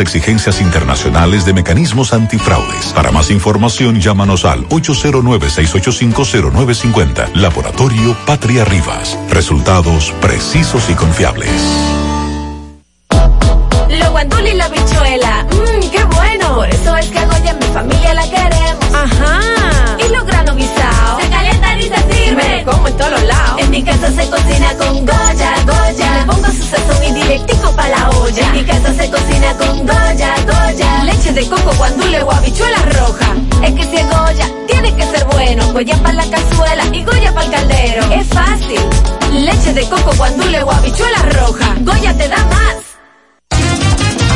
exigencias internacionales de mecanismos antifraudes. Para más información, llámanos al 809-685-0950. Laboratorio Patria Rivas. Resultados precisos y confiables. Lo guandul y la bichuela. Mmm, qué bueno. Por eso es que Goya en mi familia la queremos. Ajá. Y los granos guisados. Se calientan y se sirve. como en todos lados. En mi casa se cocina con Goya, Goya. Se cocina con Goya, Goya. Leche de coco, guandule o habichuela roja. Es que si es Goya, tiene que ser bueno. Goya para la cazuela y Goya para el caldero. Es fácil. Leche de coco, guandule o habichuela roja. Goya te da más.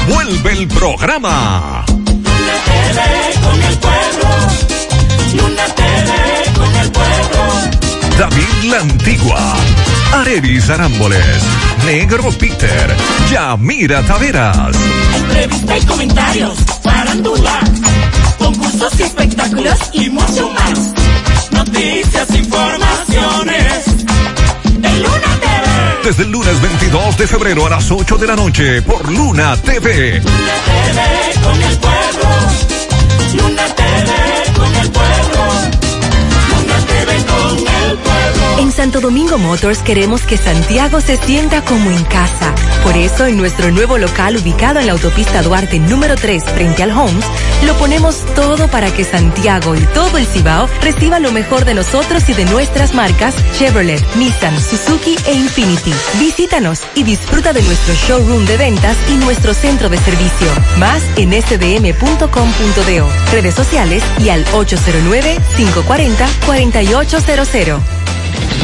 Vuelve el programa. Una TV con el pueblo. Una TV con el pueblo. David La Antigua. Arelis Arámboles. Negro Peter. Yamira Taveras. Entrevista y comentarios. Farándula. Concursos y espectáculos y mucho más. Noticias, informaciones. En Luna TV. Desde el lunes 22 de febrero a las 8 de la noche por Luna TV. Luna TV con el pueblo. Luna TV En Santo Domingo Motors queremos que Santiago se sienta como en casa. Por eso, en nuestro nuevo local ubicado en la autopista Duarte número 3 frente al Homes, lo ponemos todo para que Santiago y todo el Cibao reciba lo mejor de nosotros y de nuestras marcas Chevrolet, Nissan, Suzuki e Infinity. Visítanos y disfruta de nuestro showroom de ventas y nuestro centro de servicio. Más en sdm.com.do, redes sociales y al 809-540-4800.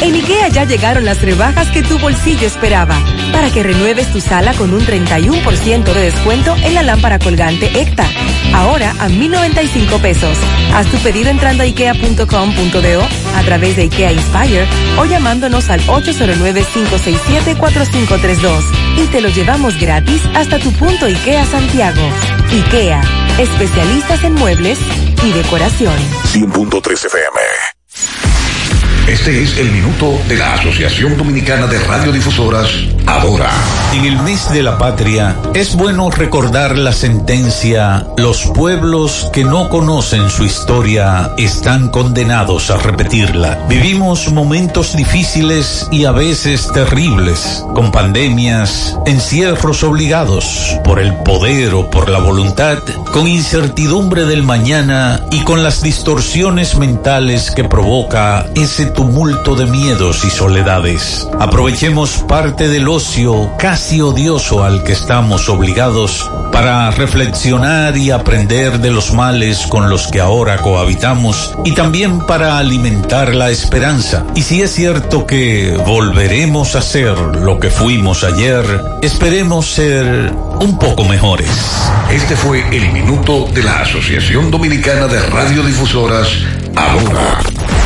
En IKEA ya llegaron las rebajas que tu bolsillo esperaba, para que renueves tu sala con un 31% de descuento en la lámpara colgante ECTA. Ahora a 1.095 pesos. Haz tu pedido entrando a ikea.com.do, a través de IKEA Inspire o llamándonos al 809-567-4532 y te lo llevamos gratis hasta tu punto IKEA Santiago. IKEA, especialistas en muebles y decoración. 100.3 FM. Este es el minuto de la Asociación Dominicana de Radiodifusoras, Adora. En el mes de la patria es bueno recordar la sentencia Los pueblos que no conocen su historia están condenados a repetirla. Vivimos momentos difíciles y a veces terribles, con pandemias, encierros obligados por el poder o por la voluntad, con incertidumbre del mañana y con las distorsiones mentales que provoca ese tumulto de miedos y soledades. Aprovechemos parte del ocio casi odioso al que estamos obligados para reflexionar y aprender de los males con los que ahora cohabitamos y también para alimentar la esperanza. Y si es cierto que volveremos a ser lo que fuimos ayer, esperemos ser un poco mejores. Este fue el minuto de la Asociación Dominicana de Radiodifusoras, Adora.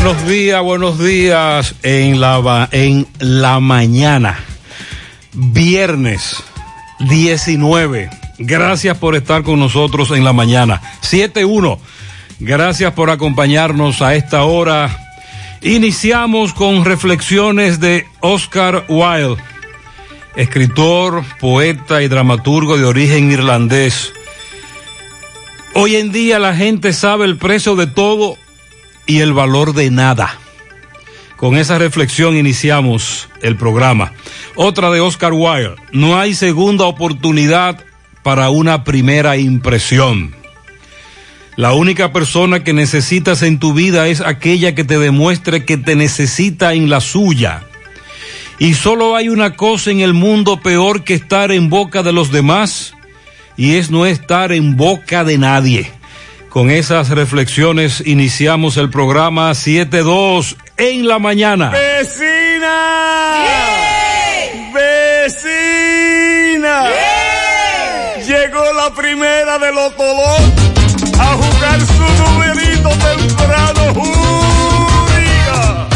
Buenos días, buenos días en la, en la mañana. Viernes 19. Gracias por estar con nosotros en la mañana. 7-1. Gracias por acompañarnos a esta hora. Iniciamos con reflexiones de Oscar Wilde, escritor, poeta y dramaturgo de origen irlandés. Hoy en día la gente sabe el precio de todo y el valor de nada. Con esa reflexión iniciamos el programa. Otra de Oscar Wilde. No hay segunda oportunidad para una primera impresión. La única persona que necesitas en tu vida es aquella que te demuestre que te necesita en la suya. Y solo hay una cosa en el mundo peor que estar en boca de los demás y es no estar en boca de nadie. Con esas reflexiones iniciamos el programa 7-2 en la mañana. ¡Vecina! ¡Vecina! Llegó la primera de los Tolón a jugar su numerito temprano. ¡Júriga!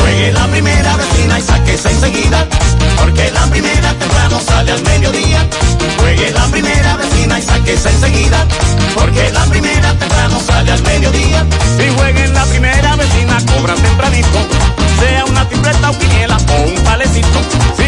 Juegue la primera vecina y sáquese enseguida, porque la primera temprano sale al mediodía. Juegue la primera vecina y sáquese enseguida, porque la primera temprano sale al mediodía. Si juega en la primera vecina, cobra tempranito. Sea una tripleta o quiniela o un palecito. Si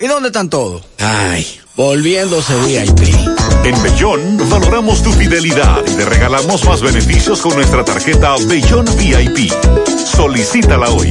¿Y dónde están todos? Ay, volviéndose VIP. En Bellón valoramos tu fidelidad y te regalamos más beneficios con nuestra tarjeta Bellón VIP. Solicítala hoy.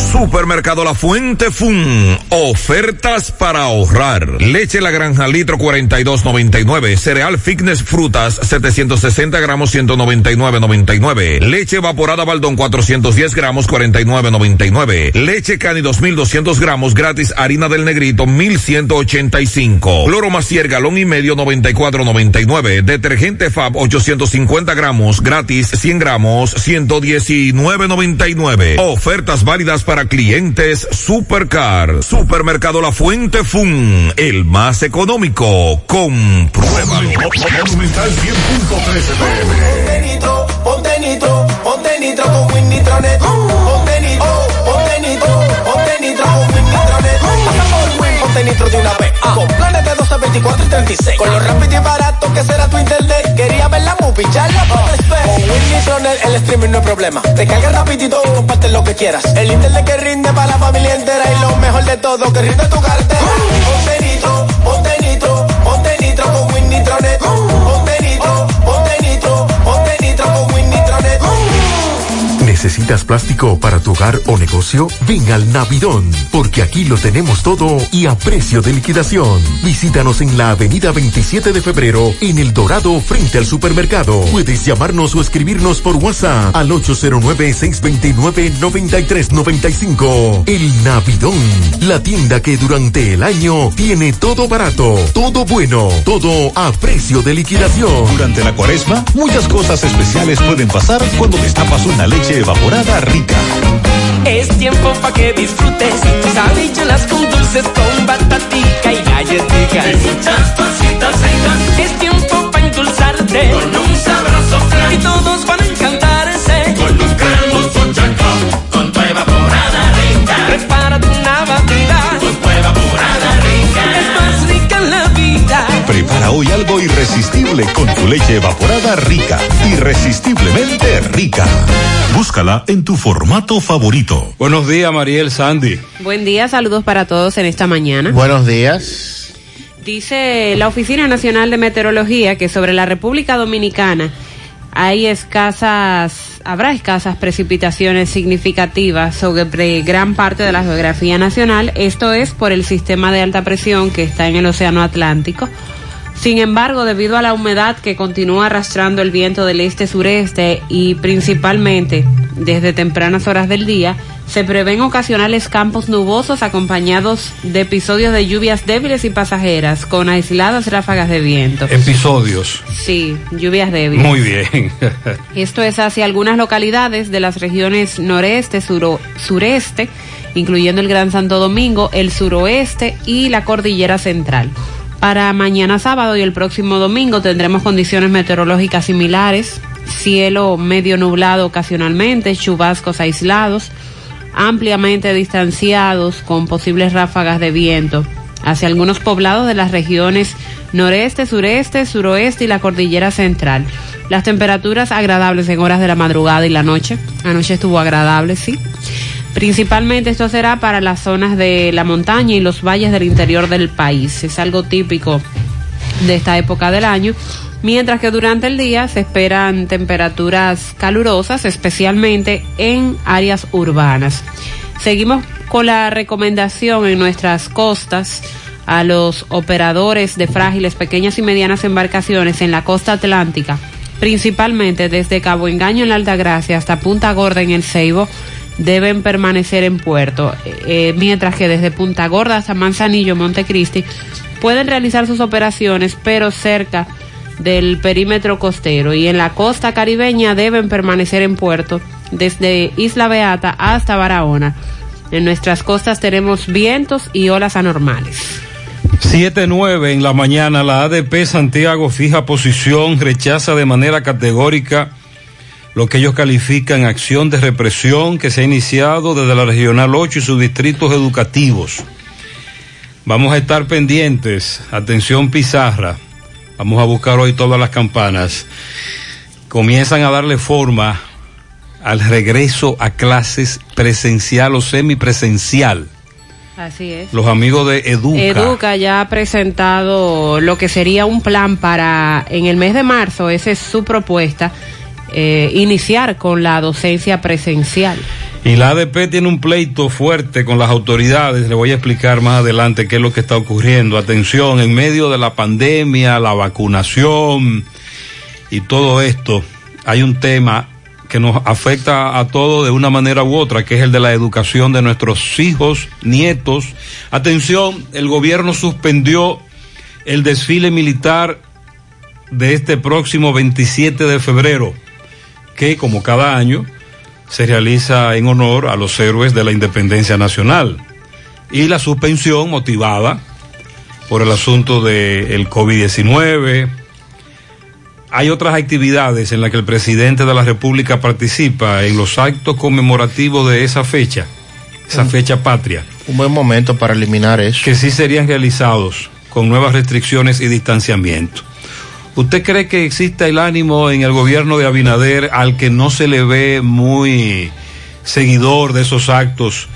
Supermercado La Fuente Fun. Ofertas para ahorrar. Leche La Granja litro 42.99. Cereal Fitness Frutas 760 gramos 199.99. Leche evaporada Baldón 410 gramos 49.99. Leche Cani 2200 gramos gratis harina del negrito 1185. Loro Macier galón y medio 94.99. Detergente Fab 850 gramos gratis 100 gramos 119.99. Ofertas válidas para clientes Supercar. Supermercado La Fuente Fun, el más económico. Compruébalo. Monumental 100.13 Ponte nitro, ponte nitro, ponte nitro con Win Nitronet. Ponte nitro, ponte nitro, ponte nitro con Win Nitronet. Pasamos Win, ponte nitro de una vez. Con planes de 12, 24 y 36. Con lo rápido y barato que será tu internet. Quería ver la movie, ya la puedes ver. Con Win Nitronet el streaming no es problema. Te carga rapidito y comparte lo que quieras. El internet que rinde para la familia entera. Y lo mejor de todo, que rinde tu cartera. Ponte nitro, ponte nitro, ponte nitro con Win Nitronet. Ponte ¿Necesitas plástico para tu hogar o negocio? Ven al Navidón, porque aquí lo tenemos todo y a precio de liquidación. Visítanos en la avenida 27 de febrero, en El Dorado, frente al supermercado. Puedes llamarnos o escribirnos por WhatsApp al 809-629-9395. El Navidón, la tienda que durante el año tiene todo barato, todo bueno, todo a precio de liquidación. Durante la cuaresma, muchas cosas especiales pueden pasar cuando destapas una leche evaporada rica. Es tiempo pa' que disfrutes tus habichuelas con dulces, con batatica y galletica. Y muchas ricas. Es tiempo pa' endulzarte Con un sabroso flan. y Prepara hoy algo irresistible con tu leche evaporada rica. Irresistiblemente rica. Búscala en tu formato favorito. Buenos días, Mariel Sandy. Buen día, saludos para todos en esta mañana. Buenos días. Dice la Oficina Nacional de Meteorología que sobre la República Dominicana hay escasas, habrá escasas precipitaciones significativas sobre gran parte de la geografía nacional. Esto es por el sistema de alta presión que está en el Océano Atlántico Sin embargo, debido a la humedad que continúa arrastrando el viento del este-sureste y principalmente desde tempranas horas del día, se prevén ocasionales campos nubosos acompañados de episodios de lluvias débiles y pasajeras con aisladas ráfagas de viento. Episodios. Sí, lluvias débiles. Muy bien. Esto es hacia algunas localidades de las regiones noreste, suro- sureste, incluyendo el Gran Santo Domingo, el suroeste y la cordillera central. Para mañana sábado y el próximo domingo tendremos condiciones meteorológicas similares, cielo medio nublado ocasionalmente, chubascos aislados, ampliamente distanciados con posibles ráfagas de viento hacia algunos poblados de las regiones noreste, sureste, suroeste y la cordillera central. Las temperaturas agradables en horas de la madrugada y la noche. Anoche estuvo agradable, sí. Principalmente esto será para las zonas de la montaña y los valles del interior del país. Es algo típico de esta época del año. Mientras que durante el día se esperan temperaturas calurosas, especialmente en áreas urbanas. Seguimos con la recomendación en nuestras costas a los operadores de frágiles, pequeñas y medianas embarcaciones en la costa atlántica, principalmente desde Cabo Engaño en la Altagracia hasta Punta Gorda en el Ceibo, deben permanecer en puerto, eh, mientras que desde Punta Gorda hasta Manzanillo, Montecristi, pueden realizar sus operaciones, pero cerca del perímetro costero y en la costa caribeña deben permanecer en puerto desde Isla Beata hasta Barahona. En nuestras costas tenemos vientos y olas anormales. 7-9 en la mañana, la ADP Santiago fija posición, rechaza de manera categórica lo que ellos califican acción de represión que se ha iniciado desde la Regional 8 y sus distritos educativos. Vamos a estar pendientes, atención Pizarra, vamos a buscar hoy todas las campanas. Comienzan a darle forma al regreso a clases presencial o semipresencial. Así es. Los amigos de Educa. Educa ya ha presentado lo que sería un plan para en el mes de marzo, esa es su propuesta, eh, iniciar con la docencia presencial. Y la ADP tiene un pleito fuerte con las autoridades. Le voy a explicar más adelante qué es lo que está ocurriendo. Atención, en medio de la pandemia, la vacunación y todo esto, hay un tema que nos afecta a todos de una manera u otra, que es el de la educación de nuestros hijos, nietos. Atención, el gobierno suspendió el desfile militar de este próximo 27 de febrero, que como cada año se realiza en honor a los héroes de la independencia nacional. Y la suspensión motivada por el asunto del COVID-19, hay otras actividades en las que el presidente de la República participa en los actos conmemorativos de esa fecha, esa fecha patria. Un buen momento para eliminar eso. Que sí serían realizados con nuevas restricciones y distanciamiento. ¿Usted cree que existe el ánimo en el gobierno de Abinader al que no se le ve muy seguidor de esos actos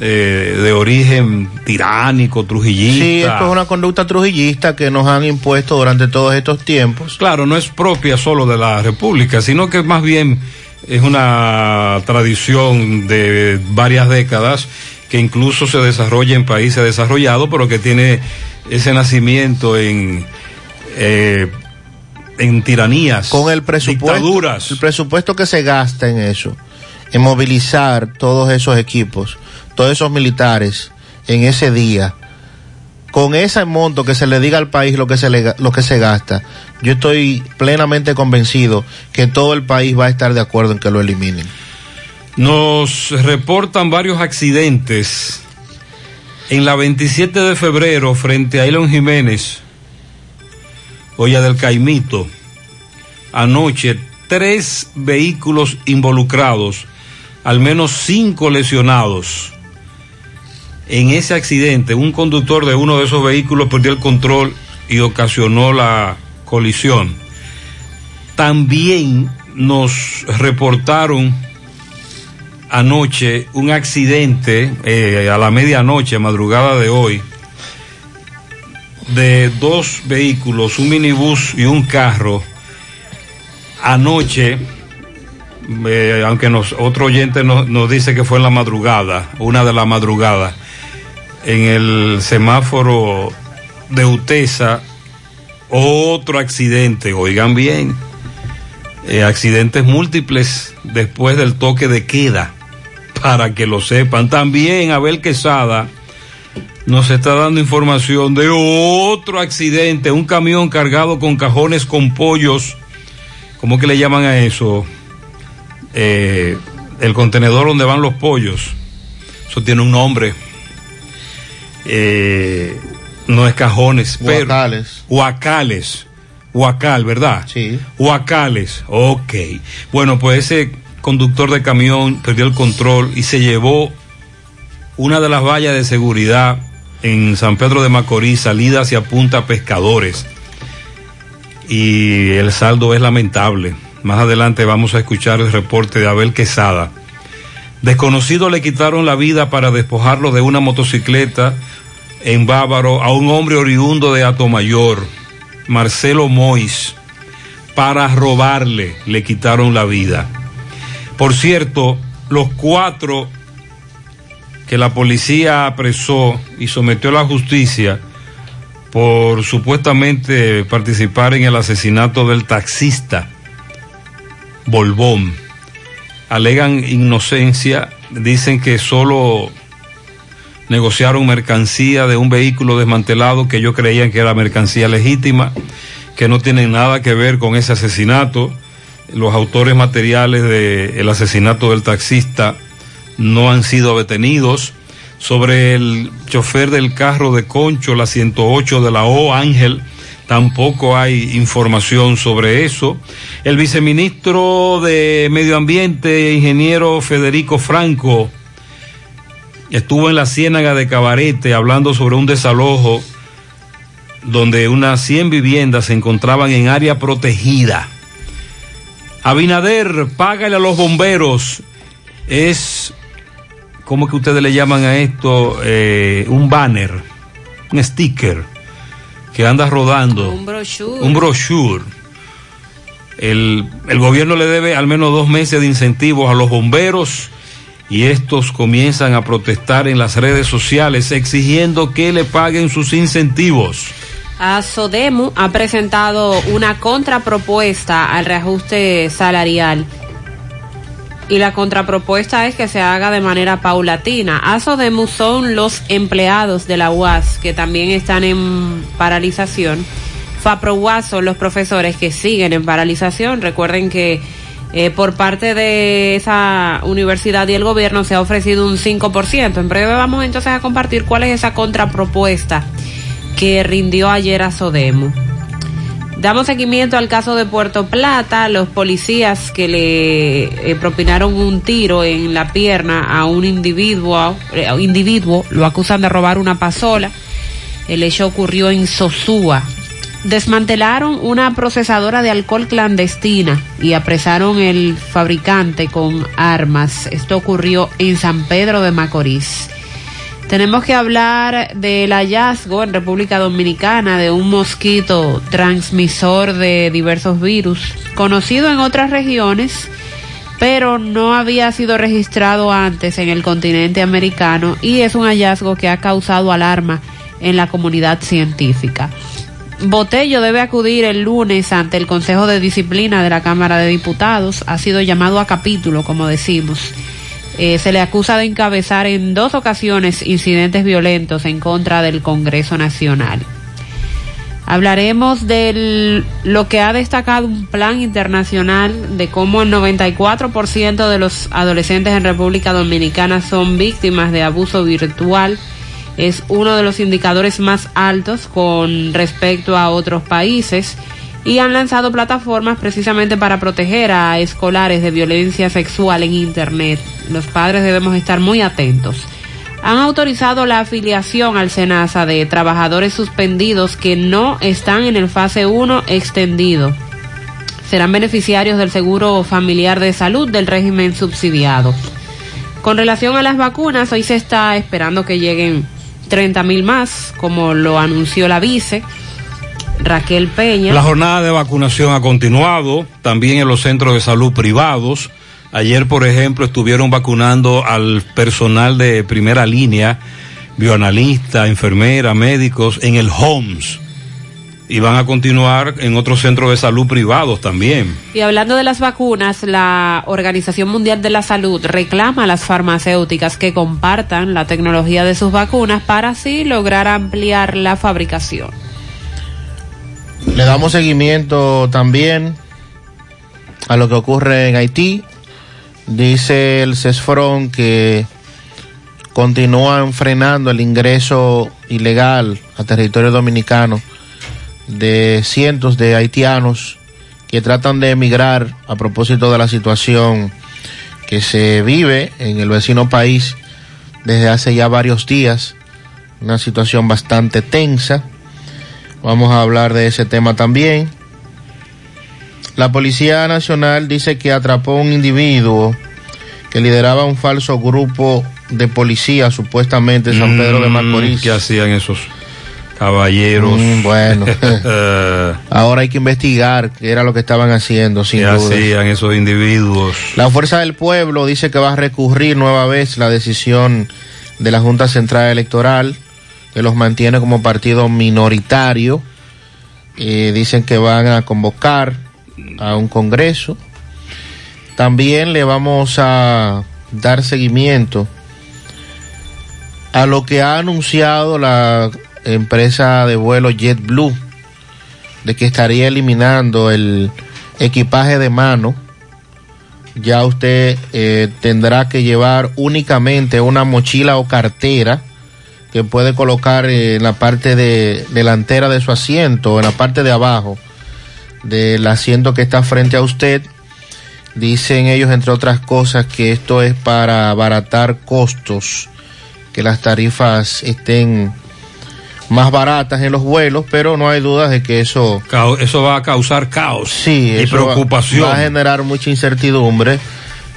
eh, de origen tiránico, trujillista? Sí, esto es una conducta trujillista que nos han impuesto durante todos estos tiempos. Claro, no es propia solo de la República, sino que más bien es una tradición de varias décadas que incluso se desarrolla en países desarrollados, pero que tiene ese nacimiento en eh, en tiranías, con el presupuesto, dictaduras. el presupuesto que se gasta en eso, en movilizar todos esos equipos, todos esos militares en ese día, con ese monto que se le diga al país lo que se le, lo que se gasta, yo estoy plenamente convencido que todo el país va a estar de acuerdo en que lo eliminen. Nos reportan varios accidentes en la 27 de febrero frente a Elon Jiménez. Olla del Caimito. Anoche, tres vehículos involucrados, al menos cinco lesionados. En ese accidente, un conductor de uno de esos vehículos perdió el control y ocasionó la colisión. También nos reportaron anoche un accidente eh, a la medianoche, madrugada de hoy, de dos vehículos, un minibús y un carro. Anoche, eh, aunque nos, otro oyente nos, dice que fue en la madrugada, una de la madrugada, en el semáforo de Utesa, otro accidente, oigan bien, eh, accidentes múltiples después del toque de queda, para que lo sepan. También Abel Quesada nos está dando información de otro accidente, un camión cargado con cajones con pollos, ¿cómo que le llaman a eso? Eh, el contenedor donde van los pollos, eso tiene un nombre. Eh, no es cajones, Huacales. pero huacales, huacal, ¿verdad? Sí. Huacales, ok. Bueno, pues ese conductor de camión perdió el control y se llevó una de las vallas de seguridad en San Pedro de Macorís, salida hacia Punta Pescadores. Y el saldo es lamentable. Más adelante vamos a escuchar el reporte de Abel Quesada. Desconocidos le quitaron la vida para despojarlo de una motocicleta en Bávaro a un hombre oriundo de Atomayor, Marcelo Mois. Para robarle le quitaron la vida. Por cierto, los cuatro que la policía apresó y sometió a la justicia por supuestamente participar en el asesinato del taxista Bolbón. Alegan inocencia, dicen que solo negociaron mercancía de un vehículo desmantelado que ellos creían que era mercancía legítima, que no tienen nada que ver con ese asesinato. Los autores materiales del asesinato del taxista no han sido detenidos. Sobre el chofer del carro de Concho, la 108 de la O Ángel, tampoco hay información sobre eso. El viceministro de Medio Ambiente, ingeniero Federico Franco, estuvo en la ciénaga de Cabarete hablando sobre un desalojo donde unas 100 viviendas se encontraban en área protegida. Abinader, págale a los bomberos. Es, ¿cómo que ustedes le llaman a esto? Eh, un banner, un sticker que anda rodando. Un brochure. Un brochure. El, el gobierno le debe al menos dos meses de incentivos a los bomberos y estos comienzan a protestar en las redes sociales exigiendo que le paguen sus incentivos. A Sodemu ha presentado una contrapropuesta al reajuste salarial. Y la contrapropuesta es que se haga de manera paulatina. A Sodemu son los empleados de la UAS que también están en paralización. FAPROUAS son los profesores que siguen en paralización. Recuerden que eh, por parte de esa universidad y el gobierno se ha ofrecido un 5%. En breve vamos entonces a compartir cuál es esa contrapropuesta que rindió ayer a Sodemo. Damos seguimiento al caso de Puerto Plata, los policías que le eh, propinaron un tiro en la pierna a un individuo, eh, individuo, lo acusan de robar una pasola. El hecho ocurrió en Sosúa. Desmantelaron una procesadora de alcohol clandestina y apresaron el fabricante con armas. Esto ocurrió en San Pedro de Macorís. Tenemos que hablar del hallazgo en República Dominicana de un mosquito transmisor de diversos virus, conocido en otras regiones, pero no había sido registrado antes en el continente americano y es un hallazgo que ha causado alarma en la comunidad científica. Botello debe acudir el lunes ante el Consejo de Disciplina de la Cámara de Diputados. Ha sido llamado a capítulo, como decimos. Eh, se le acusa de encabezar en dos ocasiones incidentes violentos en contra del Congreso Nacional. Hablaremos de lo que ha destacado un plan internacional de cómo el 94% de los adolescentes en República Dominicana son víctimas de abuso virtual. Es uno de los indicadores más altos con respecto a otros países y han lanzado plataformas precisamente para proteger a escolares de violencia sexual en Internet. Los padres debemos estar muy atentos. Han autorizado la afiliación al SENASA de trabajadores suspendidos que no están en el fase 1 extendido. Serán beneficiarios del seguro familiar de salud del régimen subsidiado. Con relación a las vacunas, hoy se está esperando que lleguen 30 mil más, como lo anunció la vice. Raquel Peña. La jornada de vacunación ha continuado, también en los centros de salud privados. Ayer, por ejemplo, estuvieron vacunando al personal de primera línea, bioanalista, enfermera, médicos, en el HOMS. y van a continuar en otros centros de salud privados también. Y hablando de las vacunas, la Organización Mundial de la Salud reclama a las farmacéuticas que compartan la tecnología de sus vacunas para así lograr ampliar la fabricación. Le damos seguimiento también a lo que ocurre en Haití. Dice el CESFRON que continúan frenando el ingreso ilegal a territorio dominicano de cientos de haitianos que tratan de emigrar a propósito de la situación que se vive en el vecino país desde hace ya varios días, una situación bastante tensa. Vamos a hablar de ese tema también. La Policía Nacional dice que atrapó a un individuo que lideraba un falso grupo de policía, supuestamente en San Pedro de Macorís. Mm, ¿Qué hacían esos caballeros? Mm, bueno, ahora hay que investigar qué era lo que estaban haciendo, sin ¿Qué duda. hacían esos individuos? La Fuerza del Pueblo dice que va a recurrir nueva vez la decisión de la Junta Central Electoral, que los mantiene como partido minoritario. Eh, dicen que van a convocar a un congreso. También le vamos a dar seguimiento a lo que ha anunciado la empresa de vuelo JetBlue de que estaría eliminando el equipaje de mano. Ya usted eh, tendrá que llevar únicamente una mochila o cartera que puede colocar eh, en la parte de, delantera de su asiento en la parte de abajo del asiento que está frente a usted. Dicen ellos, entre otras cosas, que esto es para abaratar costos, que las tarifas estén más baratas en los vuelos, pero no hay dudas de que eso... Eso va a causar caos Sí, y preocupación. Va, a generar mucha incertidumbre,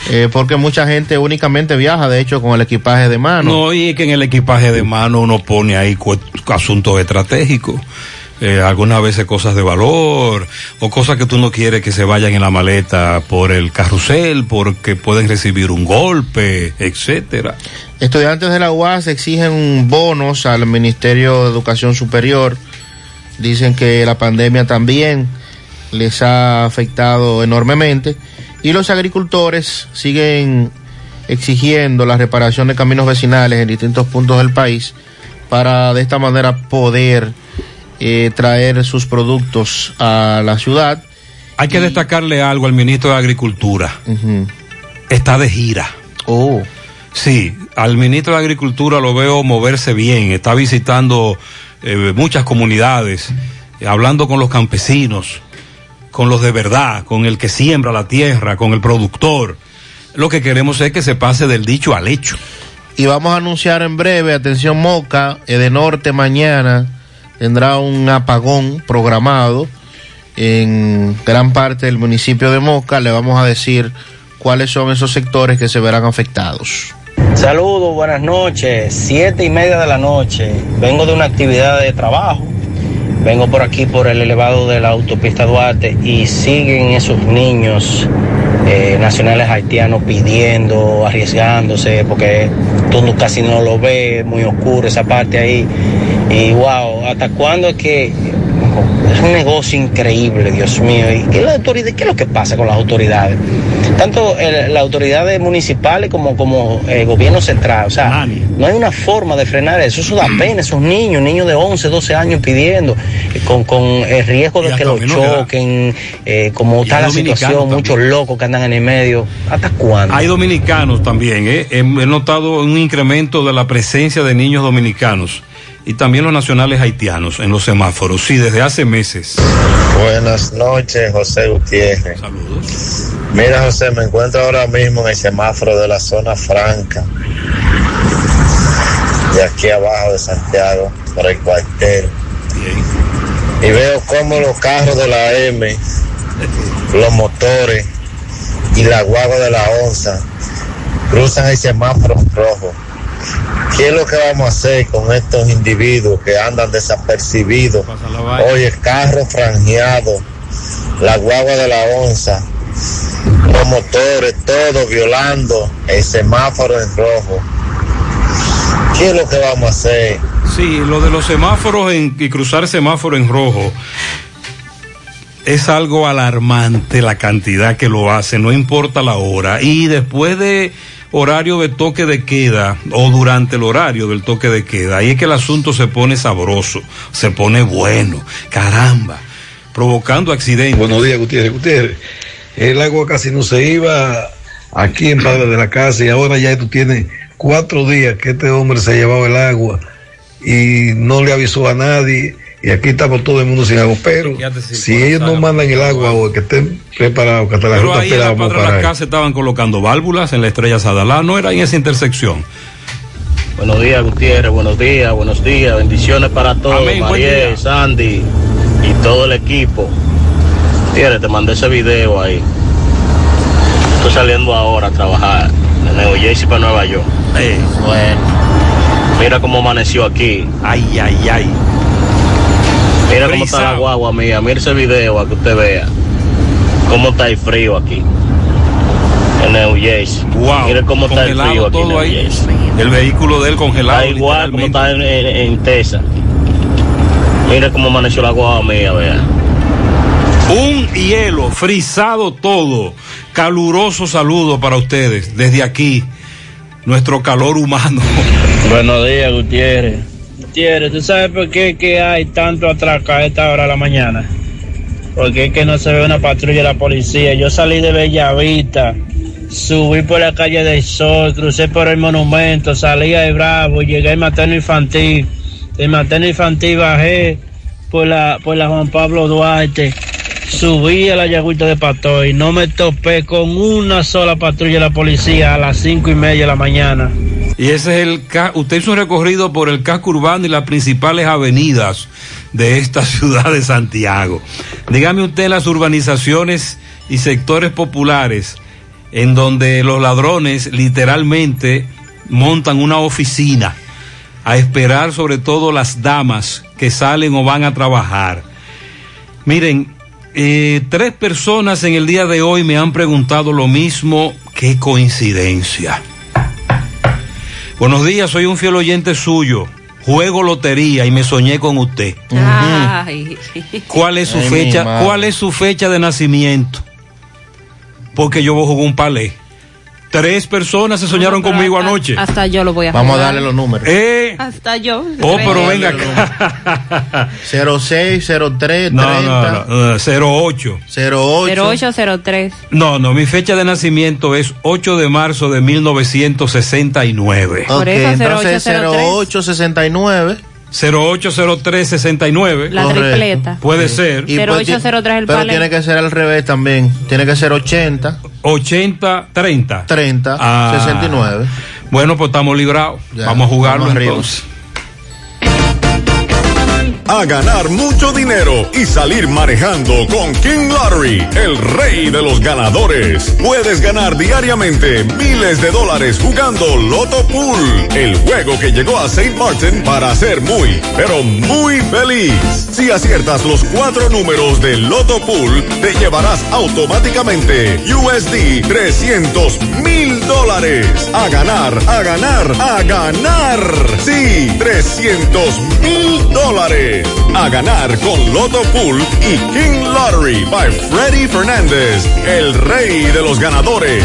eh, porque mucha gente únicamente viaja, de hecho, con el equipaje de mano. No, y es que en el equipaje de mano uno pone ahí asuntos estratégicos. Eh, algunas veces cosas de valor o cosas que tú no quieres que se vayan en la maleta por el carrusel porque pueden recibir un golpe, etcétera. Estudiantes de la UAS exigen bonos al Ministerio de Educación Superior. Dicen que la pandemia también les ha afectado enormemente. Y los agricultores siguen exigiendo la reparación de caminos vecinales en distintos puntos del país para de esta manera poder eh, traer sus productos a la ciudad. Hay que destacarle algo al ministro de Agricultura. Está de gira. Oh. Sí, al ministro de Agricultura lo veo moverse bien, está visitando eh, muchas comunidades, eh, hablando con los campesinos, con los de verdad, con el que siembra la tierra, con el productor. Lo que queremos es que se pase del dicho al hecho. Y vamos a anunciar en breve, atención Moca, Edenorte mañana tendrá un apagón programado en gran parte del municipio de Moca. Le vamos a decir cuáles son esos sectores que se verán afectados. Saludos, buenas noches. Siete y media de la noche. Vengo de una actividad de trabajo. Vengo por aquí por el elevado de la autopista Duarte y siguen esos niños eh, nacionales haitianos pidiendo, arriesgándose, porque tú casi no lo ves, muy oscuro esa parte ahí. Y wow, ¿hasta cuándo es que es un negocio increíble, Dios mío? ¿Y qué, la autoridad, qué es lo que pasa con las autoridades? Tanto el- las autoridades municipales como, como el gobierno central. O sea, no hay una forma de frenar eso. Eso da pena, esos niños, niños de 11, 12 años pidiendo, eh, con, con el riesgo de que los choquen, eh, como está la situación, muchos locos que andan en el medio. ¿Hasta cuándo? Hay dominicanos también, ¿eh? He notado un incremento de la presencia de niños dominicanos y también los nacionales haitianos en los semáforos, sí, desde hace meses. Buenas noches, José Gutiérrez. Saludos. Mira, José, me encuentro ahora mismo en el semáforo de la zona franca, de aquí abajo de Santiago, por el cuartel. Y veo cómo los carros de la M, los motores y la guagua de la onza cruzan el semáforo rojo. ¿Qué es lo que vamos a hacer con estos individuos que andan desapercibidos? Oye, el carro franjeado, la guagua de la onza, los motores, todo violando el semáforo en rojo. ¿Qué es lo que vamos a hacer? Sí, lo de los semáforos en, y cruzar semáforo en rojo es algo alarmante la cantidad que lo hace, no importa la hora. Y después de horario de toque de queda o durante el horario del toque de queda, ahí es que el asunto se pone sabroso, se pone bueno, caramba, provocando accidentes. Buenos días, Gutiérrez. Gutiérrez, el agua casi no se iba aquí en Padre de la Casa y ahora ya tú tienes cuatro días que este hombre se ha llevado el agua y no le avisó a nadie y aquí estamos todo el mundo sin agua, pero si ellos no mandan el agua o que estén preparados, que hasta la Pero ruta ahí en espera la vamos a Padre de la. Casa estaban colocando válvulas en la estrella Sadalá, no era en esa intersección. Buenos días, Gutiérrez. Buenos días, buenos días. Bendiciones para todos. Amén, Mariel. Sandy y todo el equipo. Gutiérrez, te mandé ese video ahí. Estoy saliendo ahora a trabajar de Nueva Jersey para Nueva York. Bueno. Mira cómo amaneció aquí. Ay, ay, ay. Mira cómo está la guagua mía. Mira ese video a que usted vea. Cómo está el frío aquí. En New Jersey. Wow, Mira cómo está el frío aquí en todo New ahí. Jersey. El vehículo de él congelado. Está igual como está en, en, en Texas. Mira cómo amaneció la guagua mía, vea. Un hielo, frisado todo. Caluroso saludo para ustedes desde aquí, nuestro calor humano. Buenos días, Gutiérrez. Gutiérrez, ¿tú sabes por qué que hay tanto atraco a esta hora de la mañana? Porque es que no se ve una patrulla de la policía. Yo salí de Bellavista, subí por la calle del Sol, crucé por el monumento, salí a Bravo, llegué al materno infantil. Del materno infantil bajé por la, por la Juan Pablo Duarte, subí a la Yagüita de Pato y no me topé con una sola patrulla de la policía a las cinco y media de la mañana. Y ese es el usted hizo un recorrido por el casco urbano y las principales avenidas de esta ciudad de Santiago. Dígame usted las urbanizaciones y sectores populares en donde los ladrones literalmente montan una oficina a esperar sobre todo las damas que salen o van a trabajar. Miren, eh, tres personas en el día de hoy me han preguntado lo mismo. Qué coincidencia. Buenos días, soy un fiel oyente suyo. Juego lotería y me soñé con usted. Ay. ¿Cuál es su Ay, fecha? ¿Cuál es su fecha de nacimiento? Porque yo jugué un palé. Tres personas se soñaron Pero conmigo hasta- anoche. Hasta yo lo voy a Vamos a darle los números. Eh. Hasta yo. Oh, pero venga acá. 06, 03, 30, No, no, no, eh, 08. 08. 0803. No, no, mi fecha de nacimiento es 8 de marzo de 1969. Ok, entonces 0869. 080369. La Correcto. tripleta. Puede ser. Y pues 0803 el Pero palé. tiene que ser al revés también. Tiene que ser 80. 80, 30. 30, Ah. 69. Bueno, pues estamos librados. Ya, vamos a jugarlo vamos entonces. A ganar mucho dinero y salir manejando con King Lottery, el rey de los ganadores. Puedes ganar diariamente miles de dólares jugando Loto Pool, el juego que llegó a St. Martin para ser muy, pero muy feliz. Si aciertas los cuatro números del Loto Pool, te llevarás automáticamente USD 300 mil dólares. A ganar, a ganar, a ganar. Sí, 300 mil dólares. A ganar con Loto Pool y King Lottery by Freddy Fernández, el rey de los ganadores.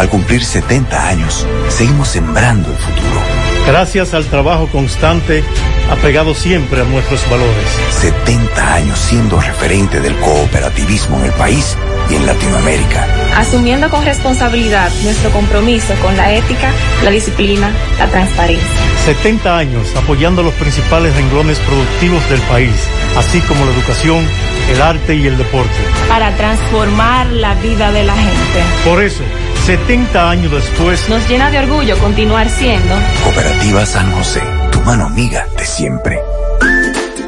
Al cumplir 70 años, seguimos sembrando el futuro. Gracias al trabajo constante, apegado siempre a nuestros valores. 70 años siendo referente del cooperativismo en el país y en Latinoamérica. asumiendo con responsabilidad nuestro compromiso con la ética, la disciplina, la transparencia. 70 años apoyando los principales renglones productivos del país, así como la educación, el arte y el deporte. Para transformar la vida de la gente. Por eso, 70 años después, Nos llena de orgullo continuar siendo Cooperativa San José, tu mano amiga de siempre.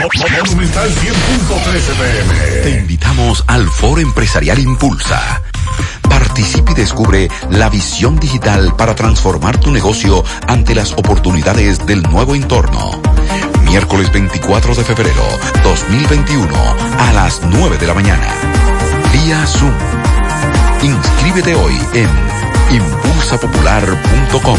Monumental 100.13 pm. Te invitamos al Foro Empresarial Impulsa. Participe y descubre la visión digital para transformar tu negocio ante las oportunidades del nuevo entorno. Miércoles 24 de febrero 2021 a las 9 de la mañana. Vía Zoom. Inscríbete hoy en impulsapopular.com.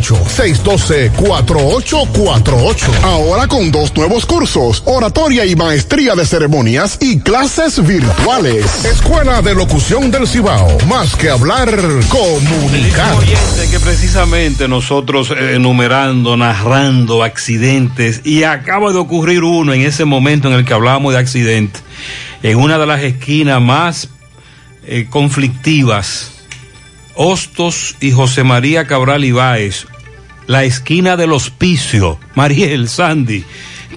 612-4848. Ahora con dos nuevos cursos, oratoria y maestría de ceremonias y clases virtuales. Escuela de Locución del Cibao. Más que hablar, comunicar. Oyente que precisamente nosotros eh, enumerando, narrando accidentes y acaba de ocurrir uno en ese momento en el que hablamos de accidentes, en una de las esquinas más eh, conflictivas Hostos y José María Cabral Ibáez, la esquina del hospicio, Mariel Sandy.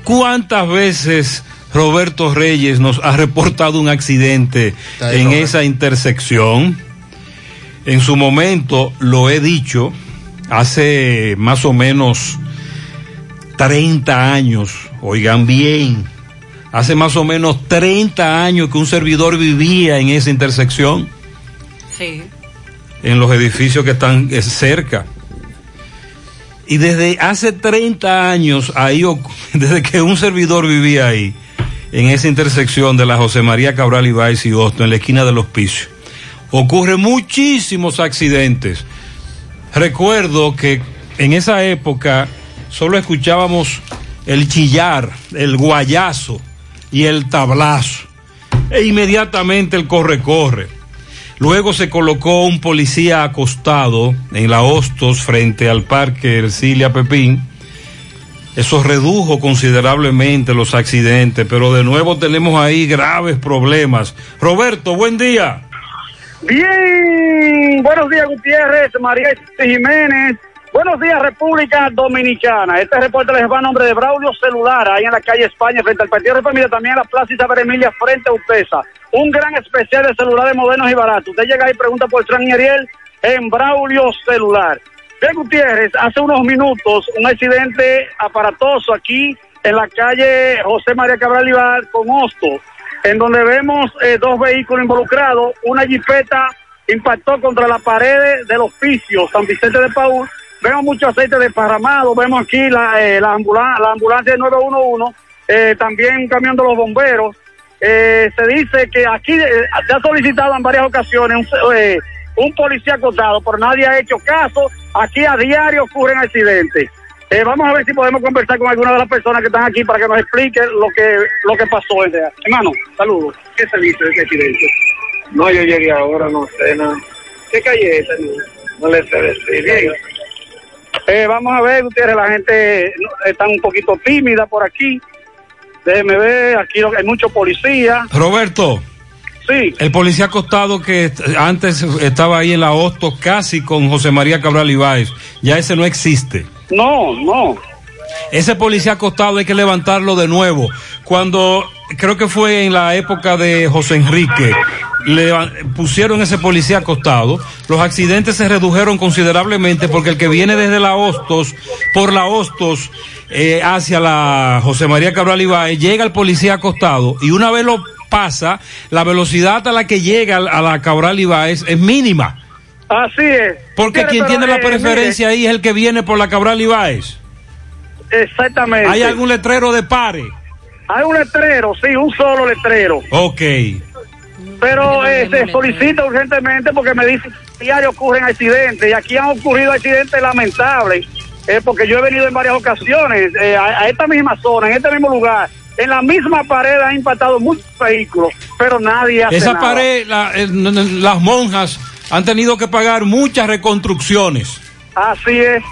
¿Cuántas veces Roberto Reyes nos ha reportado un accidente Ahí, en esa intersección? En su momento lo he dicho, hace más o menos 30 años, oigan bien, hace más o menos 30 años que un servidor vivía en esa intersección Sí. En los edificios que están eh, cerca. Y desde hace 30 años, ahí, desde que un servidor vivía ahí, en esa intersección de la José María Cabral Ibáez y Hosto, en la esquina del hospicio, ocurren muchísimos accidentes. Recuerdo que en esa época solo escuchábamos el chillar, el guayazo y el tablazo. E inmediatamente el corre-corre. Luego se colocó un policía acostado en la Hostos frente al parque Ercilia Pepín. Eso redujo considerablemente los accidentes, pero de nuevo tenemos ahí graves problemas. Roberto, buen día. Bien, buenos días Gutiérrez, María Jiménez, Buenos días, República Dominicana. Este reporte les va a nombre de Braulio Celular, ahí en la calle España, frente al Partido de Familia, también en la Plaza Isabel Emilia, frente a Utesa. Un gran especial de celulares modernos y baratos. Usted llega ahí y pregunta por Fran y en Braulio Celular. Bien, Gutiérrez, hace unos minutos un accidente aparatoso aquí en la calle José María Cabral Ibar con Hosto, en donde vemos eh, dos vehículos involucrados, una jipeta impactó contra la pared del oficio San Vicente de Paúl. Vemos mucho aceite desparramado, vemos aquí la, eh, la, ambulancia, la ambulancia 911, eh, también un camión de los bomberos. Eh, se dice que aquí eh, se ha solicitado en varias ocasiones un, eh, un policía acotado, pero nadie ha hecho caso. Aquí a diario ocurren accidentes. Eh, vamos a ver si podemos conversar con alguna de las personas que están aquí para que nos explique lo que lo que pasó. ese. Hermano, saludos. ¿Qué se dice de ese accidente? No, yo llegué ahora, no sé nada. ¿Qué calle es? No le sé decir. Eh, vamos a ver, ustedes, la gente está un poquito tímida por aquí. Déjeme ver, aquí hay muchos policías. Roberto. Sí. El policía acostado que antes estaba ahí en la Hosto casi con José María Cabral Ibáez, ya ese no existe. No, no. Ese policía acostado hay que levantarlo de nuevo. Cuando creo que fue en la época de José Enrique, le pusieron ese policía acostado, los accidentes se redujeron considerablemente porque el que viene desde la Hostos, por la Hostos, eh, hacia la José María Cabral Ibáez, llega el policía acostado y una vez lo pasa, la velocidad a la que llega a la Cabral Ibáez es mínima. Así es. Porque quien tiene la eh, preferencia ahí es el que viene por la Cabral Ibáez. exactamente. ¿Hay algún letrero de pare? Hay un letrero, sí, un solo letrero. Ok. Pero eh, se solicita urgentemente porque me dicen que diario ocurren accidentes y aquí han ocurrido accidentes lamentables. eh, porque yo he venido en varias ocasiones eh, a, a esta misma zona, en este mismo lugar. En la misma pared han impactado muchos vehículos, pero nadie hace Esa nada. pared, la- las monjas han tenido que pagar muchas reconstrucciones. Así es,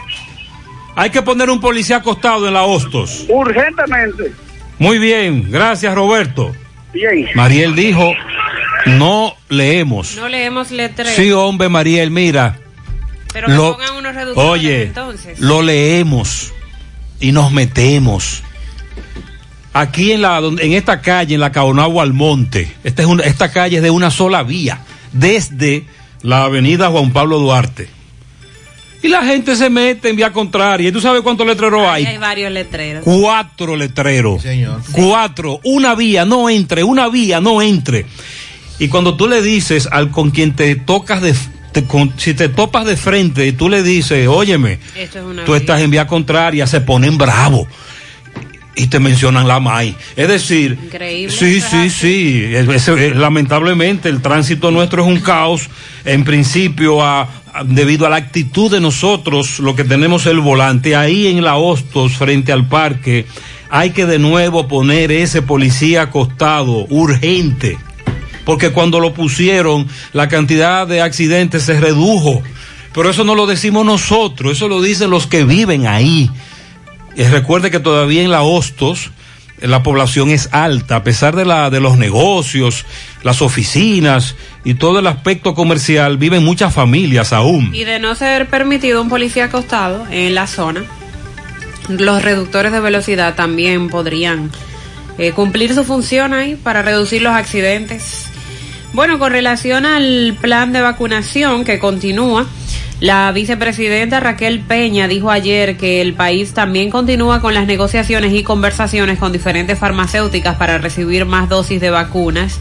Hay que poner un policía acostado en la Hostos. urgentemente. Muy bien, gracias Roberto. Bien. Mariel dijo, no leemos. No leemos letreros. Sí, hombre, Mariel, mira. Pero que lo- pongan unos reductores Oye, entonces. lo leemos y nos metemos. Aquí en la en esta calle, en la Caonagua Almonte, esta es una, esta calle es de una sola vía, desde la avenida Juan Pablo Duarte. Y la gente se mete en vía contraria. ¿Y tú sabes cuántos letreros Ahí hay? hay varios letreros. Cuatro letreros. Cuatro. Una vía, no entre. Una vía, no entre. Y cuando tú le dices al con quien te tocas de... te- con- si te topas de frente y tú le dices, óyeme, es tú estás en vía contraria, se ponen bravos. Y te mencionan la MAI. Es decir, Increíble. Sí, sí, sí. Es- es- es- lamentablemente el tránsito nuestro es un caos, en principio, a- a- debido a la actitud de nosotros, lo que tenemos el volante. Ahí en la Hostos, frente al parque, hay que de nuevo poner ese policía acostado, urgente. Porque cuando lo pusieron, la cantidad de accidentes se redujo. Pero eso no lo decimos nosotros, eso lo dicen los que viven ahí. Y recuerde que todavía en la Hostos eh, la población es alta, a pesar de, la, de los negocios, las oficinas y todo el aspecto comercial, viven muchas familias aún. Y de no ser permitido un policía acostado en la zona, los reductores de velocidad también podrían eh, cumplir su función ahí para reducir los accidentes. Bueno, con relación al plan de vacunación que continúa, la vicepresidenta Raquel Peña dijo ayer que el país también continúa con las negociaciones y conversaciones con diferentes farmacéuticas para recibir más dosis de vacunas.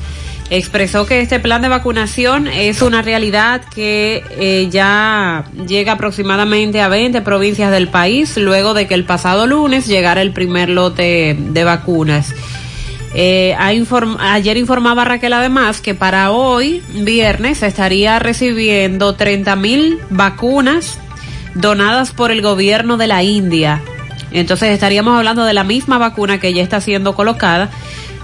Expresó que este plan de vacunación es una realidad que eh, ya llega aproximadamente a 20 provincias del país luego de que el pasado lunes llegara el primer lote de vacunas. Eh, ayer informaba Raquel además que para hoy, viernes, estaría recibiendo 30 mil vacunas donadas por el gobierno de la India. Entonces estaríamos hablando de la misma vacuna que ya está siendo colocada.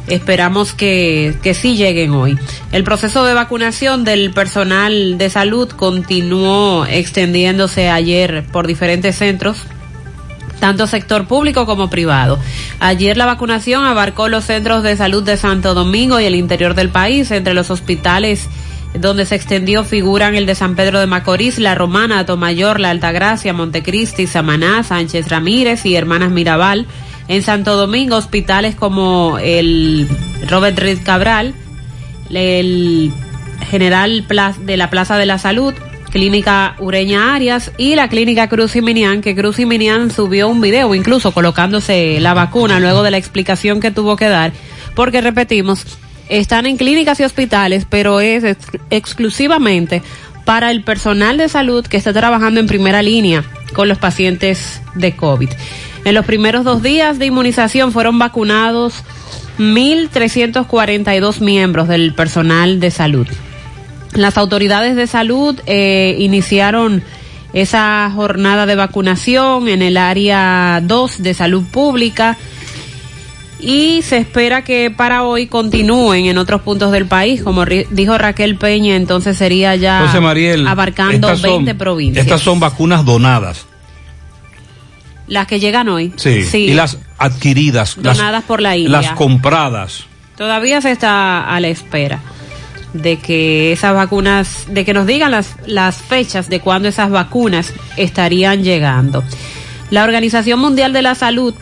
Esperamos que, que sí lleguen hoy. El proceso de vacunación del personal de salud continuó extendiéndose ayer por diferentes centros tanto sector público como privado. Ayer la vacunación abarcó los centros de salud de Santo Domingo y el interior del país, entre los hospitales donde se extendió figuran el de San Pedro de Macorís, La Romana, Tomayor, La Altagracia, Montecristi, Samaná, Sánchez Ramírez y Hermanas Mirabal. En Santo Domingo, hospitales como el Robert Reed Cabral, el General de la Plaza de la Salud, Clínica Ureña Arias y la Clínica Cruz y Minian, que Cruz y Minian subió un video incluso colocándose la vacuna luego de la explicación que tuvo que dar, porque repetimos, están en clínicas y hospitales, pero es ex exclusivamente para el personal de salud que está trabajando en primera línea con los pacientes de COVID. En los primeros dos días de inmunización fueron vacunados 1.342 miembros del personal de salud. Las autoridades de salud eh, iniciaron esa jornada de vacunación en el área 2 de salud pública y se espera que para hoy continúen en otros puntos del país, como dijo Raquel Peña, entonces sería ya abarcando 20 provincias. Estas son vacunas donadas. Las que llegan hoy. Sí. Y las adquiridas. Donadas por la India. Las compradas. Todavía se está a la espera de que esas vacunas, de que nos digan las, las fechas de cuándo esas vacunas estarían llegando. La Organización Mundial de la Salud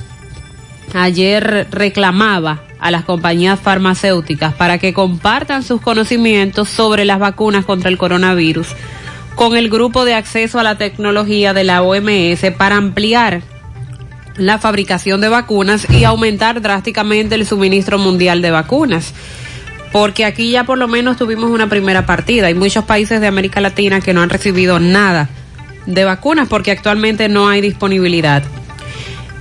ayer reclamaba a las compañías farmacéuticas para que compartan sus conocimientos sobre las vacunas contra el coronavirus con el grupo de acceso a la tecnología de la OMS para ampliar la fabricación de vacunas y aumentar drásticamente el suministro mundial de vacunas. Porque aquí ya por lo menos tuvimos una primera partida. Hay muchos países de América Latina que no han recibido nada de vacunas porque actualmente no hay disponibilidad.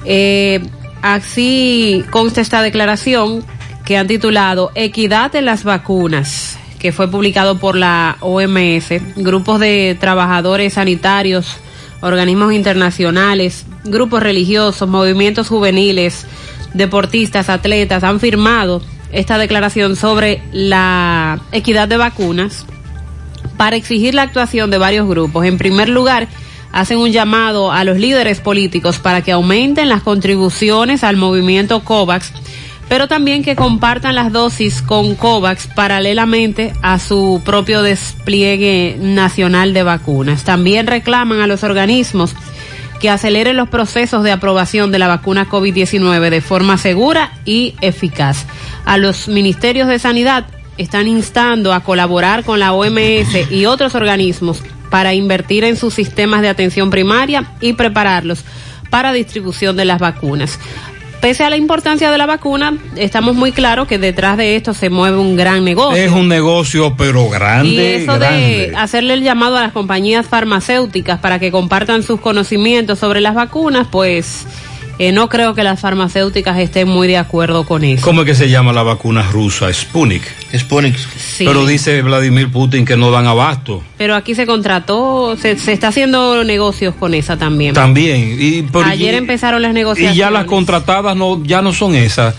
Eh, así consta esta declaración que han titulado Equidad en las vacunas, que fue publicado por la OMS, grupos de trabajadores sanitarios, organismos internacionales, grupos religiosos, movimientos juveniles, deportistas, atletas han firmado esta declaración sobre la equidad de vacunas para exigir la actuación de varios grupos. En primer lugar, hacen un llamado a los líderes políticos para que aumenten las contribuciones al movimiento COVAX, pero también que compartan las dosis con COVAX paralelamente a su propio despliegue nacional de vacunas. También reclaman a los organismos que aceleren los procesos de aprobación de la vacuna COVID-19 de forma segura y eficaz. A los ministerios de Sanidad están instando a colaborar con la OMS y otros organismos para invertir en sus sistemas de atención primaria y prepararlos para distribución de las vacunas. Pese a la importancia de la vacuna, estamos muy claros que detrás de esto se mueve un gran negocio. Es un negocio, pero grande. Y eso de hacerle el llamado a las compañías farmacéuticas para que compartan sus conocimientos sobre las vacunas, pues eh, no creo que las farmacéuticas estén muy de acuerdo con eso. ¿Cómo es que se llama la vacuna rusa? Sputnik. Sputnik. Sí. Pero dice Vladimir Putin que no dan abasto. Pero aquí se contrató, se, se está haciendo negocios con esa también. También. Y, por, Ayer y, empezaron las negociaciones. Y ya las contratadas no, ya no son esas.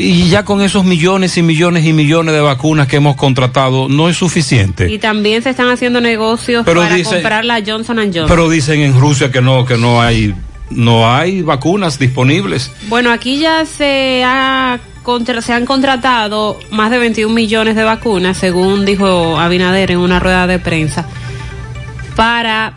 Y ya con esos millones y millones y millones de vacunas que hemos contratado no es suficiente. Y también se están haciendo negocios Pero para dice- comprar la Johnson Johnson. Pero dicen en Rusia que no, que no hay, no hay vacunas disponibles. Bueno, aquí ya se, ha contra- se han contratado más de 21 millones de vacunas, según dijo Abinader en una rueda de prensa, para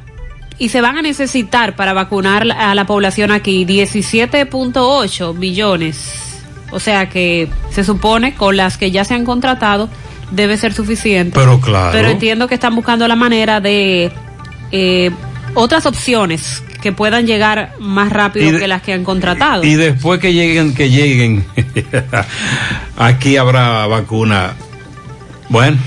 y se van a necesitar para vacunar a la población aquí 17.8 billones. O sea que se supone con las que ya se han contratado debe ser suficiente. Pero claro. Pero entiendo que están buscando la manera de eh, otras opciones que puedan llegar más rápido Y de- que las que han contratado. Y después que lleguen, que lleguen, aquí habrá vacuna. Bueno,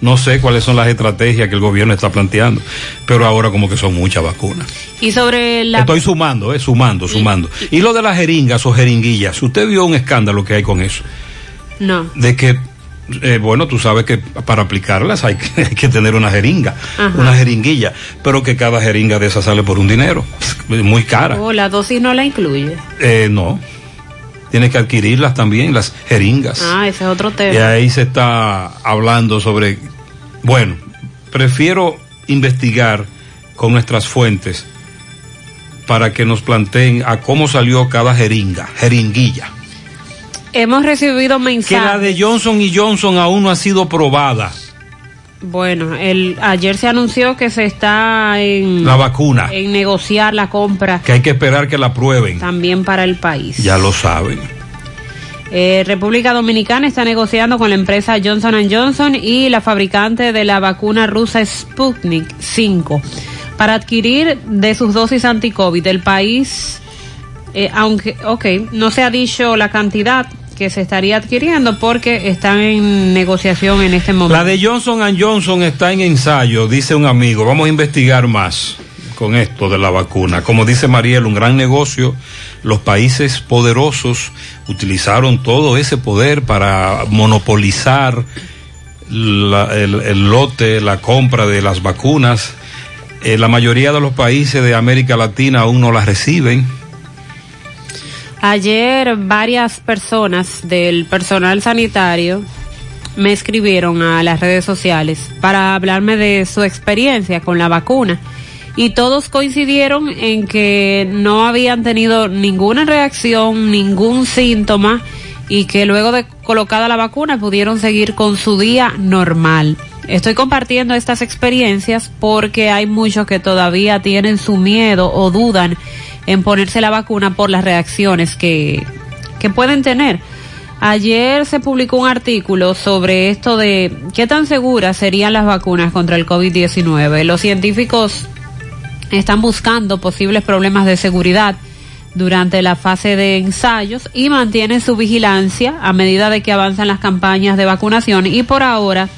no sé cuáles son las estrategias que el gobierno está planteando, pero ahora como que son muchas vacunas. Y sobre la Estoy sumando, eh, sumando, sumando. Y lo de las jeringas o jeringuillas, usted vio un escándalo que hay con eso, no. de que, eh, bueno, tú sabes que para aplicarlas hay que, hay que tener una jeringa, Ajá. una jeringuilla, pero que cada jeringa de esas sale por un dinero, muy cara. Oh, la dosis no la incluye. Eh, no. Tienes que adquirirlas también, las jeringas. Ah, ese es otro Y tema. ahí se está hablando sobre, bueno, prefiero investigar con nuestras fuentes para que nos planteen a cómo salió cada jeringa, jeringuilla. Hemos recibido Que mensajes. la de Johnson y Johnson aún no ha sido probada. Bueno, el, ayer se anunció que se está en... La vacuna. En negociar la compra. Que hay que esperar que la aprueben. También para el país. Ya lo saben. Eh, República Dominicana está negociando con la empresa Johnson Johnson y la fabricante de la vacuna rusa Sputnik 5 para adquirir de sus dosis anti-COVID. El país, eh, aunque, ok, no se ha dicho la cantidad que se estaría adquiriendo porque están en negociación en este momento. La de Johnson Johnson está en ensayo, dice un amigo. Vamos a investigar más con esto de la vacuna. Como dice Mariel, un gran negocio. Los países poderosos utilizaron todo ese poder para monopolizar el, lote, la compra de las vacunas. Eh, la mayoría de los países de América Latina aún no las reciben. Ayer varias personas del personal sanitario me escribieron a las redes sociales para hablarme de su experiencia con la vacuna y todos coincidieron en que no habían tenido ninguna reacción, ningún síntoma y que luego de colocada la vacuna pudieron seguir con su día normal. Estoy compartiendo estas experiencias porque hay muchos que todavía tienen su miedo o dudan en ponerse la vacuna por las reacciones que, que pueden tener. Ayer se publicó un artículo sobre esto de qué tan seguras serían las vacunas contra el COVID-19. Los científicos están buscando posibles problemas de seguridad durante la fase de ensayos y mantienen su vigilancia a medida de que avanzan las campañas de vacunación y por ahora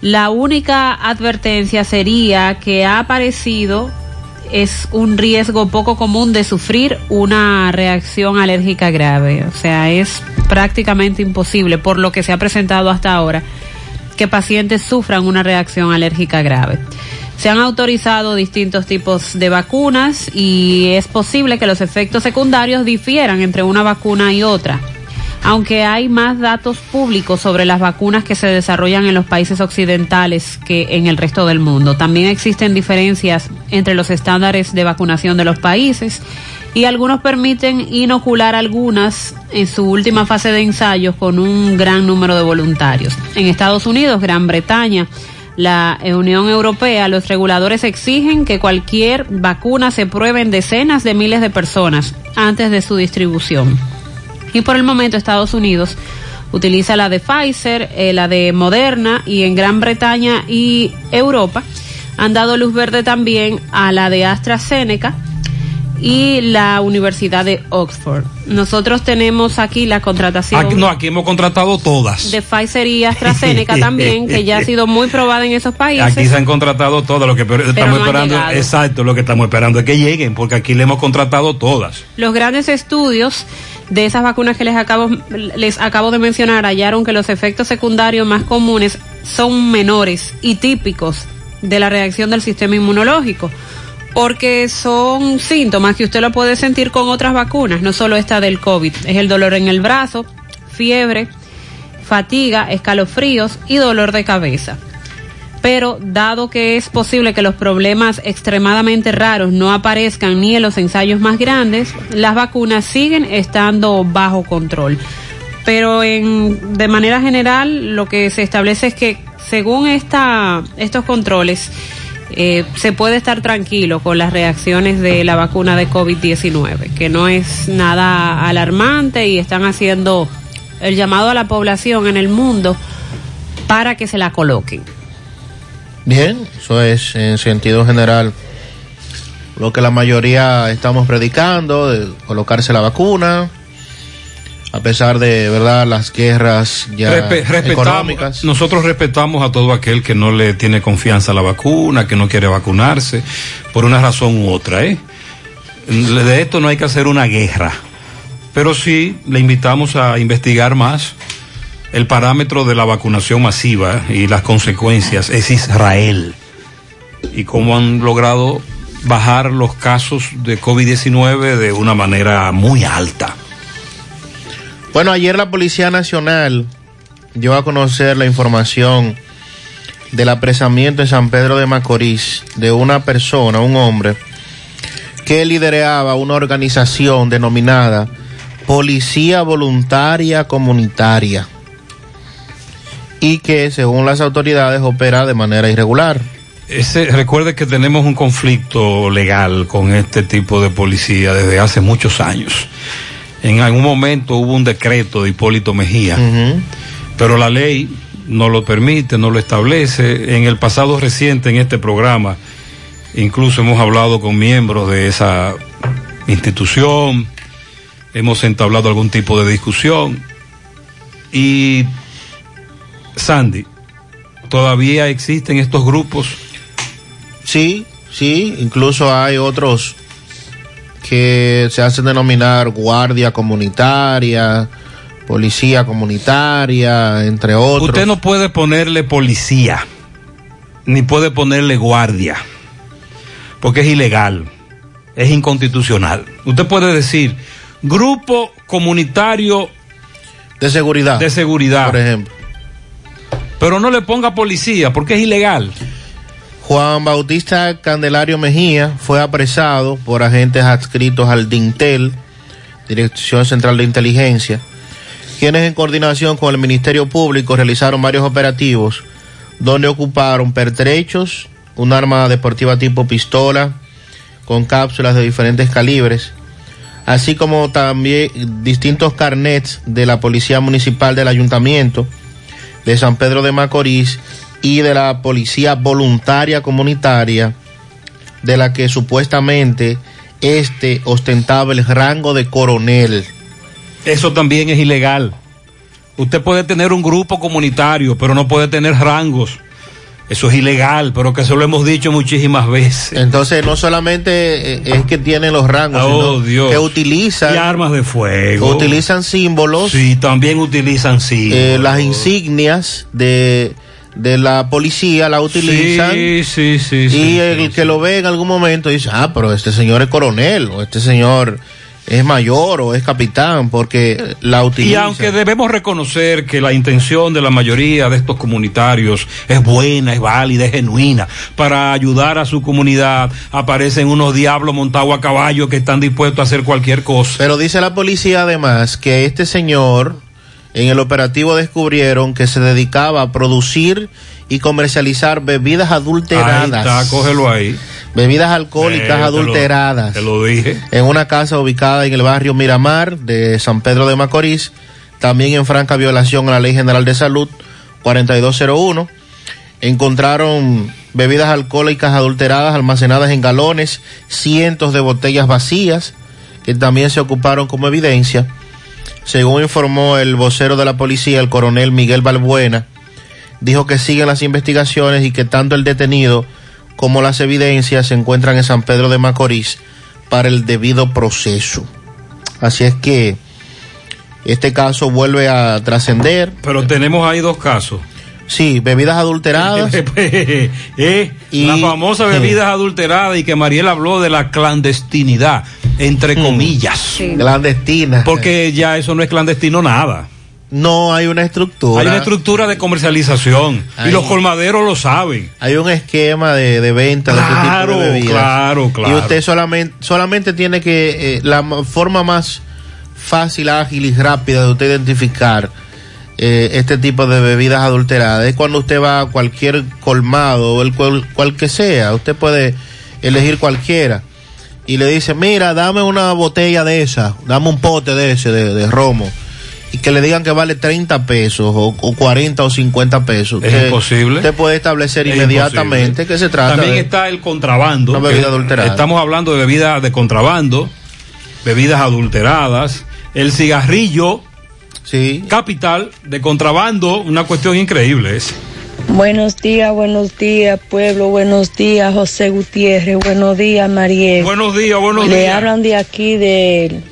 la única advertencia sería que ha aparecido es un riesgo poco común de sufrir una reacción alérgica grave. O sea, es prácticamente imposible, por lo que se ha presentado hasta ahora, que pacientes sufran una reacción alérgica grave. Se han autorizado distintos tipos de vacunas y es posible que los efectos secundarios difieran entre una vacuna y otra aunque hay más datos públicos sobre las vacunas que se desarrollan en los países occidentales que en el resto del mundo. También existen diferencias entre los estándares de vacunación de los países y algunos permiten inocular algunas en su última fase de ensayos con un gran número de voluntarios. En Estados Unidos, Gran Bretaña, la Unión Europea, los reguladores exigen que cualquier vacuna se pruebe en decenas de miles de personas antes de su distribución. Y por el momento Estados Unidos utiliza la de Pfizer, eh, la de Moderna y en Gran Bretaña y Europa han dado luz verde también a la de AstraZeneca y la Universidad de Oxford. Nosotros tenemos aquí la contratación. Aquí, no, aquí hemos contratado todas. De Pfizer y AstraZeneca también, que ya ha sido muy probada en esos países. Aquí se han contratado todas, lo que estamos no esperando, exacto, lo que estamos esperando es que lleguen, porque aquí le hemos contratado todas. Los grandes estudios de esas vacunas que les acabo, les acabo de mencionar hallaron que los efectos secundarios más comunes son menores y típicos de la reacción del sistema inmunológico, porque son síntomas que usted lo puede sentir con otras vacunas, no solo esta del COVID, es el dolor en el brazo, fiebre, fatiga, escalofríos y dolor de cabeza pero dado que es posible que los problemas extremadamente raros no aparezcan ni en los ensayos más grandes, las vacunas siguen estando bajo control. Pero en, de manera general lo que se establece es que según esta, estos controles, eh, se puede estar tranquilo con las reacciones de la vacuna de COVID-19, que no es nada alarmante y están haciendo el llamado a la población en el mundo para que se la coloquen. Bien, eso es en sentido general lo que la mayoría estamos predicando, de colocarse la vacuna, a pesar de verdad las guerras ya Respe económicas. Nosotros respetamos a todo aquel que no le tiene confianza a la vacuna, que no quiere vacunarse, por una razón u otra, ¿eh? De esto no hay que hacer una guerra, pero sí le invitamos a investigar más el parámetro de la vacunación masiva y las consecuencias es Israel y cómo han logrado bajar los casos de COVID-19 de una manera muy alta. Bueno, ayer la Policía Nacional dio a conocer la información del apresamiento en San Pedro de Macorís de una persona, un hombre, que lideraba una organización denominada Policía Voluntaria Comunitaria y que según las autoridades opera de manera irregular. Ese, recuerde que tenemos un conflicto legal con este tipo de policía desde hace muchos años. En algún momento hubo un decreto de Hipólito Mejía, pero la ley no lo permite, no lo establece. En el pasado reciente en este programa, incluso hemos hablado con miembros de esa institución, hemos entablado algún tipo de discusión y Sandy, ¿todavía existen estos grupos? Sí, sí, incluso hay otros que se hacen denominar guardia comunitaria, policía comunitaria, entre otros. Usted no puede ponerle policía, ni puede ponerle guardia, porque es ilegal, es inconstitucional. Usted puede decir grupo comunitario de seguridad. De seguridad. Por ejemplo. Pero no le ponga policía, porque es ilegal. Juan Bautista Candelario Mejía fue apresado por agentes adscritos al DINTEL, Dirección Central de Inteligencia, quienes en coordinación con el Ministerio Público realizaron varios operativos donde ocuparon pertrechos, un arma deportiva tipo pistola con cápsulas de diferentes calibres, así como también distintos carnets de la Policía Municipal del Ayuntamiento de San Pedro de Macorís y de la Policía Voluntaria Comunitaria, de la que supuestamente este ostentaba el rango de coronel. Eso también es ilegal. Usted puede tener un grupo comunitario, pero no puede tener rangos. Eso es ilegal, pero que eso lo hemos dicho muchísimas veces. Entonces, no solamente eh, es que tienen los rangos, oh, sino Dios. que utilizan. Y armas de fuego. Utilizan símbolos. Sí, también utilizan símbolos. Eh, las insignias de, de la policía la utilizan. Sí, sí, sí. y sí, el sí, que lo ve en algún momento dice, ah, pero este señor es coronel, o este señor es mayor o es capitán, porque la utilizan. Y aunque debemos reconocer que la intención de la mayoría de estos comunitarios es buena, es válida, es genuina, para ayudar a su comunidad, aparecen unos diablos montados a caballo que están dispuestos a hacer cualquier cosa. Pero dice la policía además que este señor, en el operativo descubrieron que se dedicaba a producir y comercializar bebidas adulteradas. Ahí está, cógelo ahí. Bebidas alcohólicas Eh, te lo- adulteradas. Te lo dije. en una casa ubicada en el barrio Miramar de San Pedro de Macorís, también en franca violación a la Ley General de Salud 4201. Encontraron bebidas alcohólicas adulteradas almacenadas en galones, cientos de botellas vacías que también se ocuparon como evidencia. Según informó el vocero de la policía, el coronel Miguel Balbuena, dijo que siguen las investigaciones y que tanto el detenido como las evidencias se encuentran en San Pedro de Macorís para el debido proceso. Así es que este caso vuelve a trascender. Pero tenemos ahí dos casos. Sí, bebidas adulteradas. Eh, Y- las famosas bebidas adulteradas y que Mariela habló de la clandestinidad, entre comillas. Clandestina. Porque ya eso no es clandestino nada. No hay una estructura. Hay una estructura de comercialización Hay- y los colmaderos lo saben. Hay un esquema de, de venta de este Claro, tipo de bebidas. claro, claro. Y usted solamente, solamente tiene que, eh, la ma- forma más fácil, ágil y rápida de usted identificar eh, este tipo de bebidas adulteradas es cuando usted va a cualquier colmado o el cual, cual que sea. Usted puede elegir cualquiera. Y le dice, mira, dame una botella de esa, dame un pote de ese, de, de romo. Y que le digan que vale 30 pesos o, o 40 o 50 pesos. Es imposible. Usted puede establecer Es inmediatamente imposible. que se trata También de está el contrabando. Una bebida adulterada. Estamos hablando de bebidas de contrabando, bebidas adulteradas, el cigarrillo. Capital de contrabando, una cuestión increíble es. Buenos días, buenos días, pueblo, buenos días, José Gutiérrez, buenos días, Mariel. Buenos días, buenos Le días. hablan de aquí del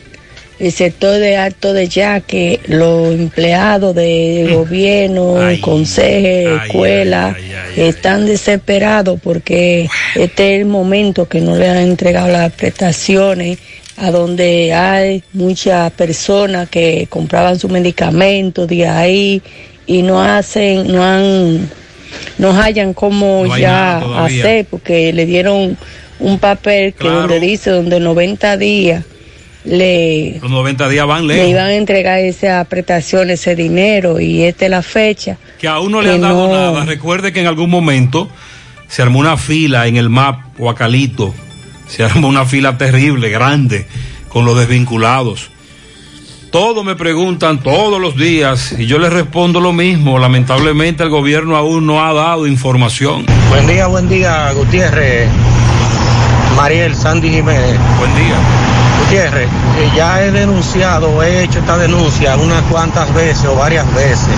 el sector de Alto de Yaque, los empleados de gobierno, consejos, escuelas, están desesperados porque este es el momento que no le han entregado las prestaciones a donde hay muchas personas que compraban sus medicamentos de ahí y no hacen, no han, no hayan cómo No ya hacer porque le dieron un papel que Claro. donde dice donde 90 días le, Los 90 días van le iban a entregar esas prestaciones, ese dinero y esta es la fecha que aún no le han dado nada. Recuerde que en algún momento se armó una fila en el MAP Huacalito, se armó una fila terrible, grande, con los desvinculados. Todos me preguntan todos los días y yo les respondo lo mismo. Lamentablemente el gobierno aún no ha dado información. Buen día, buen día, Gutiérrez. Mariel Sandy Jiménez. Buen día. Gutiérrez, ya he denunciado, he hecho esta denuncia unas cuantas veces o varias veces.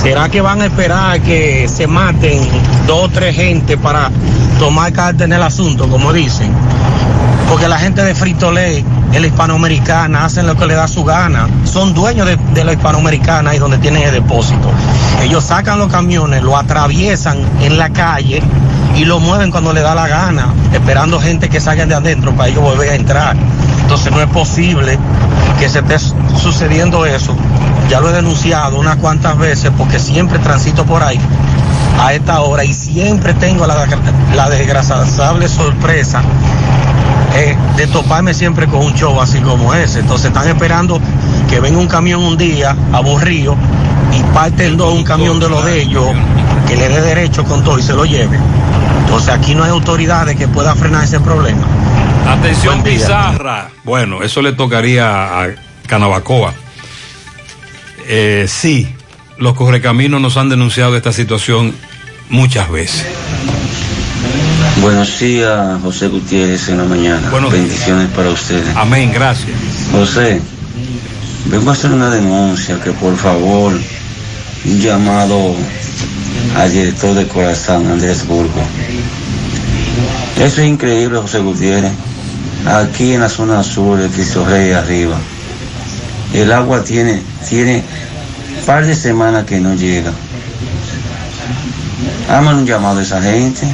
¿Será que van a esperar que se maten dos o tres gente para tomar carta en el asunto, como dicen? Porque la gente de Frito-Lay, en la hispanoamericana, hacen lo que le da su gana. Son dueños de, de la hispanoamericana y donde tienen el depósito. Ellos sacan los camiones, lo atraviesan en la calle y lo mueven cuando le da la gana, esperando gente que salga de adentro para ellos volver a entrar. Entonces no es posible que se esté sucediendo eso. Ya lo he denunciado unas cuantas veces porque siempre transito por ahí a esta hora y siempre tengo la, la desgraciable sorpresa eh, de toparme siempre con un show así como ese. Entonces están esperando que venga un camión un día aburrido y parte en dos un camión de los de ellos que le dé derecho con todo y se lo lleve. Entonces aquí no hay autoridades que puedan frenar ese problema. Atención Buen día. Pizarra. Bueno, eso le tocaría a Canabacoa. Eh, sí, los correcaminos nos han denunciado esta situación muchas veces. Buenos días, José Gutiérrez en la mañana. Bendiciones para ustedes. Amén, gracias. José, vengo a hacer una denuncia que por favor, un llamado al director de Corazón, Andrés Burgo. Eso es increíble, José Gutiérrez. Aquí en la zona sur de Cristo Rey arriba, el agua tiene, tiene par de semanas que no llega. Hagan un llamado a esa gente.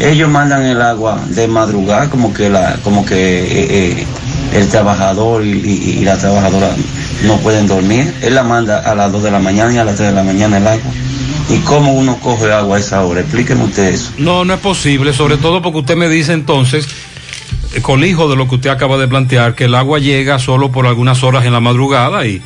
Ellos mandan el agua de madrugada como que la, como que eh, eh, el trabajador y, y- y la trabajadora no pueden dormir. Él la manda a las 2 de la mañana y a las 3 de la mañana el agua. ¿Y cómo uno coge agua a esa hora? Explíqueme usted eso. No, no es posible, sobre todo porque usted me dice entonces, eh, colijo de lo que usted acaba de plantear, que el agua llega solo por algunas horas en la madrugada y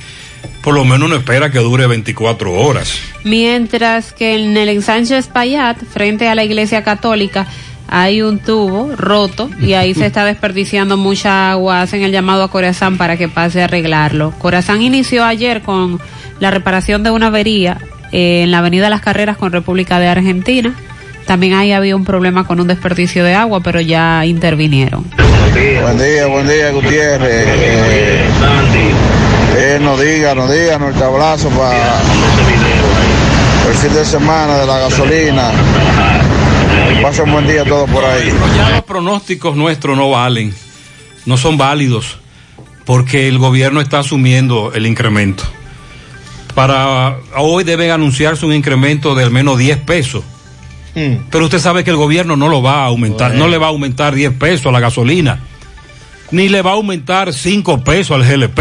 por lo menos uno espera que dure 24 horas. Mientras que en el ensanche Espaillat, frente a la iglesia católica, hay un tubo roto y ahí se está desperdiciando mucha agua. Hacen el llamado a Corazán para que pase a arreglarlo. Corazán inició ayer con la reparación de una avería eh, en la avenida Las Carreras con República de Argentina. También ahí había un problema con un desperdicio de agua, pero ya intervinieron. Buen día, buen día, Gutiérrez. Eh, eh, nos diga, nos diga nuestro abrazo para el fin de semana de la gasolina. Pasen un buen día todos por ahí. Ya los pronósticos nuestros no valen, no son válidos, porque el gobierno está asumiendo el incremento. Para hoy deben anunciarse un incremento de al menos 10 pesos. Pero usted sabe que el gobierno no lo va a aumentar, Bueno. no le va a aumentar 10 pesos a la gasolina, ni le va a aumentar 5 pesos al GLP,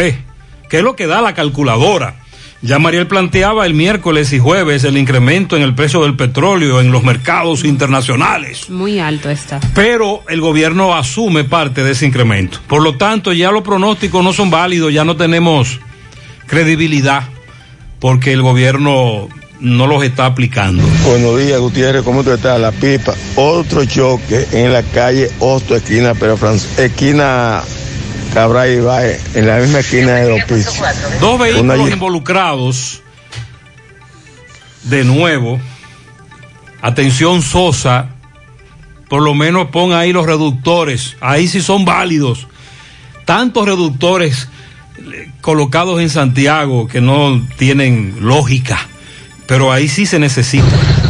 que es lo que da la calculadora. Ya Mariel planteaba el miércoles y jueves el incremento en el precio del petróleo en los mercados internacionales Muy alto está. pero el gobierno asume parte de ese incremento. Por lo tanto, ya los pronósticos no son válidos, ya no tenemos credibilidad, porque el gobierno no los está aplicando. Buenos días, Gutiérrez. ¿Cómo tú estás? La pipa. Otro choque en la calle Hosto, esquina Pero esquina Cabral en la misma esquina de los pisos. Dos vehículos involucrados, de nuevo, atención Sosa, por lo menos pon ahí los reductores, ahí sí son válidos. Tantos reductores colocados en Santiago que no tienen lógica, pero ahí sí se necesita.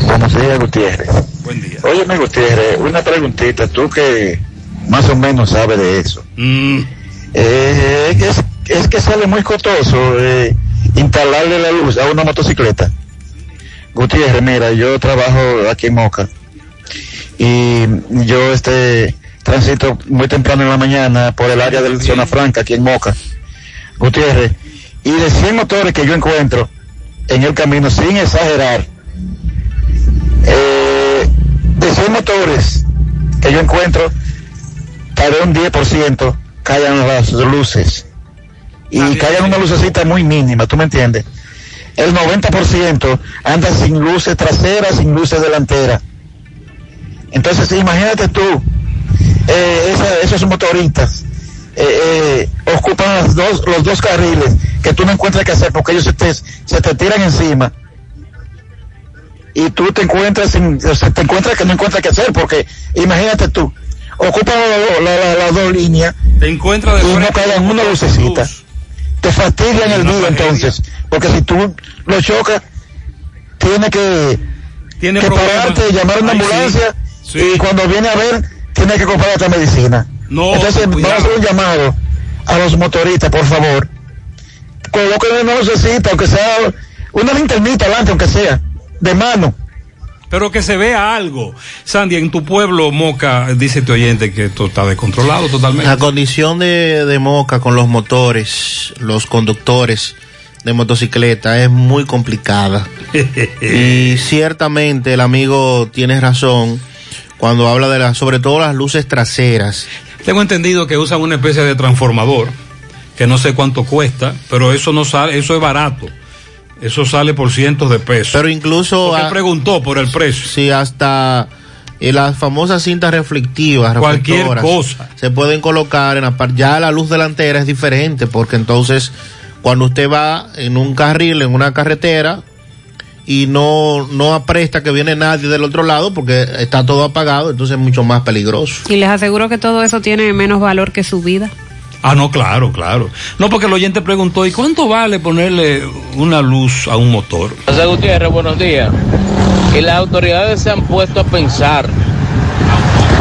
Buenos días, Gutiérrez. Buen día. Óyeme, Gutiérrez, una preguntita, tú que más o menos sabes de eso. Mm. Eh, es, es que sale muy costoso eh, instalarle la luz a una motocicleta. Gutiérrez, mira, yo trabajo aquí en Moca y yo este transito muy temprano en la mañana por el área de la zona franca aquí en Moca. Gutiérrez, y de 100 motores que yo encuentro en el camino, sin exagerar, eh, de 100 motores que yo encuentro, vez un 10% caigan las luces. Y caigan una lucecita muy mínima, ¿tú me entiendes? el 90% anda sin luces traseras, sin luces delanteras. Entonces, imagínate tú, eh, esa- esos motoristas eh, eh, ocupan los dos, los dos carriles que tú no encuentras qué hacer porque ellos se te, se te tiran encima y tú te encuentras sin, o sea, te encuentras que no encuentras qué hacer porque imagínate tú, ocupan la- la- la- las dos líneas Te encuentras de y no cada una lucecita. Te fastidian el día entonces, porque si tú lo chocas, tiene que, Tiene que pararte, llamar a una Ay, sí. ambulancia Sí. y cuando viene a ver, tiene que comprar otra medicina. No, entonces, vamos a hacer un llamado a los motoristas, por favor. Coloquen una lucecita, aunque sea una linternita adelante, aunque sea, de mano. Pero que se vea algo. Sandy, en tu pueblo, Moca, dice este oyente que esto está descontrolado totalmente. La condición de, de Moca con los motores, los conductores de motocicleta es muy complicada. y ciertamente el amigo tiene razón cuando habla de las, sobre todo las luces traseras. Tengo entendido que usan una especie de transformador, que no sé cuánto cuesta, pero eso no sale, eso es barato. Eso sale por cientos de pesos. Pero incluso... A- preguntó por el precio. Sí, hasta eh, las famosas cintas reflectivas, Cualquier cosa. se pueden colocar en la parte. Ya la luz delantera es diferente, porque entonces cuando usted va en un carril, en una carretera, y no, no apresta que viene nadie del otro lado, porque está todo apagado, entonces es mucho más peligroso. Y les aseguro que todo eso tiene menos valor que su vida. Ah, no, claro, claro. No, porque el oyente preguntó, ¿y cuánto vale ponerle una luz a un motor? José Gutiérrez, buenos días. Y las autoridades se han puesto a pensar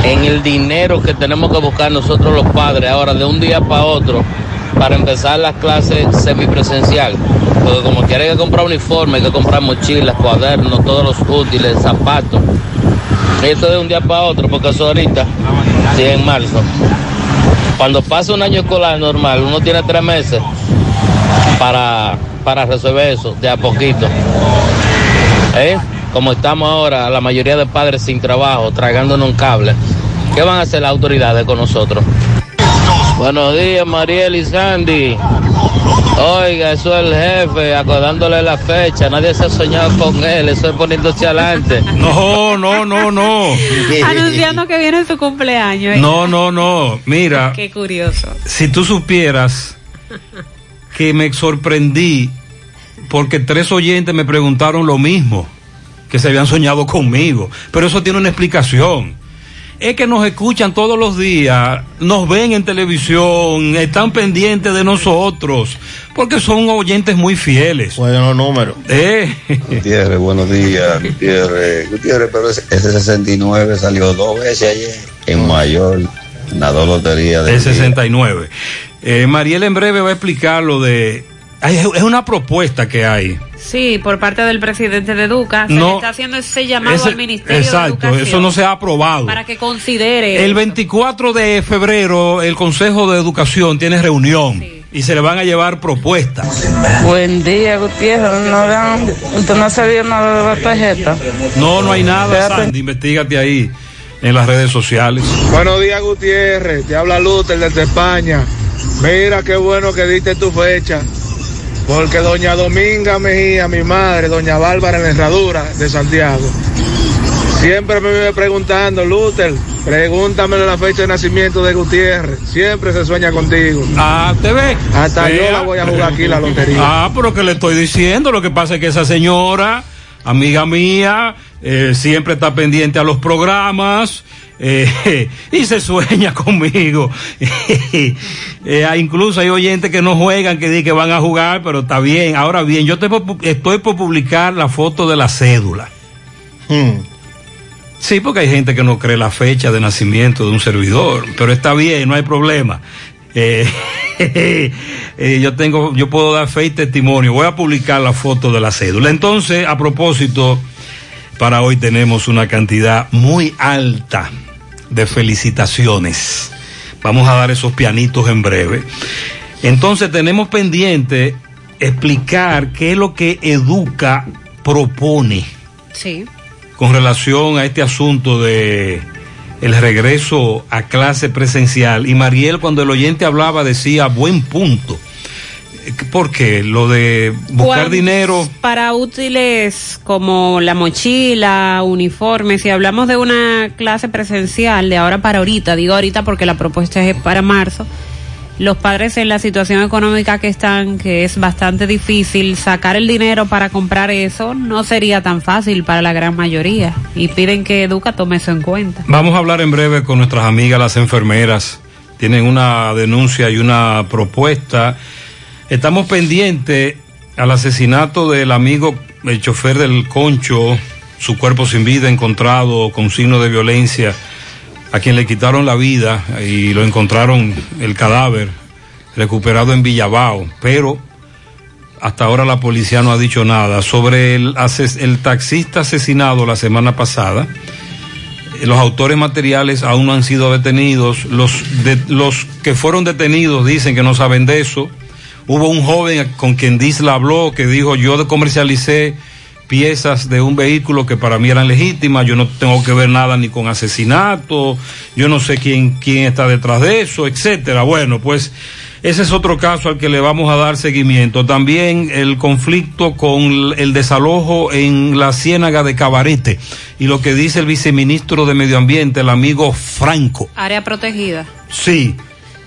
en el dinero que tenemos que buscar nosotros los padres ahora de un día para otro para empezar las clases semipresencial. Porque como quiera hay que comprar uniforme, hay que comprar mochilas, cuadernos, todos los útiles, zapatos. Esto de un día para otro, porque eso ahorita, sí, en marzo. Cuando pasa un año escolar normal, uno tiene tres meses para, para resolver eso, de a poquito. ¿Eh? Como estamos ahora, la mayoría de padres sin trabajo, tragándonos un cable. ¿Qué van a hacer las autoridades con nosotros? Buenos días, Mariel y Sandy. Oiga, eso es el jefe, acordándole la fecha. Nadie se ha soñado con él, eso es poniéndose adelante. No, no, no, no. Anunciando que viene su cumpleaños. ¿eh? No, no, no. Mira, Qué curioso. si tú supieras que me sorprendí porque tres oyentes me preguntaron lo mismo, que se habían soñado conmigo, pero eso tiene una explicación. Es que nos escuchan todos los días, nos ven en televisión, están pendientes de nosotros, porque son oyentes muy fieles. Bueno, los números. Eh. Gutiérrez, buenos días, Gutiérrez. Gutiérrez, pero ese, ese 69 salió dos veces ayer en Mayor, una dos lotería de El 69. Eh, Mariel en breve va a explicar lo de... Es una propuesta que hay. Sí, por parte del presidente de Educa. Se No, le está haciendo ese llamado Ese- al Ministerio de exacto, Educación. eso no se ha aprobado. Para que considere. El 24 de febrero el Consejo de Educación tiene reunión y se le van a llevar propuestas. Buen día, Gutiérrez. No dan, usted no sabía nada de la tarjeta. No, no hay nada, Sandy, investigate ahí en las redes sociales. Buenos días, Gutiérrez. Te habla Luther desde España. Mira qué bueno que diste tu fecha. Porque doña Dominga Mejía, mi madre, doña Bárbara en la Herradura de Santiago, siempre me vive preguntando, Luther, pregúntame la fecha de nacimiento de Gutiérrez. Siempre se sueña contigo. Ah, ¿te ve? Hasta yo la voy a jugar aquí la lotería. Ah, pero que le estoy diciendo, lo que pasa es que esa señora, amiga mía, eh, siempre está pendiente a los programas eh, y se sueña conmigo. Eh, ah, incluso hay oyentes que no juegan, que dicen que van a jugar, pero está bien. Ahora bien, yo estoy por publicar la foto de la cédula. Sí, porque hay gente que no cree la fecha de nacimiento de un servidor, pero está bien, no hay problema. Eh, eh, yo tengo, yo puedo dar fe y testimonio. Voy a publicar la foto de la cédula. Entonces, a propósito, para hoy tenemos una cantidad muy alta de felicitaciones. Vamos a dar esos pianitos en breve. Entonces, tenemos pendiente explicar qué es lo que Educa propone Sí. con relación a este asunto de el regreso a clase presencial y Mariel cuando el oyente hablaba decía buen punto ¿Por qué? Lo de buscar dinero. Para útiles como la mochila, uniformes, si hablamos de una clase presencial de ahora para ahorita, digo ahorita porque la propuesta es para marzo, los padres en la situación económica que están, que es bastante difícil, sacar el dinero para comprar eso no sería tan fácil para la gran mayoría y piden que Educa tome eso en cuenta. Vamos a hablar en breve con nuestras amigas las enfermeras. Tienen una denuncia y una propuesta. Estamos pendientes al asesinato del amigo, el chofer del Concho, su cuerpo sin vida encontrado con signos de violencia, a quien le quitaron la vida y lo encontraron el cadáver recuperado en Villabao, pero hasta ahora la policía no ha dicho nada sobre el, el taxista asesinado la semana pasada los autores materiales aún no han sido detenidos. Los, de- los que fueron detenidos dicen que no saben de eso. Hubo un joven con quien Disla habló que dijo yo comercialicé piezas de un vehículo que para mí eran legítimas, yo no tengo que ver nada ni con asesinato, yo no sé quién, quién está detrás de eso, etcétera. Bueno, pues ese es otro caso al que le vamos a dar seguimiento. También el conflicto con el desalojo en la ciénaga de Cabarete y lo que dice el viceministro de Medio Ambiente, el amigo Franco. Área protegida. Sí,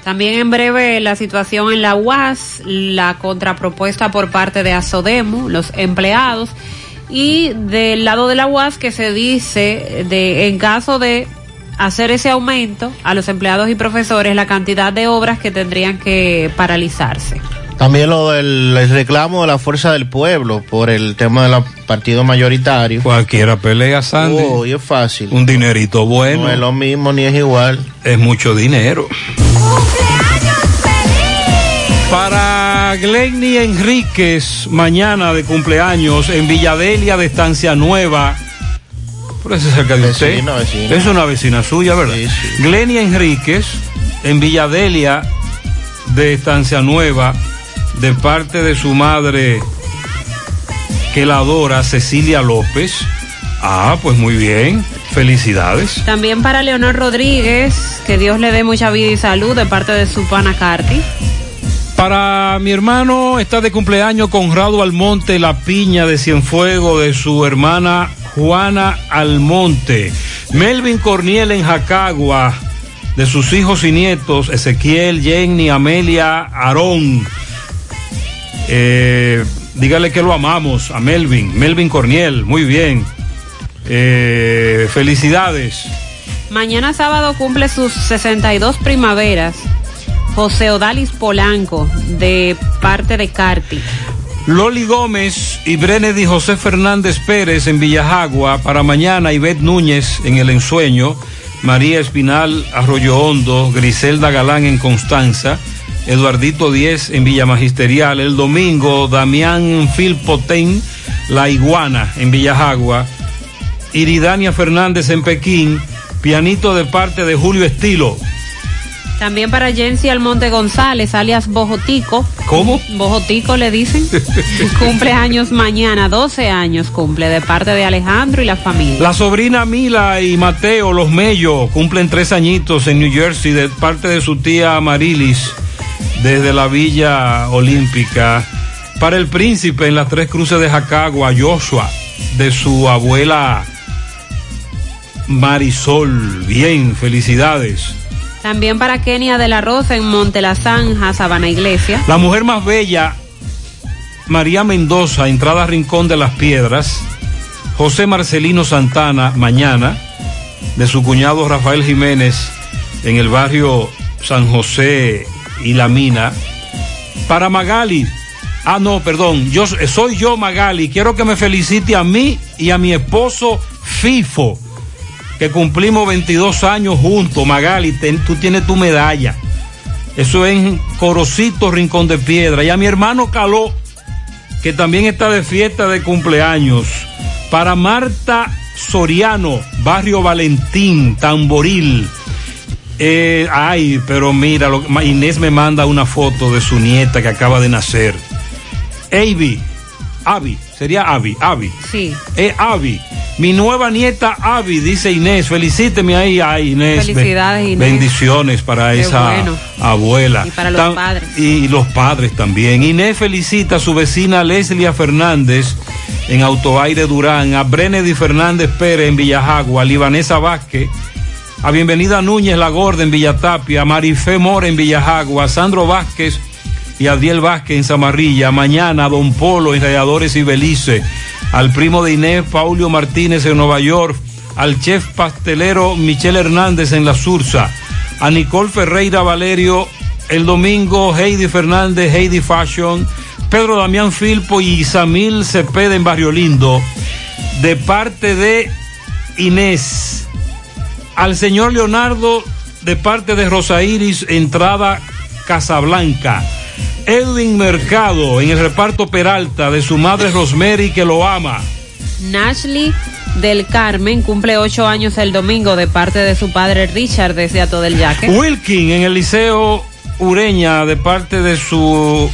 También en breve la situación en la UAS, la contrapropuesta por parte de Asodemo, los empleados, y del lado de la UAS que se dice de en caso de hacer ese aumento a los empleados y profesores la cantidad de obras que tendrían que paralizarse. También lo del el reclamo de la fuerza del pueblo por el tema del partido mayoritario. Cualquiera pelea, Sandy. Oh, y es fácil. un dinerito bueno. No es lo mismo ni es igual. Es mucho dinero. Para Glenny Enríquez, mañana de cumpleaños en Villadelia de Estancia Nueva. Por eso es cerca de usted. Vecino, vecino. Es una vecina suya, ¿verdad? Glenny Enríquez en Villadelia de Estancia Nueva, de parte de su madre que la adora, Cecilia López. Ah, pues muy bien. Felicidades. También para Leonor Rodríguez, que Dios le dé mucha vida y salud de parte de su pana Carti. Para mi hermano está de cumpleaños Conrado Almonte, la piña de Cienfuego de su hermana Juana Almonte. Melvin Corniel en Jacagua, de sus hijos y nietos, Ezequiel, Jenny, Amelia, Aarón. Eh, dígale que lo amamos a Melvin, Melvin Corniel, muy bien. Eh, felicidades. Mañana sábado cumple sus 62 primaveras. José Odalis Polanco, de parte de Carti. Loli Gómez y Brenedy José Fernández Pérez en Villajagua. Para mañana, Ivette Núñez en El Ensueño. María Espinal Arroyo Hondo. Griselda Galán en Constanza. Eduardito Díez en Villa Magisterial. El domingo, Damián Filpotén, La Iguana en Villajagua. Iridania Fernández en Pekín. Pianito de parte de Julio Estilo. También para Jensi Almonte González, alias Bojotico. ¿Cómo? Bojotico le dicen. cumple años mañana, 12 años cumple, de parte de Alejandro y la familia. La sobrina Mila y Mateo, los Mello, cumplen tres añitos en New Jersey de parte de su tía Marilis desde la Villa Olímpica. Para el príncipe en las tres cruces de Jacagua, Joshua, de su abuela Marisol. Bien, felicidades. También para Kenia de la Rosa en Monte La Zanja, Sabana Iglesia. La mujer más bella, María Mendoza, entrada Rincón de las Piedras. José Marcelino Santana, mañana, de su cuñado Rafael Jiménez, en el barrio San José y La Mina. Para Magali, ah no, perdón, yo soy yo Magali, quiero que me felicite a mí y a mi esposo Fifo, que cumplimos 22 años juntos. Magali, tú tienes tu medalla. Eso es en Corocito, Rincón de Piedra. Y a mi hermano Caló, que también está de fiesta de cumpleaños. Para Marta Soriano, Barrio Valentín, Tamboril. Eh, ay, pero mira, lo- Inés me manda una foto de su nieta que acaba de nacer. Avi, Avi, sería Avi, Avi. Sí. Eh, Avi, Mi nueva nieta Avi, dice Inés, felicíteme ahí a Inés. Felicidades, Inés. Bendiciones para Qué esa bueno. abuela. Y para los padres. Y los padres también. Inés felicita a su vecina Leslia Fernández en Autoaire Durán, a Brenedy Fernández Pérez en Villajagua, a Libanesa Vázquez, a Bienvenida Núñez La Gorda en Villatapia, a Marifé Mora en Villajagua, a Sandro Vázquez y Adiel Vázquez en Zamarrilla, mañana a Don Polo en Rayadores y Belice, al primo de Inés Paulio Martínez en Nueva York, al chef pastelero Michel Hernández en La Sursa, a Nicole Ferreira Valerio el domingo, Heidi Fernández, Heidi Fashion, Pedro Damián Filpo y Samil Cepeda en Barrio Lindo, de parte de Inés, al señor Leonardo de parte de Rosa Iris, entrada Casablanca. Edwin Mercado en el reparto Peralta de su madre Rosemary que lo ama. Nashley del Carmen cumple ocho años el domingo de parte de su padre Richard desde Ato del Yaque. Wilkin en el Liceo Ureña de parte de su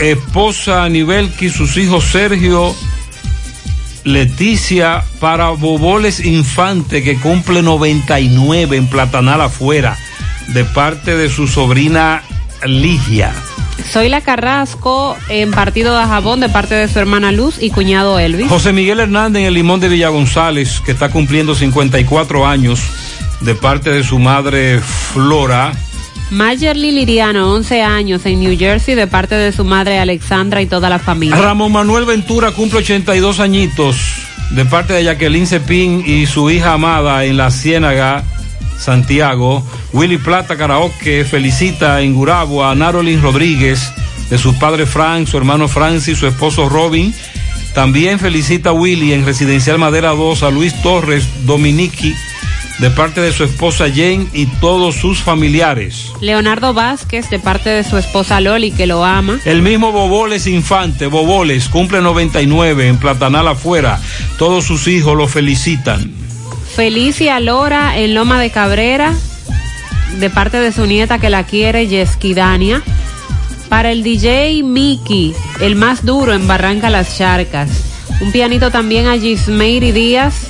esposa Anibelki, sus hijos Sergio, Leticia, para Boboles Infante que cumple 99 en Platanal afuera de parte de su sobrina Ligia. Soy la Carrasco en partido de Jabón de parte de su hermana Luz y cuñado Elvis. José Miguel Hernández en el Limón de Villa González, que está cumpliendo 54 años, de parte de su madre Flora. Mayerly Liriano, 11 años en New Jersey de parte de su madre Alexandra y toda la familia. Ramón Manuel Ventura cumple 82 añitos, de parte de Jacqueline Cepín y su hija amada en la Ciénaga, Santiago. Willy Plata Karaoke felicita en Gurabo a Narolin Rodríguez, de su padre Frank, su hermano Francis, su esposo Robin. También felicita a Willy en Residencial Madera 2 a Luis Torres Dominici, de parte de su esposa Jane y todos sus familiares. Leonardo Vázquez de parte de su esposa Loli que lo ama. El mismo Boboles Infante, Boboles, cumple 99 en Platanal afuera. Todos sus hijos lo felicitan. Felicia Lora en Loma de Cabrera de parte de su nieta que la quiere, Yesquidania. Para el DJ Miki, el más duro en Barranca Las Charcas. Un pianito también a Gismeiri Díaz,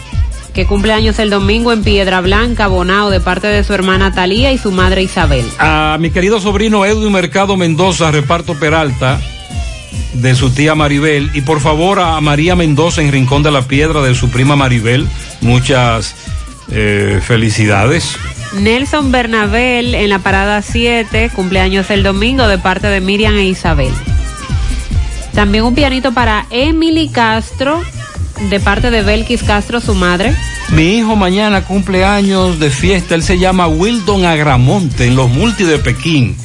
que cumple años el domingo en Piedra Blanca, Bonao, de parte de su hermana Talía y su madre Isabel. A mi querido sobrino Edwin Mercado Mendoza, reparto Peralta, de su tía Maribel. Y por favor a María Mendoza en Rincón de la Piedra, de su prima Maribel. Muchas eh, felicidades. Nelson Bernabel en la parada 7, cumpleaños el domingo de parte de Miriam e Isabel. También un pianito para Emily Castro de parte de Belkis Castro, su madre. Mi hijo mañana cumple años de fiesta. Él se llama Wildon Agramonte en los multi de Pekín.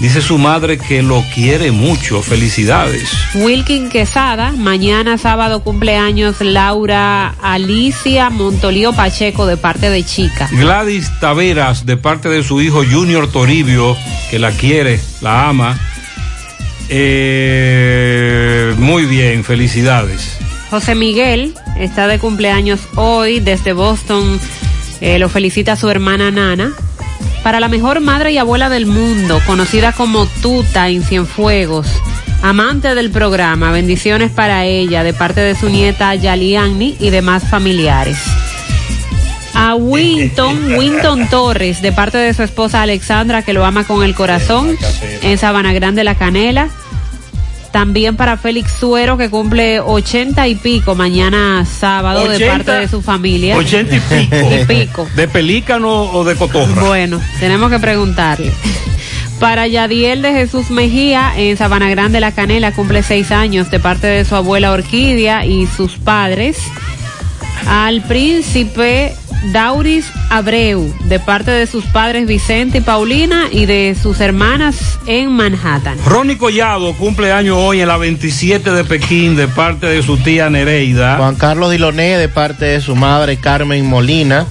Dice su madre que lo quiere mucho. Felicidades. Wilkin Quesada, mañana sábado cumpleaños Laura Alicia Montolío Pacheco de parte de Chica. Gladys Taveras, de parte de su hijo Junior Toribio, que la quiere, la ama. Eh, muy bien, felicidades. José Miguel está de cumpleaños hoy desde Boston. Eh, lo felicita su hermana Nana. Para la mejor madre y abuela del mundo, conocida como Tuta en Cienfuegos, amante del programa, bendiciones para ella de parte de su nieta Yaliani y demás familiares. A Winton, Winton Torres, de parte de su esposa Alexandra, que lo ama con el corazón, en Sabana Grande La Canela. También para Félix Suero, que cumple ochenta y pico mañana sábado de 80, parte de su familia. Ochenta y pico. Y pico. ¿De pelícano o de cotorra? Bueno, tenemos que preguntarle. Para Yadiel de Jesús Mejía, en Sabana Grande La Canela, cumple seis años de parte de su abuela Orquídea y sus padres. Al príncipe Dauris Abreu, de parte de sus padres Vicente y Paulina y de sus hermanas en Manhattan. Ronnie Collado cumple año hoy en la 27 de Pekín de parte de su tía Nereida. Juan Carlos Diloné de parte de su madre Carmen Molina.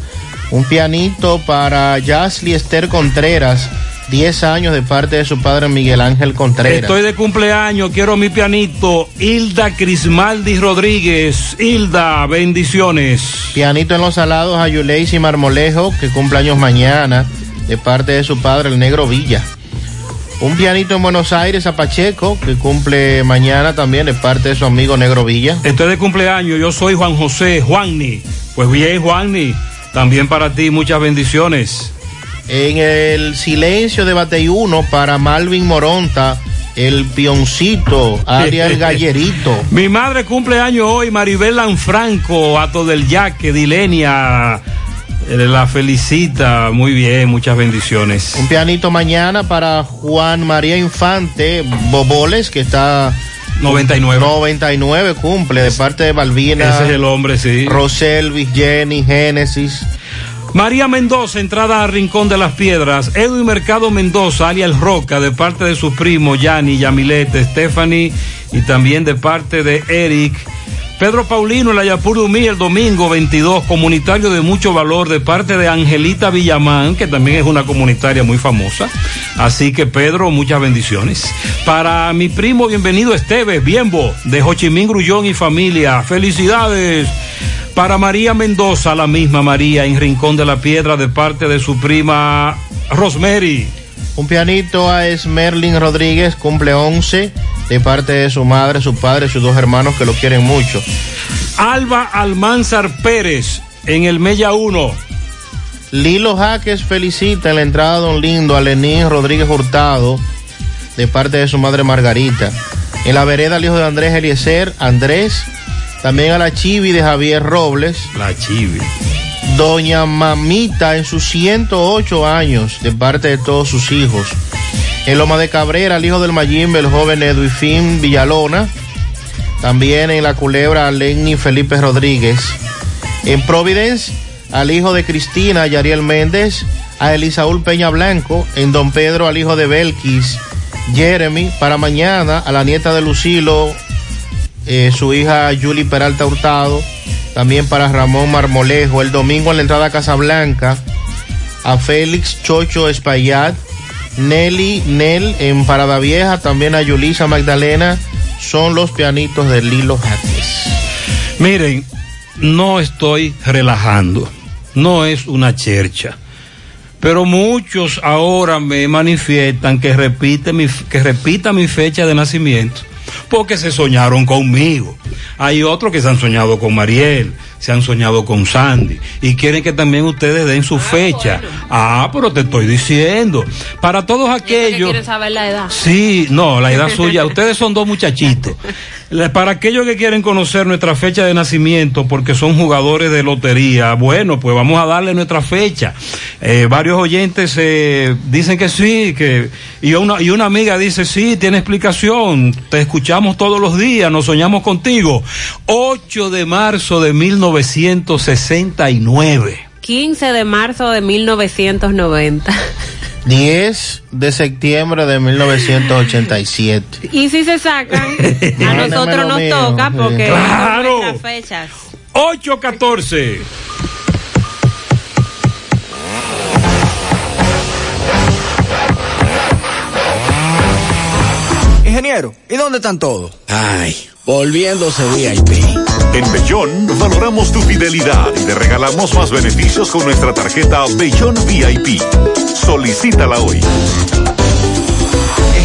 Un pianito para Yasli Esther Contreras, 10 años de parte de su padre Miguel Ángel Contreras. Estoy de cumpleaños, quiero mi pianito. Hilda Crismaldi Rodríguez. Hilda, bendiciones. Pianito en los salados a Yuleisi Marmolejo, que cumple años mañana, de parte de su padre, el negro Villa. Un pianito en Buenos Aires a Pacheco, que cumple mañana también, de parte de su amigo Negro Villa. Este de cumpleaños, yo soy Juan José Juanni. Pues bien, Juanni, también para ti muchas bendiciones. En el silencio de Bateyuno para Malvin Moronta, el pioncito, Aria el gallerito. Mi madre cumple años hoy, Maribel Lanfranco, Ato del Yaque, Dilenia. eh, La felicita, muy bien, muchas bendiciones. Un pianito mañana para Juan María Infante Boboles, que está 99. 99 cumple de parte de Balbina. Ese es el hombre, sí. Roselvis, Jenny, Génesis. María Mendoza, entrada a Rincón de las Piedras. Edwin Mercado Mendoza, alias Roca, de parte de sus primos Yanni, Yamilete, Stephanie y también de parte de Eric. Pedro Paulino, el Ayapur Dumí, el domingo 22, comunitario de mucho valor de parte de Angelita Villamán, que también es una comunitaria muy famosa. Así que Pedro, muchas bendiciones. Para mi primo, bienvenido Esteves, Bienbo, de Jochimín Grullón y familia. Felicidades. Para María Mendoza, la misma María, en Rincón de la Piedra, de parte de su prima Rosemary. Un pianito a Esmerlin Rodríguez, cumple 11, de parte de su madre, su padre, sus dos hermanos que lo quieren mucho. Alba Almanzar Pérez, en el Mella 1. Lilo Jaques felicita en la entrada a Don Lindo a Lenín Rodríguez Hurtado, de parte de su madre Margarita. En la vereda, el hijo de Andrés Eliezer, Andrés. También a la Chivi de Javier Robles. La Chivi. Doña Mamita en sus 108 años, de parte de todos sus hijos. En Loma de Cabrera, el hijo del Mayimbe, el joven Eduifín Villalona. También en La Culebra, a Lenny Felipe Rodríguez. En Providence, al hijo de Cristina, Yariel Méndez. A Elisaúl Peña Blanco. En Don Pedro, al hijo de Belkis, Jeremy. Para mañana, a la nieta de Lucilo, eh, su hija Julie Peralta Hurtado. También para Ramón Marmolejo. El domingo en la entrada a Casablanca. A Félix Chocho Espaillat. Nelly Nel en Parada Vieja. También a Yulisa Magdalena. Son los pianitos de Lilo Jaques. Miren, no estoy relajando. No es una chercha. Pero muchos ahora me manifiestan que repite mi, que repita mi fecha de nacimiento porque se soñaron conmigo. Hay otros que se han soñado con Mariel, se han soñado con Sandy y quieren que también ustedes den su fecha. Ah, pero te estoy diciendo. Para todos aquellos. ¿Quieres saber la edad? Sí, no, la edad suya. Ustedes son dos muchachitos. Para aquellos que quieren conocer nuestra fecha de nacimiento porque son jugadores de lotería, bueno, pues vamos a darle nuestra fecha. Eh, varios oyentes eh, dicen que sí, que y una, y una amiga dice, sí, tiene explicación, te escuchamos todos los días, nos soñamos contigo. 8 de marzo de 1969. 15 de marzo de 1990. 10 de septiembre de 1987. Y si se sacan, a nosotros nos mío, toca sí. porque Claro. son nuestras fechas. 814. Ingeniero, ¿y dónde están todos? Ay, volviéndose VIP. En Bellón valoramos tu fidelidad y te regalamos más beneficios con nuestra tarjeta Bellón VIP. Solicítala hoy.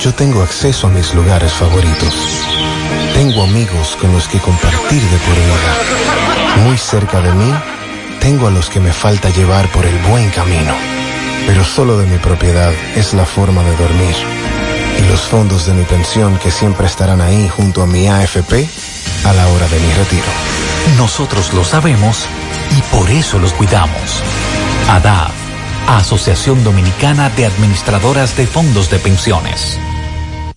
Yo tengo acceso a mis lugares favoritos. Tengo amigos con los que compartir de por vida. Muy cerca de mí, tengo a los que me falta llevar por el buen camino. Pero solo de mi propiedad es la forma de dormir. Y los fondos de mi pensión que siempre estarán ahí junto a mi AFP a la hora de mi retiro. Nosotros lo sabemos y por eso los cuidamos. ADAF, Asociación Dominicana de Administradoras de Fondos de Pensiones.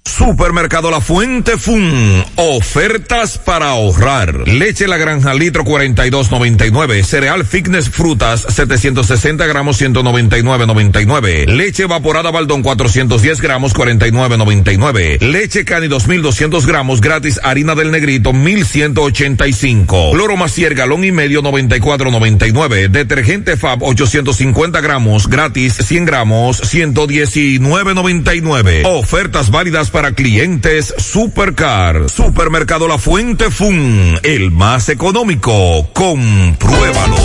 Supermercado La Fuente Fun. Ofertas para ahorrar. Leche La Granja litro 42.99. Cereal Fitness Frutas 760 gramos 199.99. Leche evaporada Baldón 410 gramos 49.99. Leche Cani 2200 gramos gratis harina del negrito 1185. Cloro Macier galón y medio 94.99. Detergente Fab 850 gramos gratis 100 gramos 119.99. Ofertas válidas para clientes Supercar. Supermercado La Fuente Fun, el más económico. Compruébalo.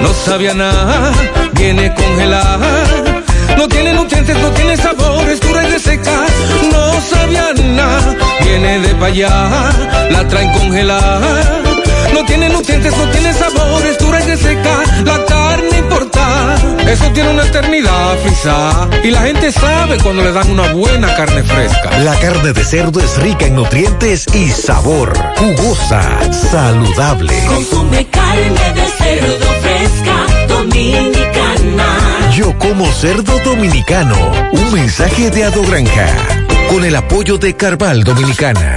No sabía nada, viene congelada. No tiene nutrientes, no tiene sabor, es dura y reseca. No sabía nada, viene de pa' allá, la traen congelada. No tiene nutrientes, no tiene sabor, es dura y reseca. La eso tiene una eternidad frisa. Y la gente sabe cuando le dan una buena carne fresca. La carne de cerdo es rica en nutrientes y sabor. Jugosa, saludable. Consume carne de cerdo fresca, dominicana. Yo como cerdo dominicano. Un mensaje de Ado Granja. Con el apoyo de Carval Dominicana.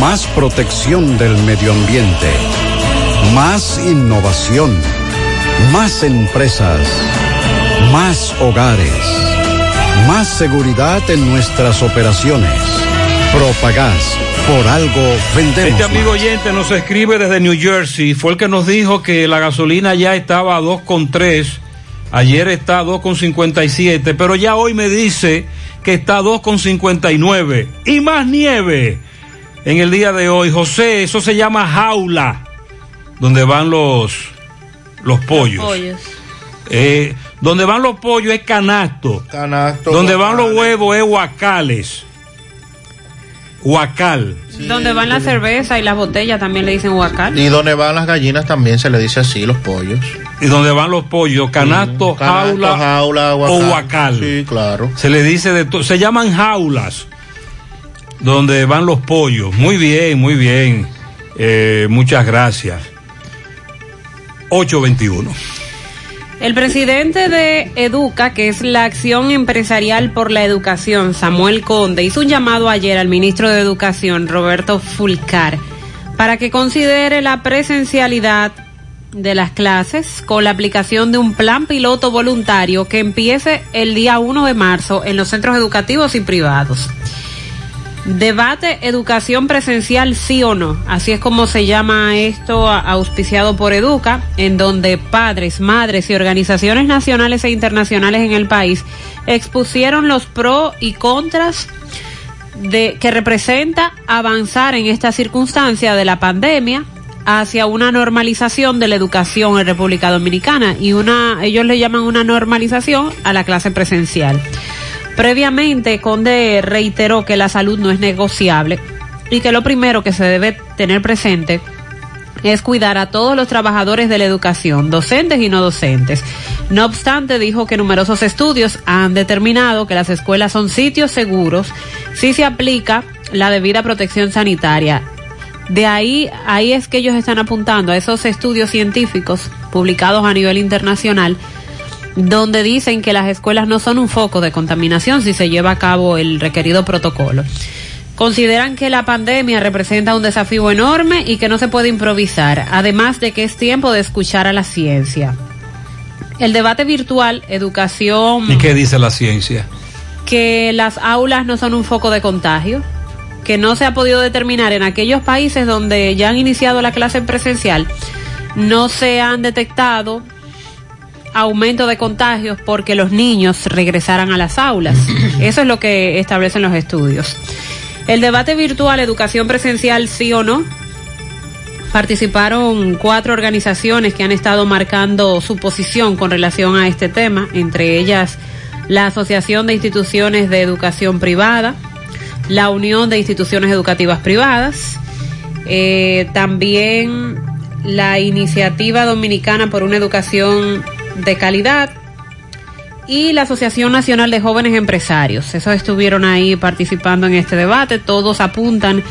Más protección del medio ambiente. Más innovación. Más empresas. Más hogares. Más seguridad en nuestras operaciones. Propagás. Por algo vendemos. Este amigo más. oyente nos escribe desde New Jersey. Fue el que nos dijo que la gasolina ya estaba a 2,3. Ayer está a 2,57. Pero ya hoy me dice que está a 2,59. Y más nieve en el día de hoy. José, eso se llama jaula. Donde van los, los pollos. Pollos. Eh, donde van los pollos es canasto. Canasto. Donde van los huevos es huacales. Huacal. Donde van la cerveza y las botellas también le dicen huacal. Y donde van las gallinas también se le dice así, los pollos. Y donde van los pollos, canasto, Canasto, jaula, jaula, o huacal. huacal. Sí, claro. Se le dice de todo, se llaman jaulas donde van los pollos. Muy bien, muy bien. Eh, muchas gracias. 821. El presidente de Educa, que es la Acción Empresarial por la Educación, Samuel Conde, hizo un llamado ayer al ministro de Educación, Roberto Fulcar, para que considere la presencialidad de las clases con la aplicación de un plan piloto voluntario que empiece el día 1 de marzo en los centros educativos y privados. Debate educación presencial sí o no. Así es como se llama esto auspiciado por Educa, en donde padres, madres y organizaciones nacionales e internacionales en el país expusieron los pros y contras de que representa avanzar en esta circunstancia de la pandemia hacia una normalización de la educación en República Dominicana y una ellos le llaman una normalización a la clase presencial. Previamente, Conde reiteró que la salud no es negociable y que lo primero que se debe tener presente es cuidar a todos los trabajadores de la educación, docentes y no docentes. No obstante, dijo que numerosos estudios han determinado que las escuelas son sitios seguros si se aplica la debida protección sanitaria. De ahí, ahí es que ellos están apuntando a esos estudios científicos publicados a nivel internacional donde dicen que las escuelas no son un foco de contaminación si se lleva a cabo el requerido protocolo. Consideran que la pandemia representa un desafío enorme y que no se puede improvisar, además de que es tiempo de escuchar a la ciencia. El debate virtual, educación, ¿Y qué dice la ciencia? que las aulas no son un foco de contagio, que no se ha podido determinar en aquellos países donde ya han iniciado la clase presencial, no se han detectado aumento de contagios porque los niños regresaran a las aulas. Eso es lo que establecen los estudios. El debate virtual, educación presencial, sí o no. Participaron cuatro organizaciones que han estado marcando su posición con relación a este tema, entre ellas la Asociación de Instituciones de Educación Privada, la Unión de Instituciones Educativas Privadas, eh, también la Iniciativa Dominicana por una Educación de Calidad y la Asociación Nacional de Jóvenes Empresarios. Esos estuvieron ahí participando en este debate. Todos apuntan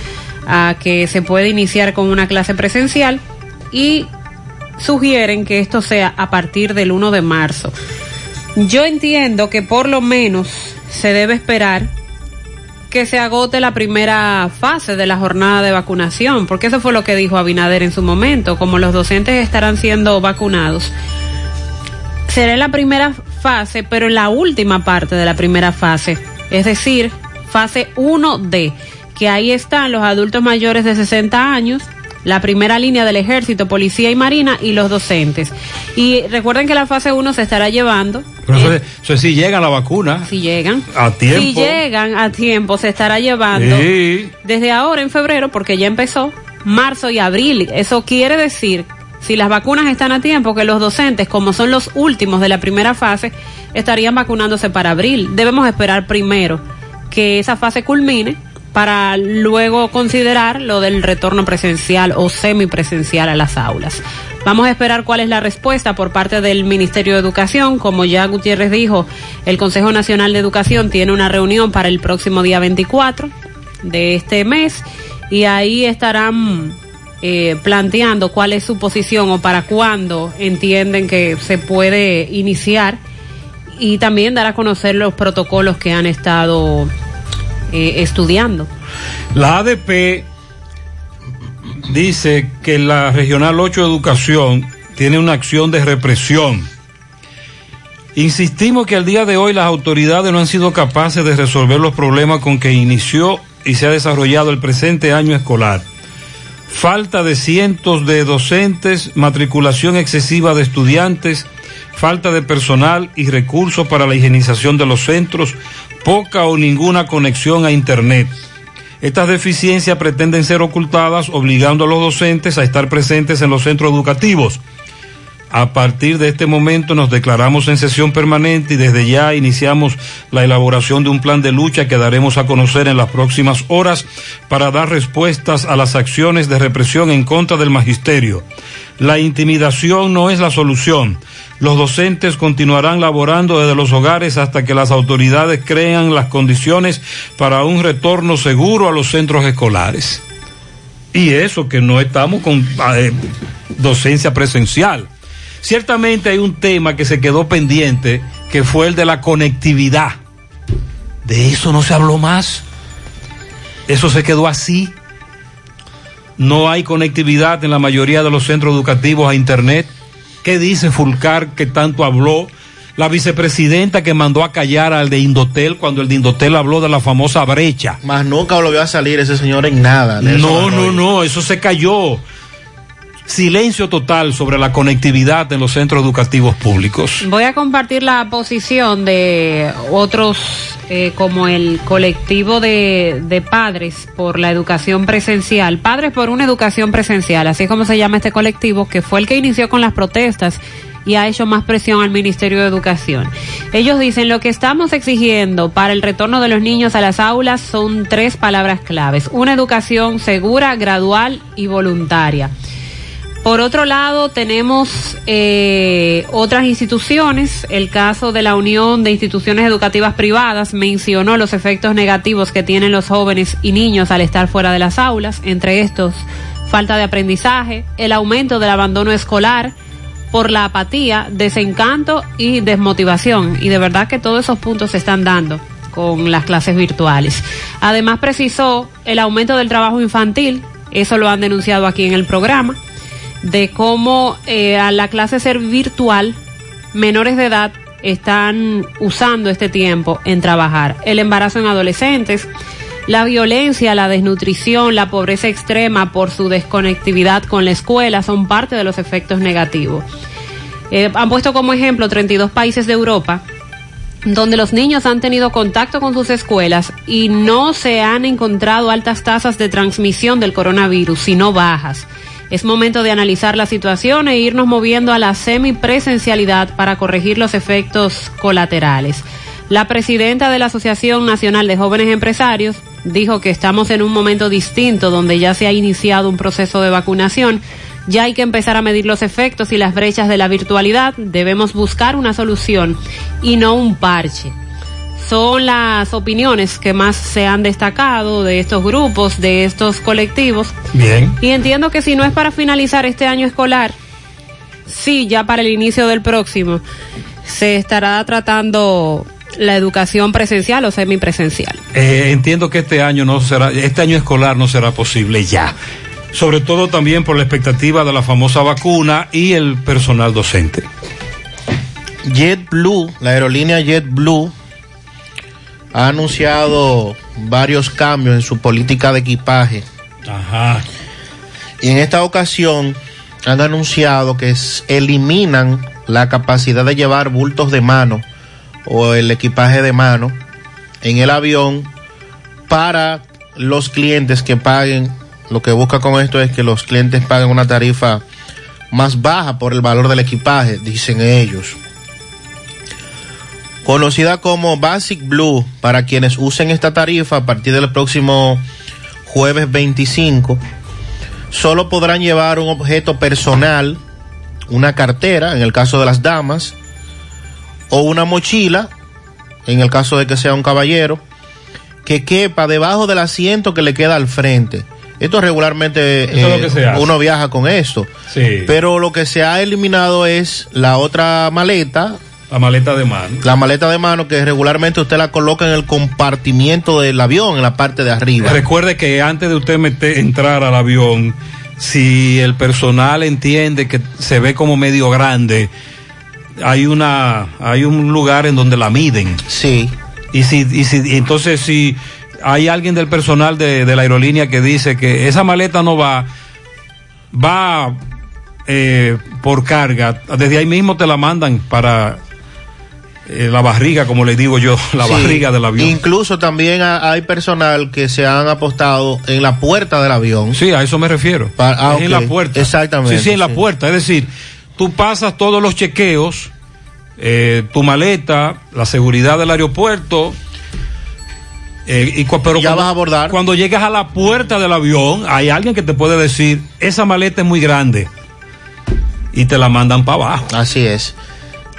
a que se puede iniciar con una clase presencial y sugieren que esto sea a partir del 1 de marzo. Yo entiendo que por lo menos se debe esperar que se agote la primera fase de la jornada de vacunación, porque eso fue lo que dijo Abinader en su momento, como los docentes estarán siendo vacunados. Será en la primera fase, pero en la última parte de la primera fase, es decir, fase 1D, que ahí están los adultos mayores de 60 años, la primera línea del ejército, policía y marina y los docentes. Y recuerden que la fase 1 se estará llevando Pero eso, es- eso es si llega la vacuna si llegan. a tiempo. Si llegan a tiempo, se estará llevando Sí. desde ahora en febrero, porque ya empezó, marzo y abril. Eso quiere decir, si las vacunas están a tiempo, que los docentes, como son los últimos de la primera fase, estarían vacunándose para abril. Debemos esperar primero que esa fase culmine para luego considerar lo del retorno presencial o semipresencial a las aulas. Vamos a esperar cuál es la respuesta por parte del Ministerio de Educación. Como ya Gutiérrez dijo, el Consejo Nacional de Educación tiene una reunión para el próximo día 24 de este mes y ahí estarán eh, planteando cuál es su posición o para cuándo entienden que se puede iniciar y también dar a conocer los protocolos que han estado eh, estudiando. La ADP dice que la Regional 8 de Educación tiene una acción de represión. Insistimos que al día de hoy las autoridades no han sido capaces de resolver los problemas con que inició y se ha desarrollado el presente año escolar. Falta de cientos de docentes, matriculación excesiva de estudiantes, falta de personal y recursos para la higienización de los centros, poca o ninguna conexión a Internet. Estas deficiencias pretenden ser ocultadas obligando a los docentes a estar presentes en los centros educativos. A partir de este momento nos declaramos en sesión permanente y desde ya iniciamos la elaboración de un plan de lucha que daremos a conocer en las próximas horas para dar respuestas a las acciones de represión en contra del magisterio. La intimidación no es la solución. Los docentes continuarán laborando desde los hogares hasta que las autoridades crean las condiciones para un retorno seguro a los centros escolares. Y eso que no estamos con eh, docencia presencial. Ciertamente hay un tema que se quedó pendiente, que fue el de la conectividad. De eso no se habló más. Eso se quedó así. No hay conectividad en la mayoría de los centros educativos a Internet. ¿Qué dice Fulcar que tanto habló? La vicepresidenta que mandó a callar al de Indotel cuando el de Indotel habló de la famosa brecha. Más nunca volvió a salir ese señor en nada. Nelson No, no, no, eso se cayó. Silencio total sobre la conectividad en los centros educativos públicos. Voy a compartir la posición de otros eh, como el colectivo de, de padres por la educación presencial, padres por una educación presencial, así es como se llama este colectivo, que fue el que inició con las protestas y ha hecho más presión al Ministerio de Educación. Ellos dicen lo que estamos exigiendo para el retorno de los niños a las aulas son tres palabras claves. Una educación segura, gradual y voluntaria. Por otro lado, tenemos eh, otras instituciones. El caso de la Unión de Instituciones Educativas Privadas mencionó los efectos negativos que tienen los jóvenes y niños al estar fuera de las aulas, entre estos falta de aprendizaje, el aumento del abandono escolar por la apatía, desencanto y desmotivación. Y de verdad que todos esos puntos se están dando con las clases virtuales. Además precisó el aumento del trabajo infantil, eso lo han denunciado aquí en el programa de cómo eh, a la clase ser virtual, menores de edad están usando este tiempo en trabajar. El embarazo en adolescentes, la violencia, la desnutrición, la pobreza extrema por su desconectividad con la escuela son parte de los efectos negativos. Eh, han puesto como ejemplo 32 países de Europa donde los niños han tenido contacto con sus escuelas y no se han encontrado altas tasas de transmisión del coronavirus, sino bajas. Es momento de analizar la situación e irnos moviendo a la semipresencialidad para corregir los efectos colaterales. La presidenta de la Asociación Nacional de Jóvenes Empresarios dijo que estamos en un momento distinto donde ya se ha iniciado un proceso de vacunación. Ya hay que empezar a medir los efectos y las brechas de la virtualidad. Debemos buscar una solución y no un parche son las opiniones que más se han destacado de estos grupos, de estos colectivos. Bien. Y entiendo que si no es para finalizar este año escolar, sí, ya para el inicio del próximo, se estará tratando la educación presencial o semipresencial. Eh, entiendo que este año no será, este año escolar no será posible ya. Sobre todo también por la expectativa de la famosa vacuna y el personal docente. JetBlue, la aerolínea JetBlue, ha anunciado varios cambios en su política de equipaje. Ajá. Y en esta ocasión han anunciado que eliminan la capacidad de llevar bultos de mano o el equipaje de mano en el avión para los clientes que paguen. Lo que busca con esto es que los clientes paguen una tarifa más baja por el valor del equipaje, dicen ellos conocida como Basic Blue para quienes usen esta tarifa a partir del próximo jueves 25 solo podrán llevar un objeto personal una cartera en el caso de las damas o una mochila en el caso de que sea un caballero que quepa debajo del asiento que le queda al frente esto regularmente es hace. uno viaja con esto Sí. pero lo que se ha eliminado es la otra maleta La maleta de mano. la maleta de mano que regularmente usted la coloca en el compartimiento del avión, en la parte de arriba. Recuerde que antes de usted meter, entrar al avión, si el personal entiende que se ve como medio grande, hay una, hay un lugar en donde la miden. Sí. Y si, y si, entonces si hay alguien del personal de, de la aerolínea que dice que esa maleta no va, va eh, por carga, desde ahí mismo te la mandan para eh, la barriga, como le digo yo, la Sí. barriga del avión. Incluso también ha- hay personal que se han apostado en la puerta del avión. Sí, a eso me refiero. Pa- ah, es en la puerta. Exactamente. Sí, sí, en la puerta. Es decir, tú pasas todos los chequeos, eh, tu maleta, la seguridad del aeropuerto. eh, y pero Ya cuando, vas a abordar. cuando llegas a la puerta del avión, hay alguien que te puede decir, esa maleta es muy grande. Y te la mandan para abajo. Así es.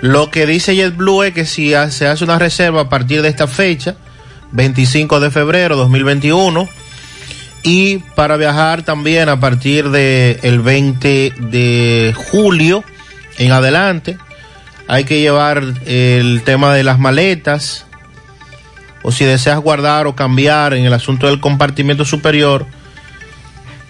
Lo que dice JetBlue es que si se hace una reserva a partir de esta fecha, 25 de febrero 2021, y para viajar también a partir del el 20 de julio en adelante, hay que llevar el tema de las maletas, o si deseas guardar o cambiar en el asunto del compartimiento superior,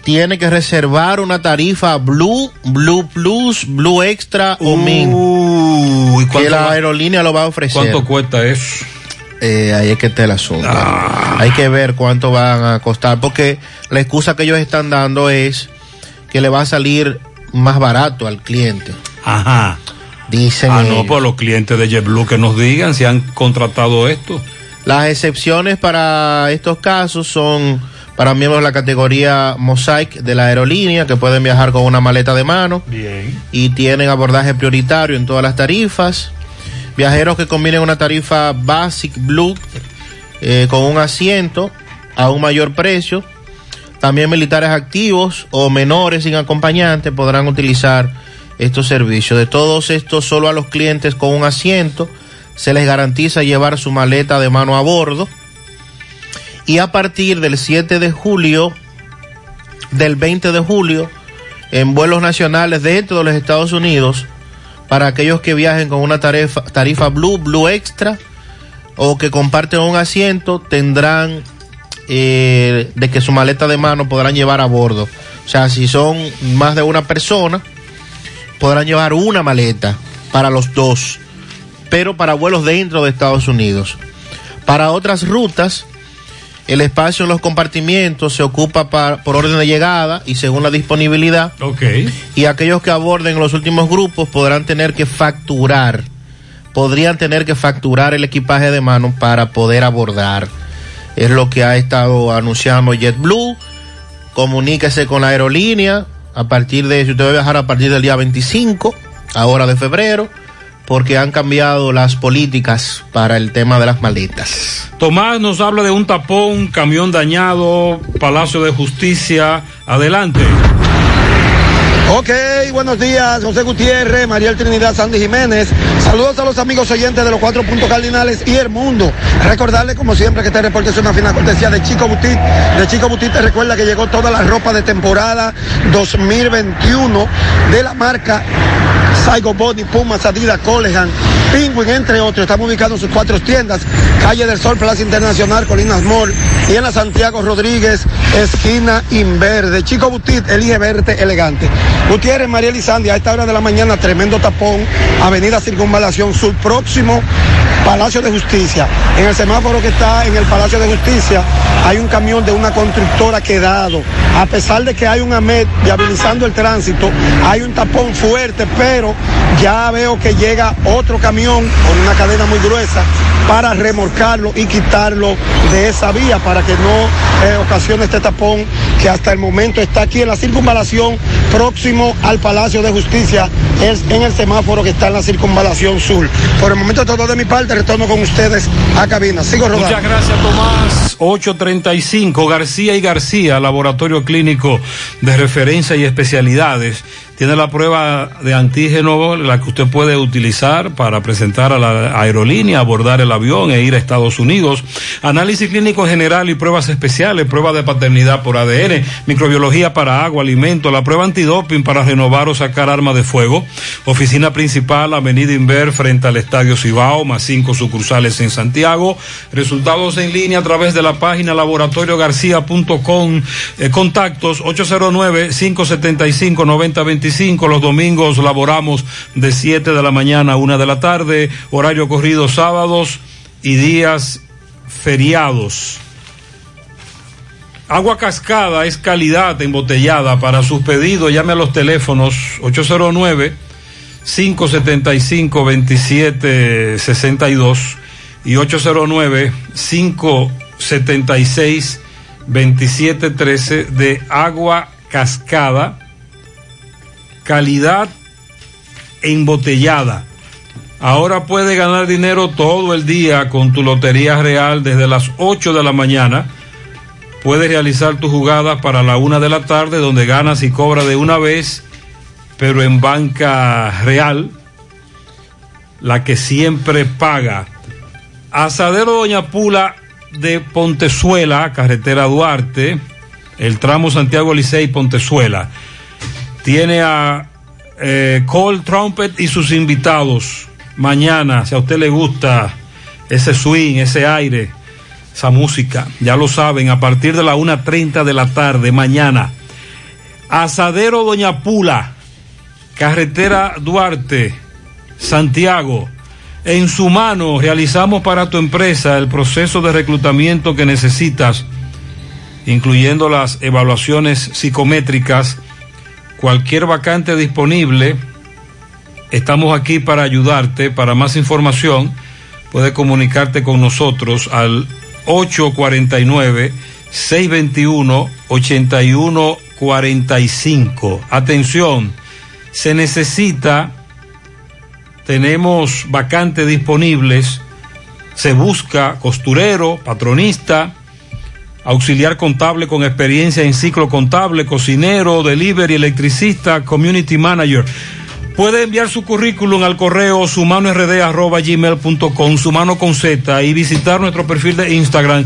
tiene que reservar una tarifa Blue, Blue Plus, Blue Extra o Min. Uy, que ¿cuánto la aerolínea lo va a ofrecer. ¿Cuánto cuesta eso? Eh, ahí es que está el asunto. Ah. Hay que ver cuánto van a costar, porque la excusa que ellos están dando es que le va a salir más barato al cliente. Ajá. Dicen Ah, no, por los clientes de JetBlue que nos digan si han contratado esto. Las excepciones para estos casos son para miembros de la categoría Mosaic de la aerolínea que pueden viajar con una maleta de mano Bien. y tienen abordaje prioritario en todas las tarifas. Viajeros que combinen una tarifa Basic Blue eh, con un asiento a un mayor precio. También militares activos o menores sin acompañante podrán utilizar estos servicios. De todos estos, solo a los clientes con un asiento se les garantiza llevar su maleta de mano a bordo. Y a partir del 7 de julio, del 20 de julio, en vuelos nacionales dentro de los Estados Unidos, para aquellos que viajen con una tarifa, tarifa Blue, Blue Extra, o que comparten un asiento, tendrán eh, de que su maleta de mano podrán llevar a bordo. O sea, si son más de una persona, podrán llevar una maleta para los dos, pero para vuelos dentro de Estados Unidos. Para otras rutas, el espacio en los compartimientos se ocupa pa- por orden de llegada y según la disponibilidad. Ok. Y aquellos que aborden los últimos grupos podrán tener que facturar, podrían tener que facturar el equipaje de mano para poder abordar. Es lo que ha estado anunciando JetBlue. Comuníquese con la aerolínea a partir de, si usted va a viajar a partir del día 25, ahora de febrero, porque han cambiado las políticas para el tema de las maletas. Tomás nos habla de un tapón, camión dañado, Palacio de Justicia. Adelante. Ok, buenos días, José Gutiérrez, Mariel Trinidad, Sandy Jiménez. Saludos a los amigos oyentes de los cuatro puntos cardinales y el mundo. Recordarle, como siempre, que este reporte es una fina cortesía de Chico Butit. De Chico Butit te recuerda que llegó toda la ropa de temporada 2021 de la marca Saigo Body, Puma, Adidas, Colegan, Penguin, entre otros. Estamos ubicados en sus cuatro tiendas. Calle del Sol, Plaza Internacional, Colinas Mall y en la Santiago Rodríguez, esquina Inverde. Chico Butit, elige verte elegante. Gutiérrez, María Sandy, a esta hora de la mañana, tremendo tapón, Avenida Circunvalación Sur, próximo Palacio de Justicia. En el semáforo que está en el Palacio de Justicia, hay un camión de una constructora quedado. A pesar de que hay un AMED viabilizando el tránsito, hay un tapón fuerte, pero ya veo que llega otro camión con una cadena muy gruesa para remorcarlo y quitarlo de esa vía para que no eh, ocasione este tapón que hasta el momento está aquí en la circunvalación próximo al Palacio de Justicia, es en el semáforo que está en la circunvalación sur. Por el momento todo de mi parte, retorno con ustedes a cabina. Sigo rodando. Muchas gracias, Tomás. 835 García y García, laboratorio clínico de referencia y especialidades. Tiene la prueba de antígeno, la que usted puede utilizar para presentar a la aerolínea, abordar el avión e ir a Estados Unidos. Análisis clínico general y pruebas especiales, prueba de paternidad por ADN, microbiología para agua, alimentos, la prueba antidoping para renovar o sacar arma de fuego. Oficina principal, Avenida Inver, frente al Estadio Cibao, más cinco sucursales en Santiago. Resultados en línea a través de la página laboratoriogarcia.com. Eh, contactos 809-575-9025. Los domingos laboramos de 7 de la mañana a 1 de la tarde. Horario corrido sábados y días feriados. Agua cascada es calidad embotellada. Para sus pedidos, llame a los teléfonos 809 575 2762 y 809 576 2713 de agua cascada. Calidad embotellada. Ahora puedes ganar dinero todo el día con tu Lotería Real desde las 8 de la mañana. Puedes realizar tus jugadas para la una de la tarde donde ganas y cobras de una vez, pero en banca real, la que siempre paga. Asadero Doña Pula de Pontezuela, carretera Duarte, el tramo Santiago Licey Pontezuela. Tiene a eh, Cole Trumpet y sus invitados mañana, si a usted le gusta ese swing, ese aire, esa música, ya lo saben, a partir de la 1.30 de la tarde, mañana. Asadero Doña Pula, carretera Duarte, Santiago. En su mano realizamos para tu empresa el proceso de reclutamiento que necesitas, incluyendo las evaluaciones psicométricas, cualquier vacante disponible. Estamos aquí para ayudarte. Para más información, puedes comunicarte con nosotros al 849-621-8145. Atención, se necesita tenemos vacantes disponibles. Se busca costurero, patronista, auxiliar contable con experiencia en ciclo contable, cocinero, delivery, electricista, community manager. Puede enviar su currículum al correo sumanord.gmail.com, sumano con Z, y visitar nuestro perfil de Instagram,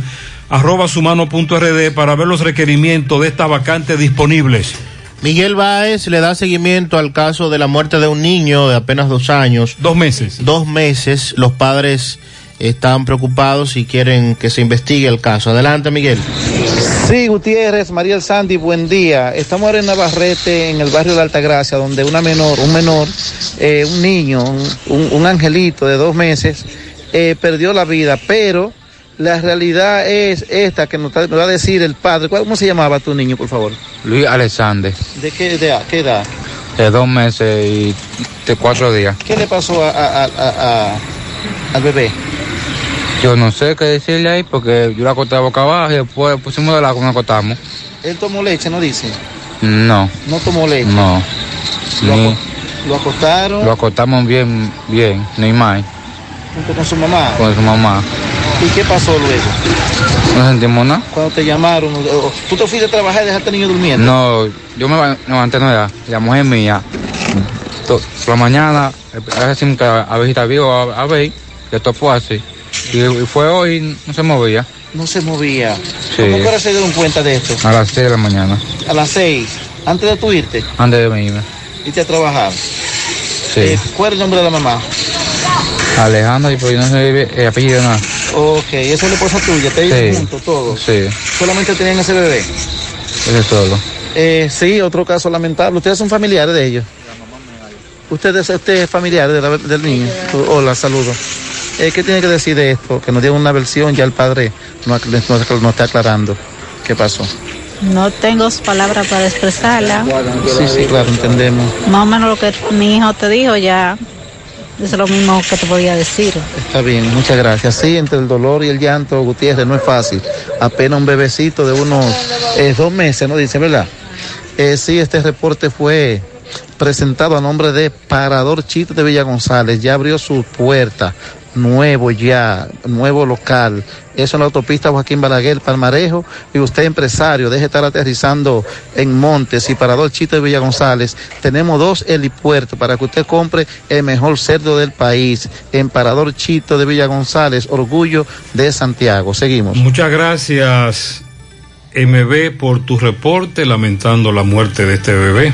arroba sumano.rd, para ver los requerimientos de estas vacantes disponibles. Miguel Báez le da seguimiento al caso de la muerte de un niño de apenas dos años. Dos meses. Dos meses. Los padres están preocupados y quieren que se investigue el caso. Adelante, Miguel. Sí, Gutiérrez, María Sandy, buen día. Estamos ahora en Navarrete, en el barrio de Altagracia, donde una menor, un menor, eh, un niño, un, un, angelito de dos meses, eh, perdió la vida, pero la realidad es esta que nos, nos, va a decir el padre. ¿Cómo se llamaba tu niño, por favor? Luis Alexander. ¿De qué edad? Qué edad? De dos meses y de cuatro días. ¿Qué le pasó a, a, a, al bebé? Yo no sé qué decirle ahí porque yo la acosté boca abajo y después pusimos de la nos acostamos. ¿Él tomó leche, no dice? No. ¿No tomó leche? No. ¿Lo, Ni, ¿Lo, acostaron? Lo acostamos bien, bien, ni más. ¿Junto con su mamá? Con su mamá. ¿Y qué pasó luego? No sentimos nada. Cuando te llamaron, ¿tú te fuiste a trabajar y dejaste al niño durmiendo? No, yo me levanté no ya, la mujer mía. Por la mañana, decimos que a ver si está vivo, a, a ver, esto fue así. Y, y, fue hoy, no se movía. No se movía. Sí. ¿Cómo que se dieron cuenta de esto? A las 6 de la mañana. A las 6, antes de tu irte. Antes de irme. ¿Irte a trabajar? Sí. Eh, ¿Cuál es el nombre de la mamá? Alejandra, y pues yo no sé el apellido nada. Ok, eso es la esposa tuya, te sí. juntos todo. Sí. ¿Solamente tenían ese bebé? Ese solo. Eh, sí, otro caso lamentable. ¿Ustedes son familiares de ellos? ¿Usted es, usted es familiar de la, del niño? Hola, saludo. Eh, ¿Qué tiene que decir de esto? Que nos dieron una versión, ya el padre nos no, no está aclarando. ¿Qué pasó? No tengo palabras para expresarla. Sí, sí, claro, entendemos. Más o menos lo que mi hijo te dijo ya es lo mismo que te podía decir. Está bien, muchas gracias. Sí, entre el dolor y el llanto, Gutiérrez, no es fácil. Apenas un bebecito de unos eh, dos meses, ¿no? Dice, ¿verdad? Eh, sí, este reporte fue presentado a nombre de Parador Chito de Villa González. Ya abrió su puerta nuevo ya, nuevo local. Eso en la autopista Joaquín Balaguer, Palmarejo. Y usted, empresario, deje estar aterrizando en Montes y Parador Chito de Villa González. Tenemos dos helipuertos para que usted compre el mejor cerdo del país. En Parador Chito de Villa González, orgullo de Santiago. Seguimos. Muchas gracias, MB, por tu reporte, lamentando la muerte de este bebé.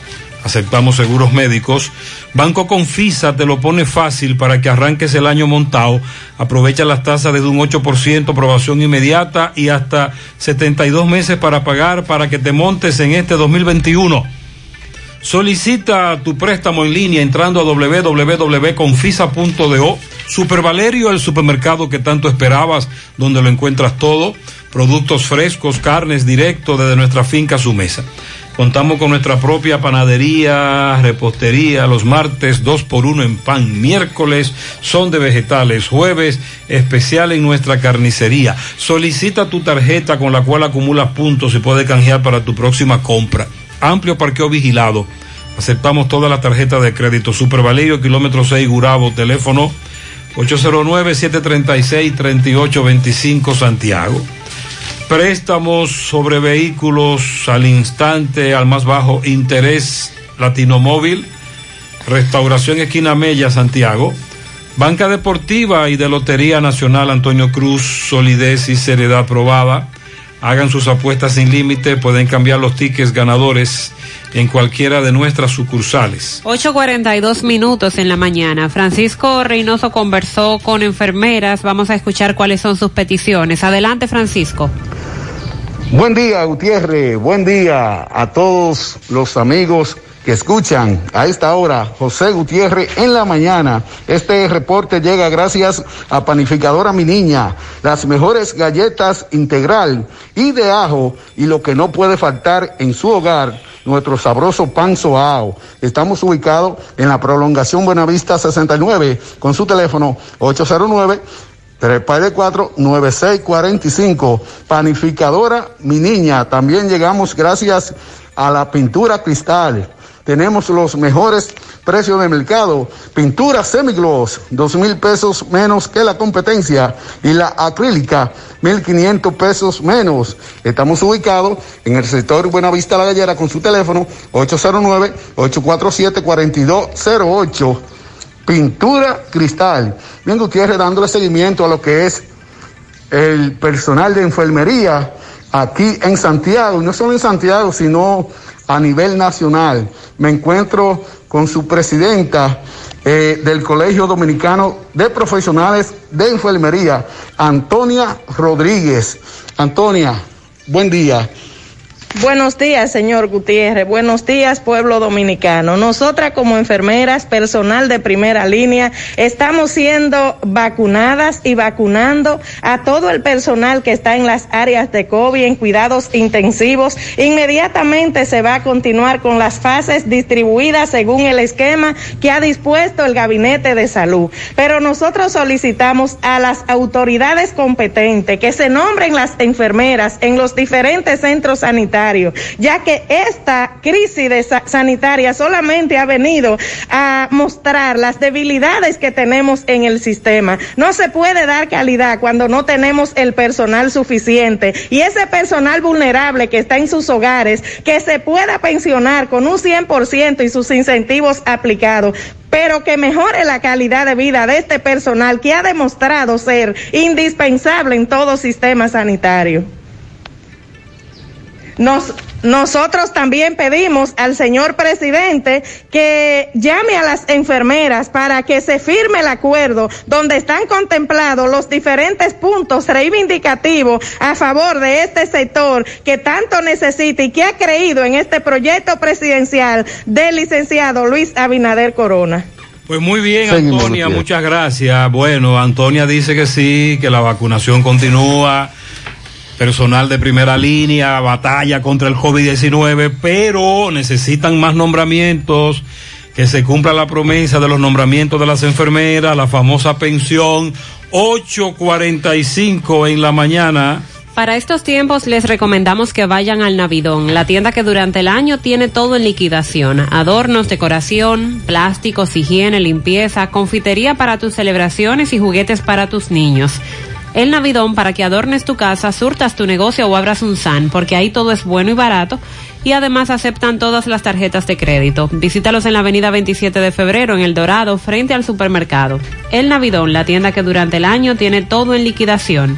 Aceptamos seguros médicos. Banco Confisa te lo pone fácil para que arranques el año montado. Aprovecha las tasas desde un 8%, aprobación inmediata y hasta 72 meses para pagar para que te montes en este 2021. Solicita tu préstamo en línea entrando a www.confisa.do. Super Valerio, el supermercado que tanto esperabas, donde lo encuentras todo, productos frescos, carnes directo desde nuestra finca a su mesa. Contamos con nuestra propia panadería, repostería, los martes dos por uno en pan, miércoles son de vegetales, jueves especial en nuestra carnicería. Solicita tu tarjeta con la cual acumulas puntos y puedes canjear para tu próxima compra. Amplio parqueo vigilado. Aceptamos todas las tarjetas de crédito. Super kilómetro 6, Gurabo, teléfono 809-736-3825, Santiago préstamos sobre vehículos al instante, al más bajo interés, Latinomóvil, Restauración Esquina Mella, Santiago, Banca Deportiva y de Lotería Nacional Antonio Cruz, solidez y seriedad probada. Hagan sus apuestas sin límite, pueden cambiar los tickets ganadores en cualquiera de nuestras sucursales. 8.42 minutos en la mañana. Francisco Reynoso conversó con enfermeras. Vamos a escuchar cuáles son sus peticiones. Adelante, Francisco. Buen día, Gutiérrez. Buen día a todos los amigos que escuchan a esta hora José Gutiérrez en la mañana. Este reporte llega gracias a Panificadora Mi Niña, las mejores galletas integral y de ajo y lo que no puede faltar en su hogar nuestro sabroso pan soao. Estamos ubicados en la prolongación Buenavista 69 con su teléfono 809 3 9645 Panificadora Mi Niña. También llegamos gracias a la pintura cristal. Tenemos los mejores precios de mercado. Pintura semigloss, dos mil pesos menos que la competencia. Y la acrílica, mil quinientos pesos menos. Estamos ubicados en el sector Buenavista La Gallera con su teléfono 809-847-4208. Pintura cristal. Bien, Gutiérrez, dándole seguimiento a lo que es el personal de enfermería aquí en Santiago, no solo en Santiago, sino a nivel nacional. Me encuentro con su presidenta eh, del Colegio Dominicano de Profesionales de Enfermería, Antonia Rodríguez. Antonia, buen día. Buenos días, señor Gutiérrez. Buenos días, pueblo dominicano. Nosotras como enfermeras, personal de primera línea, estamos siendo vacunadas y vacunando a todo el personal que está en las áreas de COVID, en cuidados intensivos. Inmediatamente se va a continuar con las fases distribuidas según el esquema que ha dispuesto el Gabinete de Salud. Pero nosotros solicitamos a las autoridades competentes que se nombren las enfermeras en los diferentes centros sanitarios ya que esta crisis sanitaria solamente ha venido a mostrar las debilidades que tenemos en el sistema. No se puede dar calidad cuando no tenemos el personal suficiente y ese personal vulnerable que está en sus hogares, que se pueda pensionar con un 100% y sus incentivos aplicados pero que mejore la calidad de vida de este personal que ha demostrado ser indispensable en todo sistema sanitario. Nos, nosotros también pedimos al señor presidente que llame a las enfermeras para que se firme el acuerdo donde están contemplados los diferentes puntos reivindicativos a favor de este sector que tanto necesita y que ha creído en este proyecto presidencial del licenciado Luis Abinader Corona. Pues muy bien, Antonia, muchas gracias. Bueno, Antonia dice que sí, que la vacunación continúa personal de primera línea, batalla contra el COVID-19, pero necesitan más nombramientos, que se cumpla la promesa de los nombramientos de las enfermeras, la famosa pensión 8.45 en la mañana. Para estos tiempos les recomendamos que vayan al Navidón, la tienda que durante el año tiene todo en liquidación. Adornos, decoración, plásticos, higiene, limpieza, confitería para tus celebraciones y juguetes para tus niños el Navidón para que adornes tu casa, surtas tu negocio o abras un SAN, porque ahí todo es bueno y barato y además aceptan todas las tarjetas de crédito. Visítalos en la avenida 27 de febrero en El Dorado, frente al supermercado. El Navidón, la tienda que durante el año tiene todo en liquidación.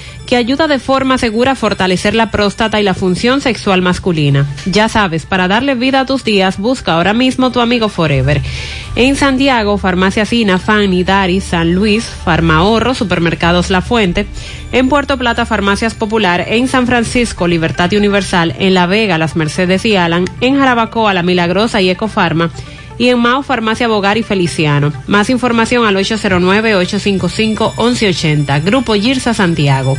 que ayuda de forma segura a fortalecer la próstata y la función sexual masculina. Ya sabes, para darle vida a tus días, busca ahora mismo tu amigo Forever. En Santiago, Farmacia Sina, Fanny, Dari, San Luis, Farmahorro, Supermercados La Fuente. En Puerto Plata, Farmacias Popular. En San Francisco, Libertad Universal. En La Vega, Las Mercedes y Alan. En Jarabacoa, La Milagrosa y Ecofarma y en Mao Farmacia Bogar y Feliciano. Más información al 809-855-1180. Grupo Girsa Santiago.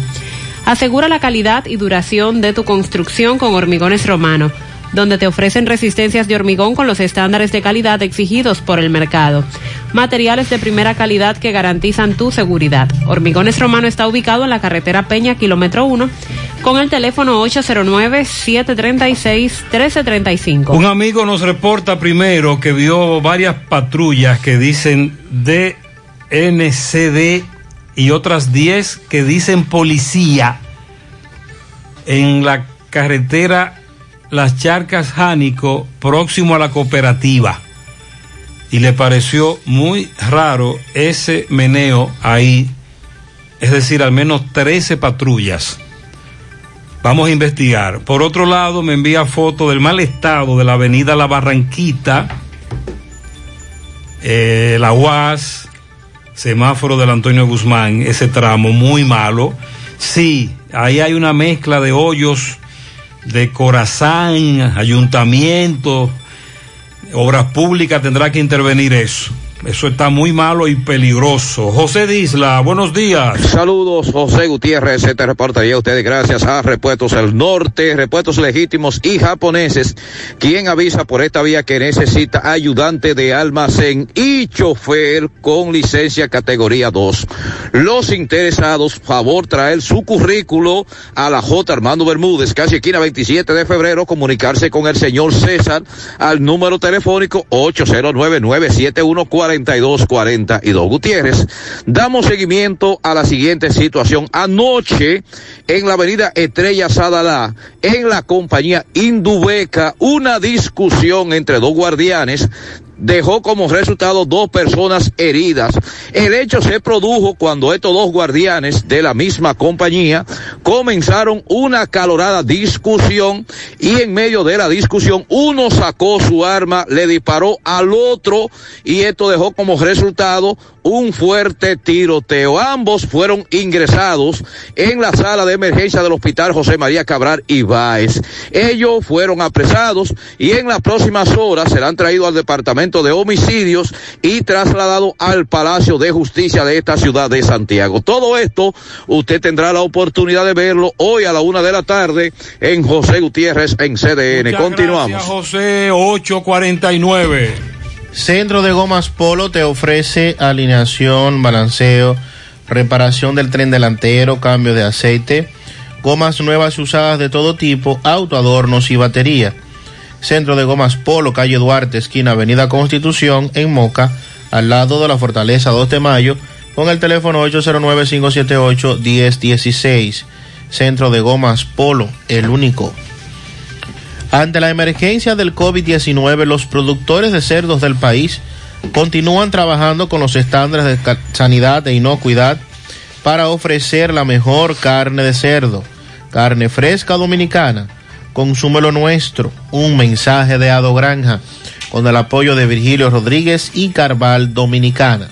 Asegura la calidad y duración de tu construcción con Hormigones Romano, donde te ofrecen resistencias de hormigón con los estándares de calidad exigidos por el mercado. Materiales de primera calidad que garantizan tu seguridad. Hormigones Romano está ubicado en la carretera Peña, kilómetro 1, con el teléfono 809-736-1335. Un amigo nos reporta primero que vio varias patrullas que dicen DNCD y otras 10 que dicen policía en la carretera Las Charcas Jánico, próximo a la cooperativa. Y le pareció muy raro ese meneo ahí, es decir, al menos 13 patrullas. Vamos a investigar. Por otro lado, me envía foto del mal estado de la avenida La Barranquita, eh, la UAS, semáforo del Antonio Guzmán, ese tramo muy malo. Sí, ahí hay una mezcla de hoyos de Corazán, ayuntamiento, obras públicas, tendrá que intervenir eso. Eso está muy malo y peligroso. José Disla, buenos días. Saludos, José Gutiérrez. Este reporte a ustedes gracias a Repuestos del Norte, Repuestos Legítimos y Japoneses, quien avisa por esta vía que necesita ayudante de almacén y chofer con licencia categoría 2. Los interesados, favor traer su currículo a la J. Armando Bermúdez, casi esquina 27 de febrero, comunicarse con el señor César al número telefónico 809 971 4242 Gutiérrez. Damos seguimiento a la siguiente situación. Anoche, en la avenida Estrella Sadalá, en la compañía Indubeca, una discusión entre dos guardianes dejó como resultado dos personas heridas. El hecho se produjo cuando estos dos guardianes de la misma compañía comenzaron una calorada discusión y en medio de la discusión uno sacó su arma, le disparó al otro y esto dejó como resultado un fuerte tiroteo. Ambos fueron ingresados en la sala de emergencia del Hospital José María Cabral Ibáez. Ellos fueron apresados y en las próximas horas serán traídos al Departamento de Homicidios y trasladados al Palacio de Justicia de esta ciudad de Santiago. Todo esto usted tendrá la oportunidad de verlo hoy a la una de la tarde en José Gutiérrez en CDN. Muchas Continuamos. Gracias, José 849. Centro de Gomas Polo te ofrece alineación, balanceo, reparación del tren delantero, cambio de aceite, gomas nuevas y usadas de todo tipo, autoadornos y batería. Centro de Gomas Polo, calle Duarte, esquina Avenida Constitución, en Moca, al lado de la Fortaleza 2 de Mayo, con el teléfono 809-578-1016. Centro de Gomas Polo, el único. Ante la emergencia del COVID-19, los productores de cerdos del país continúan trabajando con los estándares de sanidad e inocuidad para ofrecer la mejor carne de cerdo, carne fresca dominicana. Consúmelo nuestro, un mensaje de Ado Granja, con el apoyo de Virgilio Rodríguez y Carval Dominicana.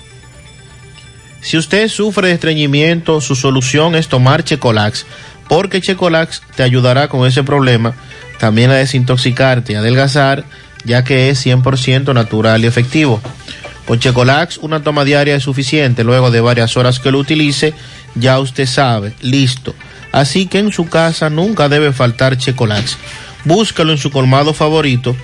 Si usted sufre de estreñimiento, su solución es tomar Checolax, porque Checolax te ayudará con ese problema, también a desintoxicarte y adelgazar, ya que es 100% natural y efectivo. Con Checolax, una toma diaria es suficiente. Luego de varias horas que lo utilice, ya usted sabe, listo. Así que en su casa nunca debe faltar Checolax. Búscalo en su colmado favorito,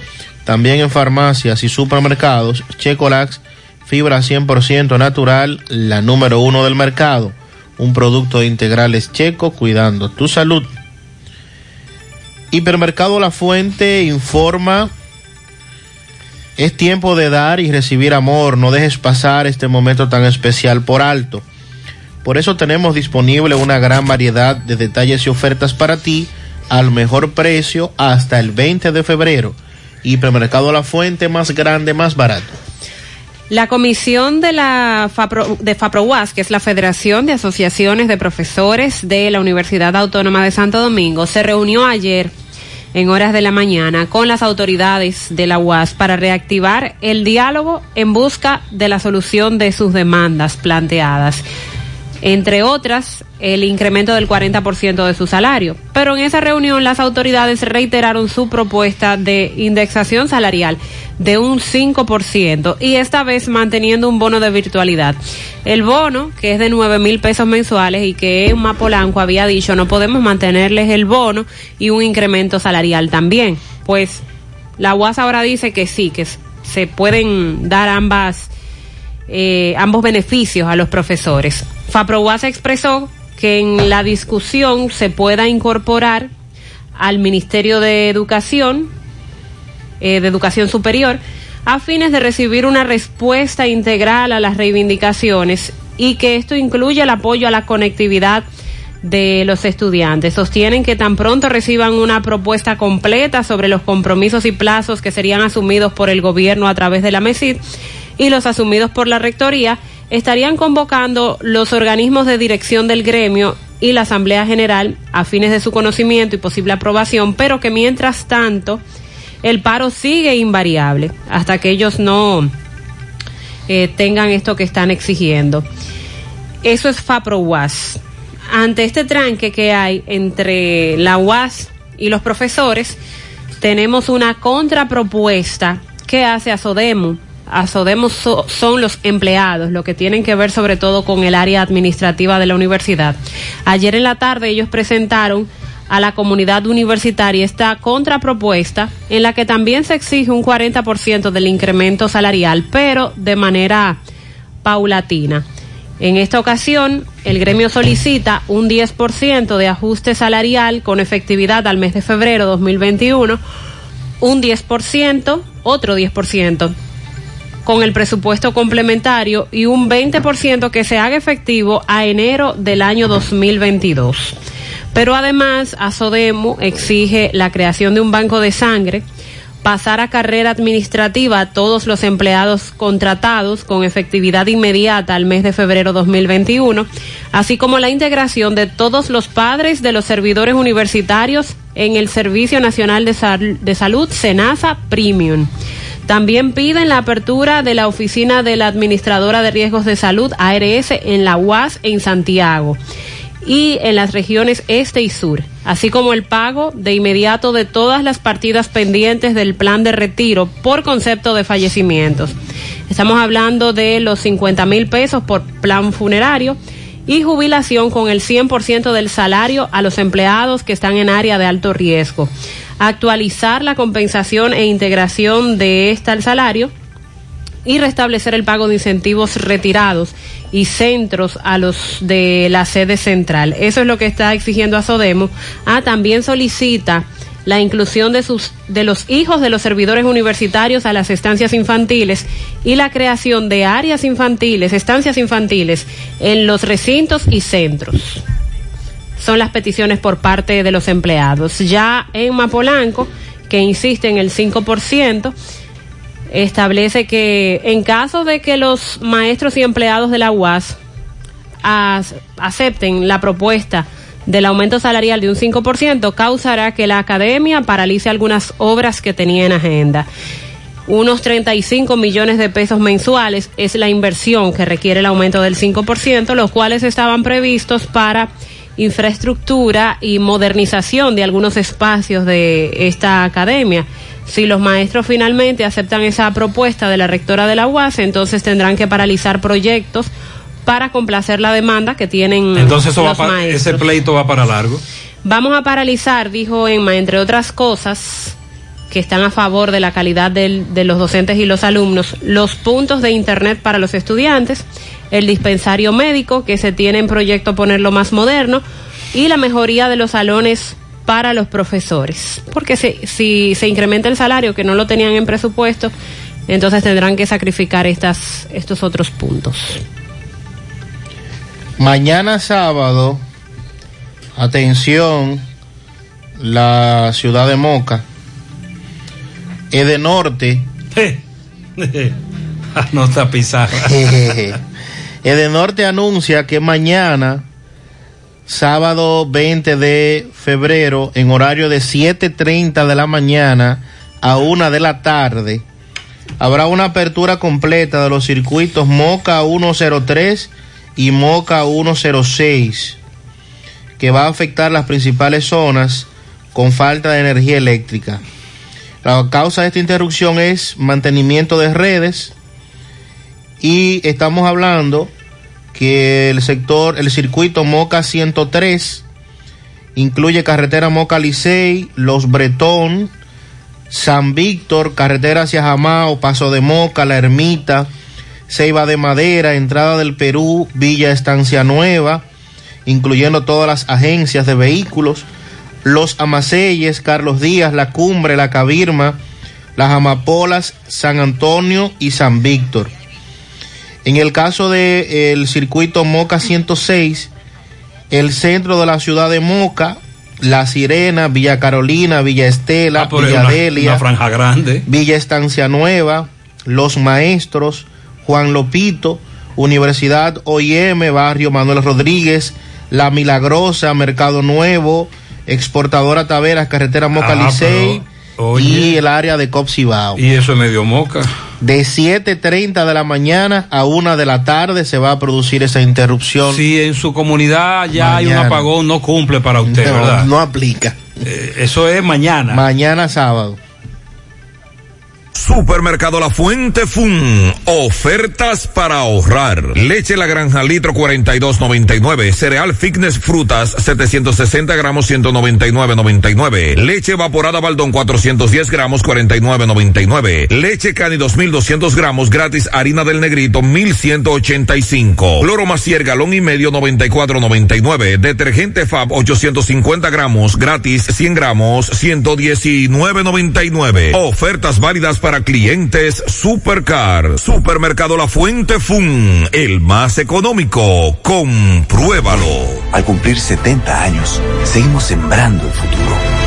también en farmacias y supermercados. Checolax, fibra 100% natural, la número uno del mercado. Un producto de integrales checo cuidando tu salud. Hipermercado La Fuente informa es tiempo de dar y recibir amor. No dejes pasar este momento tan especial por alto. Por eso tenemos disponible una gran variedad de detalles y ofertas para ti al mejor precio hasta el 20 de febrero. Hipermercado La Fuente más grande, más barato. La comisión de la FAPRO, de FAPROUAS, que es la Federación de Asociaciones de Profesores de la Universidad Autónoma de Santo Domingo, se reunió ayer en horas de la mañana con las autoridades de la UAS para reactivar el diálogo en busca de la solución de sus demandas planteadas entre otras, el incremento del 40% de su salario. Pero en esa reunión las autoridades reiteraron su propuesta de indexación salarial de un 5% y esta vez manteniendo un bono de virtualidad. El bono, que es de 9 mil pesos mensuales y que Mapolanco había dicho no podemos mantenerles el bono y un incremento salarial también. Pues la UAS ahora dice que sí, que se pueden dar ambas eh, ambos beneficios a los profesores. FAPROUAS expresó que en la discusión se pueda incorporar al Ministerio de Educación, eh, de Educación Superior, a fines de recibir una respuesta integral a las reivindicaciones y que esto incluye el apoyo a la conectividad de los estudiantes. Sostienen que tan pronto reciban una propuesta completa sobre los compromisos y plazos que serían asumidos por el gobierno a través de la MESID, y los asumidos por la Rectoría, estarían convocando los organismos de dirección del gremio y la Asamblea General a fines de su conocimiento y posible aprobación, pero que mientras tanto el paro sigue invariable hasta que ellos no eh, tengan esto que están exigiendo. Eso es FAPRO UAS. Ante este tranque que hay entre la UAS y los profesores, tenemos una contrapropuesta que hace a Sodemo a Sodemo son los empleados, lo que tienen que ver sobre todo con el área administrativa de la universidad. Ayer en la tarde ellos presentaron a la comunidad universitaria esta contrapropuesta en la que también se exige un 40% del incremento salarial, pero de manera paulatina. En esta ocasión, el gremio solicita un 10% de ajuste salarial con efectividad al mes de febrero 2021, un 10%, otro 10% con el presupuesto complementario y un 20% que se haga efectivo a enero del año 2022. Pero además, ASODEMO exige la creación de un banco de sangre, pasar a carrera administrativa a todos los empleados contratados con efectividad inmediata al mes de febrero 2021, así como la integración de todos los padres de los servidores universitarios en el Servicio Nacional de, de Salud, SENASA Premium. También piden la apertura de la oficina de la Administradora de Riesgos de Salud, ARS, en la UAS en Santiago y en las regiones este y sur, así como el pago de inmediato de todas las partidas pendientes del plan de retiro por concepto de fallecimientos. Estamos hablando de los 50 mil pesos por plan funerario y jubilación con el 100% del salario a los empleados que están en área de alto riesgo actualizar la compensación e integración de esta al salario y restablecer el pago de incentivos retirados y centros a los de la sede central. Eso es lo que está exigiendo a Sodemo. Ah, también solicita la inclusión de sus de los hijos de los servidores universitarios a las estancias infantiles y la creación de áreas infantiles, estancias infantiles en los recintos y centros son las peticiones por parte de los empleados. Ya en Mapolanco, que insiste en el 5%, establece que en caso de que los maestros y empleados de la UAS acepten la propuesta del aumento salarial de un 5%, causará que la academia paralice algunas obras que tenía en agenda. Unos 35 millones de pesos mensuales es la inversión que requiere el aumento del 5%, los cuales estaban previstos para infraestructura y modernización de algunos espacios de esta academia. Si los maestros finalmente aceptan esa propuesta de la rectora de la UAS, entonces tendrán que paralizar proyectos para complacer la demanda que tienen entonces los maestros. ese pleito va para largo. Vamos a paralizar, dijo Emma, entre otras cosas que están a favor de la calidad de los docentes y los alumnos, los puntos de internet para los estudiantes, el dispensario médico, que se tiene en proyecto ponerlo más moderno, y la mejoría de los salones para los profesores. Porque si, si se incrementa el salario, que no lo tenían en presupuesto, entonces tendrán que sacrificar estas, estos otros puntos. Mañana sábado, atención, la ciudad de Moca, es de norte. Nota pizarra. Edenorte anuncia que mañana, sábado 20 de febrero, en horario de 7.30 de la mañana a 1 de la tarde, habrá una apertura completa de los circuitos Moca 103 y Moca 106, que va a afectar las principales zonas con falta de energía eléctrica. La causa de esta interrupción es mantenimiento de redes y estamos hablando que el sector, el circuito Moca 103 incluye carretera Moca Licey, Los Bretón, San Víctor, carretera hacia Jamao, Paso de Moca, La Ermita, Ceiba de Madera, entrada del Perú, Villa Estancia Nueva, incluyendo todas las agencias de vehículos, Los Amaceyes, Carlos Díaz, La Cumbre, La Cabirma, Las Amapolas, San Antonio y San Víctor. En el caso del circuito Moca 106, el centro de la ciudad de Moca, La Sirena, Villa Carolina, Villa Estela, Ah, Villa una- Delia, una franja grande. Villa Estancia Nueva, Los Maestros, Juan Lopito, Universidad OIM, Barrio Manuel Rodríguez, La Milagrosa, Mercado Nuevo, Exportadora Taveras, Carretera Moca Ah, Licey y el área de Copsibao. Y eso es medio moca. De 7.30 de la mañana a 1 de la tarde se va a producir esa interrupción. Si en su comunidad ya hay un apagón, no cumple para usted, No, ¿verdad? no aplica. Eh, eso es mañana. Mañana sábado. Supermercado La Fuente Fun. Ofertas para ahorrar. Leche La Granja litro 42.99. Cereal Fitness Frutas 760 gramos 199.99. Leche evaporada Baldón 410 gramos 49.99. Leche Cani 2200 gramos gratis. Harina del Negrito 1185. Cloro Macier galón y medio 94.99. Detergente Fab 850 gramos gratis 100 gramos 119.99. Ofertas válidas para clientes Supercar. Supermercado La Fuente Fun. El más económico. Compruébalo. Al cumplir 70 años, seguimos sembrando el futuro.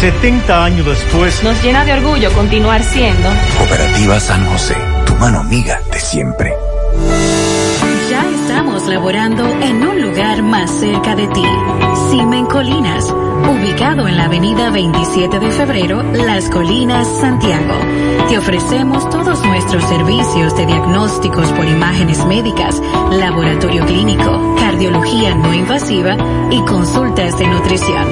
70 años después, Nos llena de orgullo continuar siendo Cooperativa San José, tu mano amiga de siempre. Ya estamos laborando en un lugar más cerca de ti. Simen Colinas, ubicado en la avenida 27 de febrero, Las Colinas, Santiago. Te ofrecemos todos nuestros servicios de diagnósticos por imágenes médicas, laboratorio clínico, cardiología no invasiva y consultas de nutrición.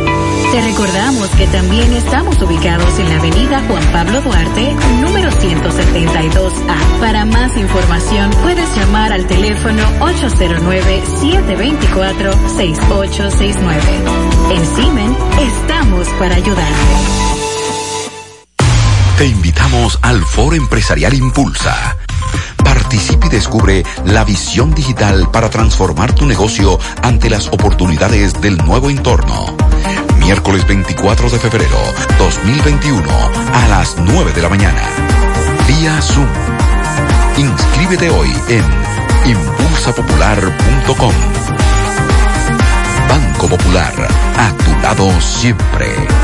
Te recordamos que también estamos ubicados en la avenida Juan Pablo Duarte, número 172A. Para más información puedes llamar al teléfono 809-724-6869. En Simen estamos para ayudarte. Te invitamos al Foro Empresarial Impulsa. Participe y descubre la visión digital para transformar tu negocio ante las oportunidades del nuevo entorno. Miércoles 24 de febrero 2021 a las 9 de la mañana. Vía Zoom. Inscríbete hoy en impulsapopular.com. Banco Popular, a tu lado siempre.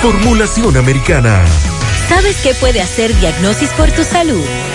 formulación americana. ¿Sabes qué puede hacer Diagnosis por tu salud?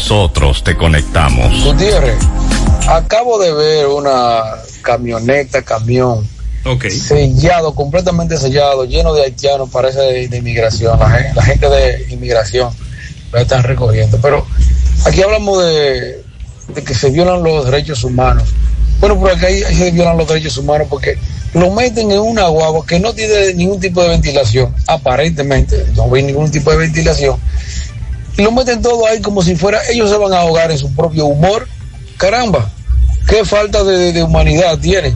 nosotros te conectamos. Gutiérrez, acabo de ver una camioneta, camión, sellado, completamente sellado, lleno de haitianos, parece de, de inmigración. La, gen- la gente de inmigración la están recogiendo. Pero aquí hablamos de, de que se violan los derechos humanos. Bueno, por acá ahí se violan los derechos humanos porque lo meten en una guagua que no tiene ningún tipo de ventilación, aparentemente, no hay ningún tipo de ventilación y lo meten todo ahí como si fuera, ellos se van a ahogar en su propio humor. Caramba, qué falta de, de humanidad tienen.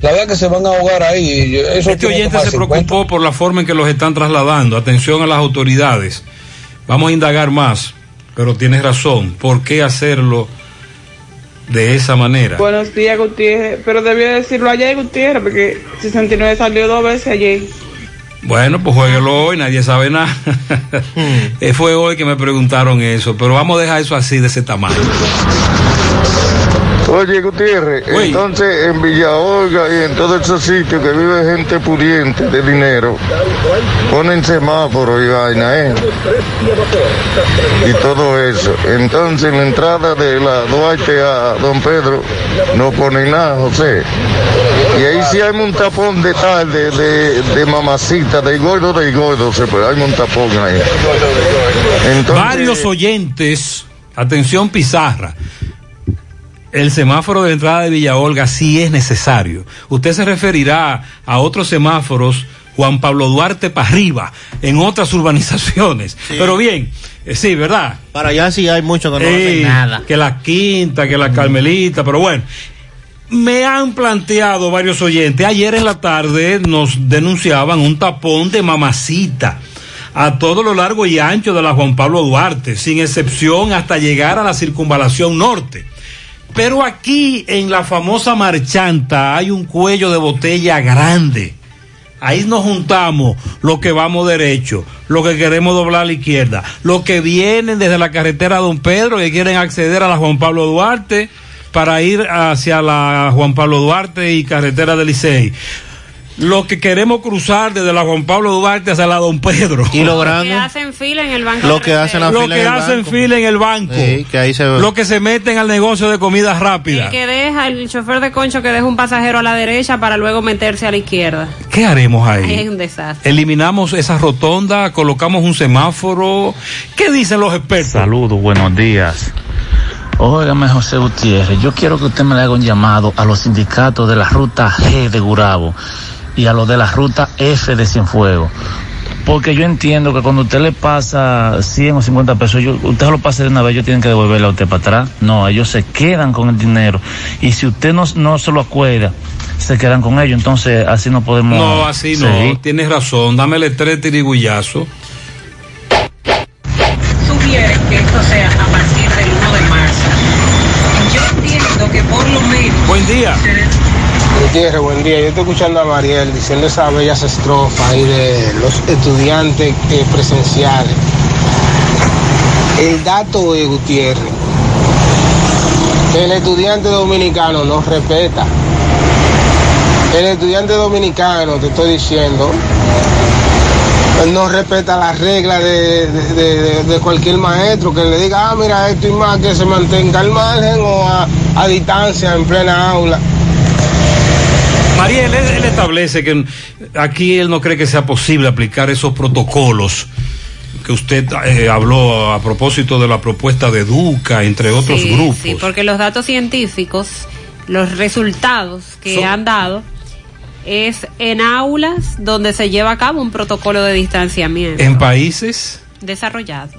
La verdad que se van a ahogar ahí. Eso Este oyente se preocupó por la forma en que los están trasladando. Atención a las autoridades. Vamos a indagar más, pero tienes razón. ¿Por qué hacerlo de esa manera? Buenos días, Gutiérrez. Pero debió decirlo ayer, Gutiérrez, porque 69 salió dos veces ayer. Bueno, pues jueguelo hoy, nadie sabe nada. Eh, Fue hoy que me preguntaron eso, pero vamos a dejar eso así, de ese tamaño. Oye, Gutiérrez, entonces en Villa Olga y en todos esos sitios que vive gente pudiente de dinero, ponen semáforos y vaina, ¿eh? Y todo eso. Entonces en la entrada de la Duarte a Don Pedro no ponen nada, José. Y ahí sí hay un tapón de tal, de, de, de mamacita, de gordo, de gordo, se puede, hay un tapón ahí. Entonces, Varios oyentes, atención Pizarra, el semáforo de entrada de Villa Olga sí es necesario. Usted se referirá a otros semáforos, Juan Pablo Duarte para arriba, en otras urbanizaciones. Pero bien, eh, sí, ¿verdad? Para allá sí hay mucho que no Ey, hacen nada. Que la Quinta, que la Carmelita, pero bueno. Me han planteado varios oyentes. Ayer en la tarde nos denunciaban un tapón de mamacita a todo lo largo y ancho de la Juan Pablo Duarte, sin excepción hasta llegar a la circunvalación norte. Pero aquí en la famosa marchanta hay un cuello de botella grande. Ahí nos juntamos los que vamos derecho, los que queremos doblar a la izquierda, los que vienen desde la carretera Don Pedro y quieren acceder a la Juan Pablo Duarte para ir hacia la Juan Pablo Duarte y carretera del Licey. Los que queremos cruzar desde la Juan Pablo Duarte hacia la Don Pedro. Y lo Que hacen fila en el banco. lo que hacen fila que en el hacen banco. fila en el banco. Sí, que ahí se ve. Los que se meten al negocio de comidas rápidas. El que deja, el chofer de concho que deja un pasajero a la derecha para luego meterse a la izquierda. ¿Qué haremos Ahí ahí? es un desastre. Eliminamos esa rotonda, colocamos un semáforo. ¿Qué dicen los expertos? Saludos, buenos días. Óigame, José Gutiérrez, yo quiero que usted me le haga un llamado a los sindicatos de la ruta G de Gurabo y a los de la ruta F de Cienfuegos. Porque yo entiendo que cuando usted le pasa 100 o 50 pesos, yo- usted se lo pase de una vez, ellos tienen que devolverle a usted para atrás. No, ellos se quedan con el dinero. Y si usted no, no se lo acuerda, se quedan con ellos. Entonces, así no podemos. No, así no. Tienes razón. Dámele tres tirigullazos. sugieren que esto sea a partir del 1 de marzo. Yo entiendo que por lo menos Buen día. Gutiérrez, buen día. Yo estoy escuchando a Mariel diciendo esas bellas estrofas ahí de los estudiantes eh, presenciales. El dato es, Gutiérrez, el estudiante dominicano no respeta. El estudiante dominicano, te estoy diciendo, no respeta las reglas de, de- de- de cualquier maestro que le diga, ah, mira, esto y más, que se mantenga al margen o a, a distancia en plena aula. Mariel, él, él establece que aquí él no cree que sea posible aplicar esos protocolos que usted eh, habló a propósito de la propuesta de Duca, entre otros Sí, grupos. Sí, porque los datos científicos, los resultados que Son- han dado, es en aulas donde se lleva a cabo un protocolo de distanciamiento En países desarrollados.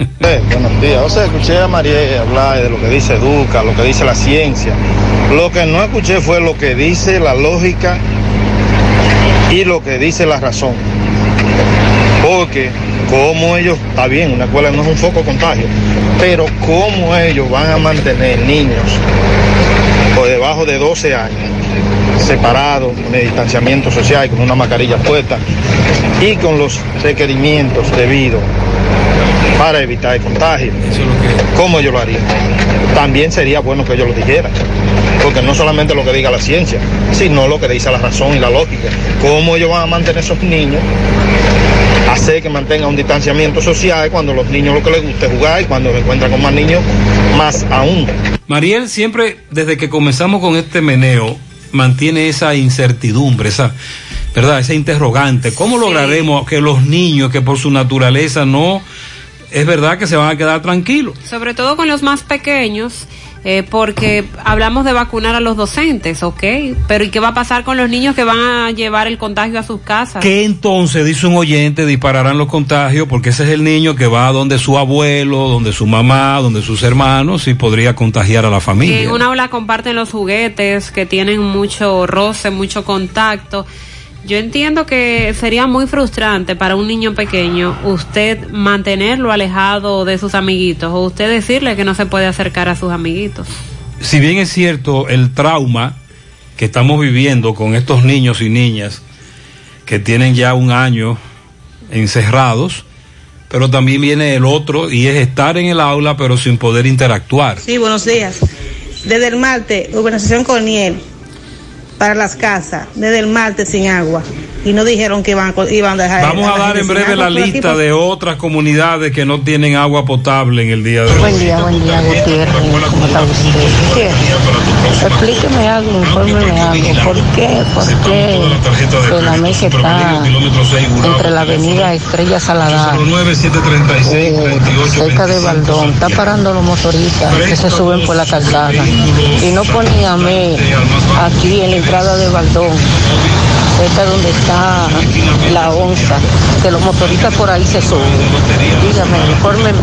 Buenos días. O sea, escuché a María hablar de lo que dice Duca, lo que dice la ciencia. Lo que no escuché fue lo que dice la lógica y lo que dice la razón. Porque como ellos, está bien, una escuela no es un foco contagio, pero cómo ellos van a mantener niños por debajo de 12 años separados, con el distanciamiento social, con una mascarilla puesta y con los requerimientos debidos para evitar el contagio. ¿Cómo ellos lo harían? También sería bueno que ellos lo dijeran, porque no solamente lo que diga la ciencia, sino lo que dice la razón y la lógica. ¿Cómo ellos van a mantener a esos niños? Hacer que mantengan un distanciamiento social cuando los niños lo que les gusta es jugar y cuando se encuentran con más niños, más aún. Mariel siempre, desde que comenzamos con este meneo, mantiene esa incertidumbre, esa, ¿verdad? Esa interrogante. ¿Cómo lograremos que los niños, que por su naturaleza no, es verdad que se van a quedar tranquilos? Sobre todo con los más pequeños, eh, porque hablamos de vacunar a los docentes, ¿ok? Pero ¿y qué va a pasar con los niños que van a llevar el contagio a sus casas? Que entonces, dice un oyente, dispararán los contagios porque ese es el niño que va donde su abuelo, donde su mamá, donde sus hermanos y podría contagiar a la familia. en una aula comparten los juguetes, que tienen mucho roce, mucho contacto. Yo entiendo que sería muy frustrante para un niño pequeño usted mantenerlo alejado de sus amiguitos o usted decirle que no se puede acercar a sus amiguitos. si bien es cierto el trauma que estamos viviendo con estos niños y niñas que tienen ya un año encerrados, pero también viene el otro y es estar en el aula pero sin poder interactuar. Sí, buenos días. Desde el martes, urbanización Corniel, para las casas, desde el martes sin agua. Y no dijeron que iban, a- iban a dejar. Vamos a dar en breve la lista por- de otras comunidades que no tienen agua potable en el día de hoy. Buen día, buen día, Gutiérrez. ¿Cómo está usted? Gutiérrez, explíqueme algo, infórmeme algo. ¿Por qué, por qué la mesa está entre la avenida Estrella Saladar, eh, cerca de Baldón? Está parando los motoristas que se suben por la calzada. Y no poníame aquí en la entrada de Baldón, cerca donde está la onza, que los motoristas por ahí se suben. Dígame, infórmeme.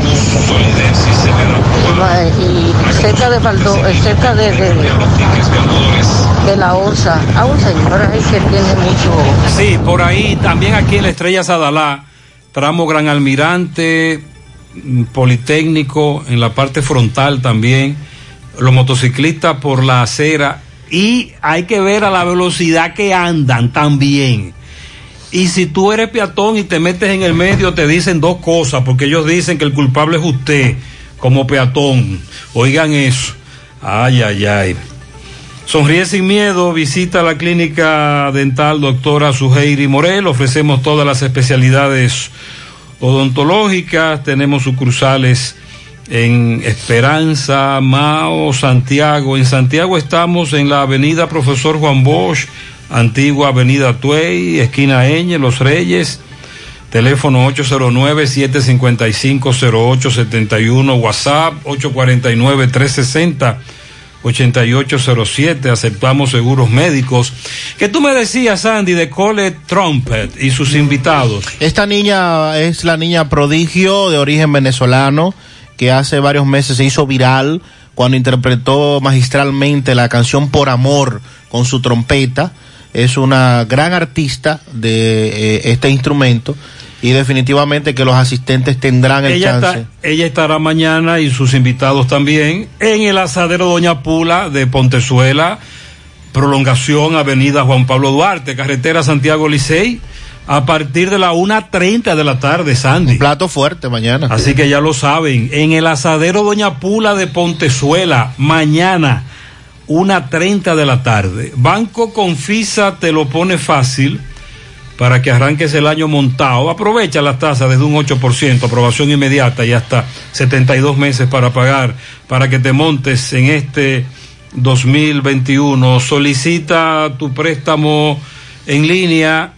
Ma- Y cerca de Baldón, eh, cerca de, de, de la onza, a un señor ahí que tiene mucho... Sí, por ahí también aquí en la Estrella Sadalá, tramo Gran Almirante, mm, Politécnico, en la parte frontal también, los motociclistas por la acera y hay que ver a la velocidad que andan también. Y si tú eres peatón y te metes en el medio, te dicen dos cosas, porque ellos dicen que el culpable es usted como peatón. Oigan eso. Ay, ay, ay. Sonríe sin miedo, visita la clínica dental doctora Suheiri Morel, ofrecemos todas las especialidades odontológicas, tenemos sucursales en Esperanza, Mao, Santiago. En Santiago estamos en la avenida Profesor Juan Bosch, antigua avenida Tuey, esquina Eñe, Los Reyes, teléfono 809-755-0871, WhatsApp 849-360. 8807, aceptamos seguros médicos. Que tú me decías, Sandy, de Cole Trumpet y sus invitados. Esta niña es la niña prodigio de origen venezolano que hace varios meses se hizo viral cuando interpretó magistralmente la canción Por Amor con su trompeta. Es una gran artista de eh, este instrumento y definitivamente que los asistentes tendrán el Ella, chance. está- ella estará mañana y sus invitados también en el asadero Doña Pula de Pontezuela, prolongación Avenida Juan Pablo Duarte, carretera Santiago Licey, a partir de la 1.30 de la tarde, Sandy. Un plato fuerte mañana. Así que ya lo saben, en el asadero Doña Pula de Pontezuela, mañana, 1.30 de la tarde. Banco Confisa te lo pone fácil para que arranques el año montado. Aprovecha las tasas desde un 8%, aprobación inmediata y hasta 72 meses para pagar, para que te montes en este 2021. Solicita tu préstamo en línea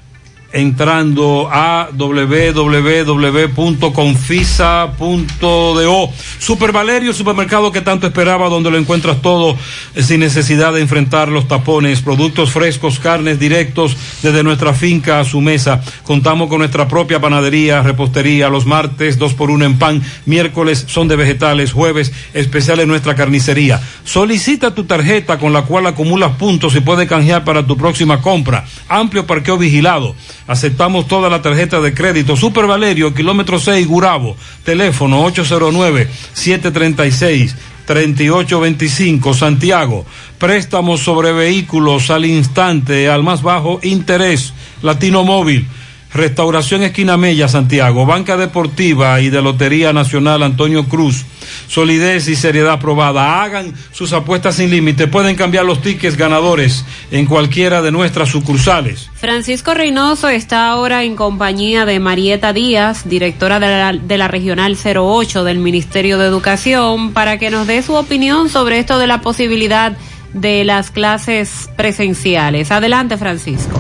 entrando a www.confisa.do. Super Valerio, supermercado que tanto esperaba, donde lo encuentras todo eh, sin necesidad de enfrentar los tapones, productos frescos, carnes directos desde nuestra finca a su mesa. Contamos con nuestra propia panadería, repostería, los martes dos por uno en pan, miércoles son de vegetales, jueves especial en nuestra carnicería. Solicita tu tarjeta con la cual acumulas puntos y puedes canjear para tu próxima compra. Amplio parqueo vigilado. Aceptamos toda la tarjeta de crédito. Super Valerio, kilómetro 6, Gurabo. Teléfono 809-736-3825, Santiago. Préstamos sobre vehículos al instante, al más bajo interés. Latino Móvil. Restauración Esquina Mella, Santiago. Banca Deportiva y de Lotería Nacional Antonio Cruz. Solidez y seriedad probada. Hagan sus apuestas sin límite. Pueden cambiar los tickets ganadores en cualquiera de nuestras sucursales. Francisco Reynoso está ahora en compañía de Marieta Díaz, directora de la, de la Regional 08 del Ministerio de Educación, para que nos dé su opinión sobre esto de la posibilidad de las clases presenciales. Adelante, Francisco.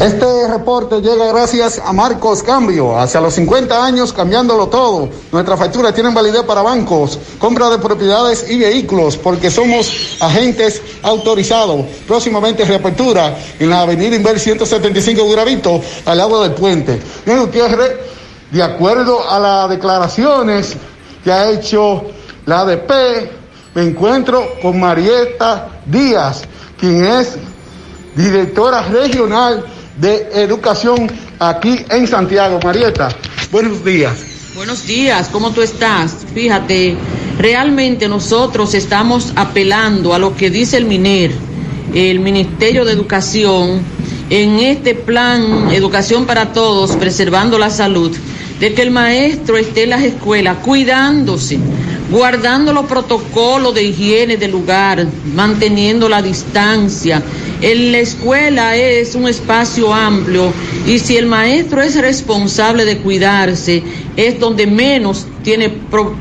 Este reporte llega gracias a Marcos Cambio, hacia los 50 años cambiándolo todo. Nuestras facturas tienen validez para bancos, compra de propiedades y vehículos, porque somos agentes autorizados. Próximamente reapertura en la avenida Inver 175 Gravito, al lado del puente. Bien, Gutiérrez, de acuerdo a las declaraciones que ha hecho la ADP, me encuentro con Marieta Díaz, quien es directora regional de Educación aquí en Santiago. Marieta, buenos días. Buenos días, ¿cómo tú estás? Fíjate, realmente nosotros estamos apelando a lo que dice el MINER, el Ministerio de Educación, en este plan Educación para Todos, preservando la salud, de que el maestro esté en las escuelas cuidándose, guardando los protocolos de higiene del lugar, manteniendo la distancia. En la escuela es un espacio amplio y si el maestro es responsable de cuidarse, es donde menos tiene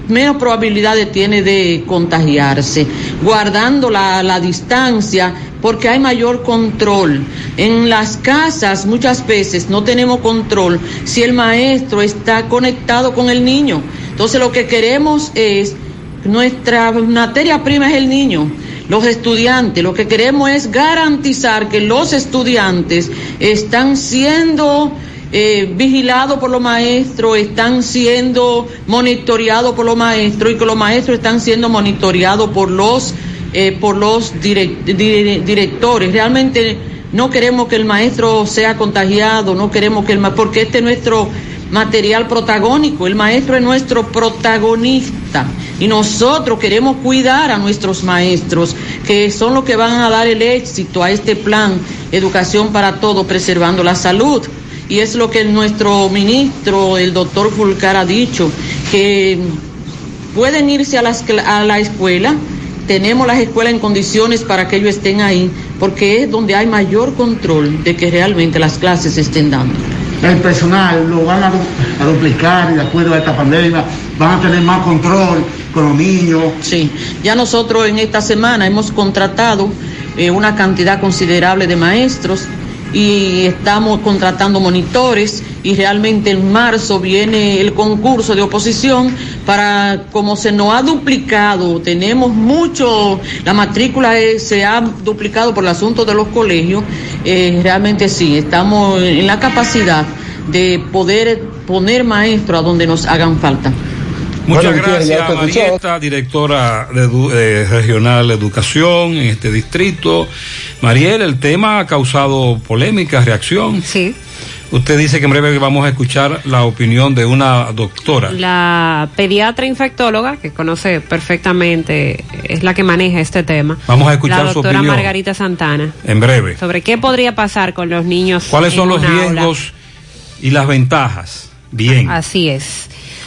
menos probabilidades tiene de contagiarse, guardando la, la distancia porque hay mayor control. En las casas muchas veces no tenemos control si el maestro está conectado con el niño. Entonces lo que queremos es, nuestra materia prima es el niño, los estudiantes. Lo que queremos es garantizar que los estudiantes están siendo eh, vigilados por los maestros, están siendo monitoreados por los maestros y que los maestros están siendo monitoreados por los, eh, por los directores. Realmente no queremos que el maestro sea contagiado, no queremos que el porque este es nuestro material protagónico. El maestro es nuestro protagonista y nosotros queremos cuidar a nuestros maestros, que son los que van a dar el éxito a este plan Educación para Todos, preservando la salud. Y es lo que nuestro ministro, el doctor Fulcar, ha dicho, que pueden irse a, las, a la escuela, tenemos las escuelas en condiciones para que ellos estén ahí, porque es donde hay mayor control de que realmente las clases se estén dando el personal lo van a, duplicar de acuerdo a esta pandemia, van a tener más control con los niños. Sí, ya nosotros en esta semana hemos contratado eh, una cantidad considerable de maestros y estamos contratando monitores y realmente en marzo viene el concurso de oposición para como se nos ha duplicado, tenemos mucho, la matrícula se ha duplicado por el asunto de los colegios, eh, realmente sí, estamos en la capacidad de poder poner maestros a donde nos hagan falta. Muchas bueno, gracias, Marieta, directora de, de, Regional de Educación en este distrito. Mariel, el tema ha causado polémica, reacción. Sí. Usted dice que en breve vamos a escuchar la opinión de una doctora. La pediatra infectóloga, que conoce perfectamente, es la que maneja este tema. Vamos a escuchar la su doctora opinión. Margarita Santana. En breve. Sobre qué podría pasar con los niños. ¿Cuáles en son los una aula. riesgos y las ventajas? Bien. Así es.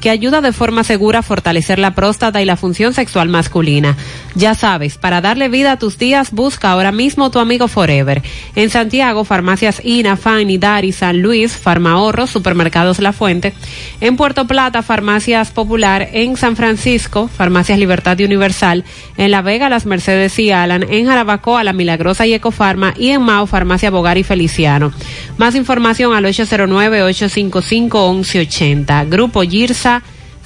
que ayuda de forma segura a fortalecer la próstata y la función sexual masculina. Ya sabes, para darle vida a tus días, busca ahora mismo tu amigo Forever. En Santiago, farmacias INA, Fanny, Dari, San Luis, Farmahorro, Supermercados La Fuente. En Puerto Plata, Farmacias Popular. En San Francisco, Farmacias Libertad y Universal. En La Vega, Las Mercedes y Alan. En Jarabacoa, La Milagrosa y Ecofarma. Y en Mao, Farmacia Bogar y Feliciano. Más información al 809-855-1180. Grupo Girsa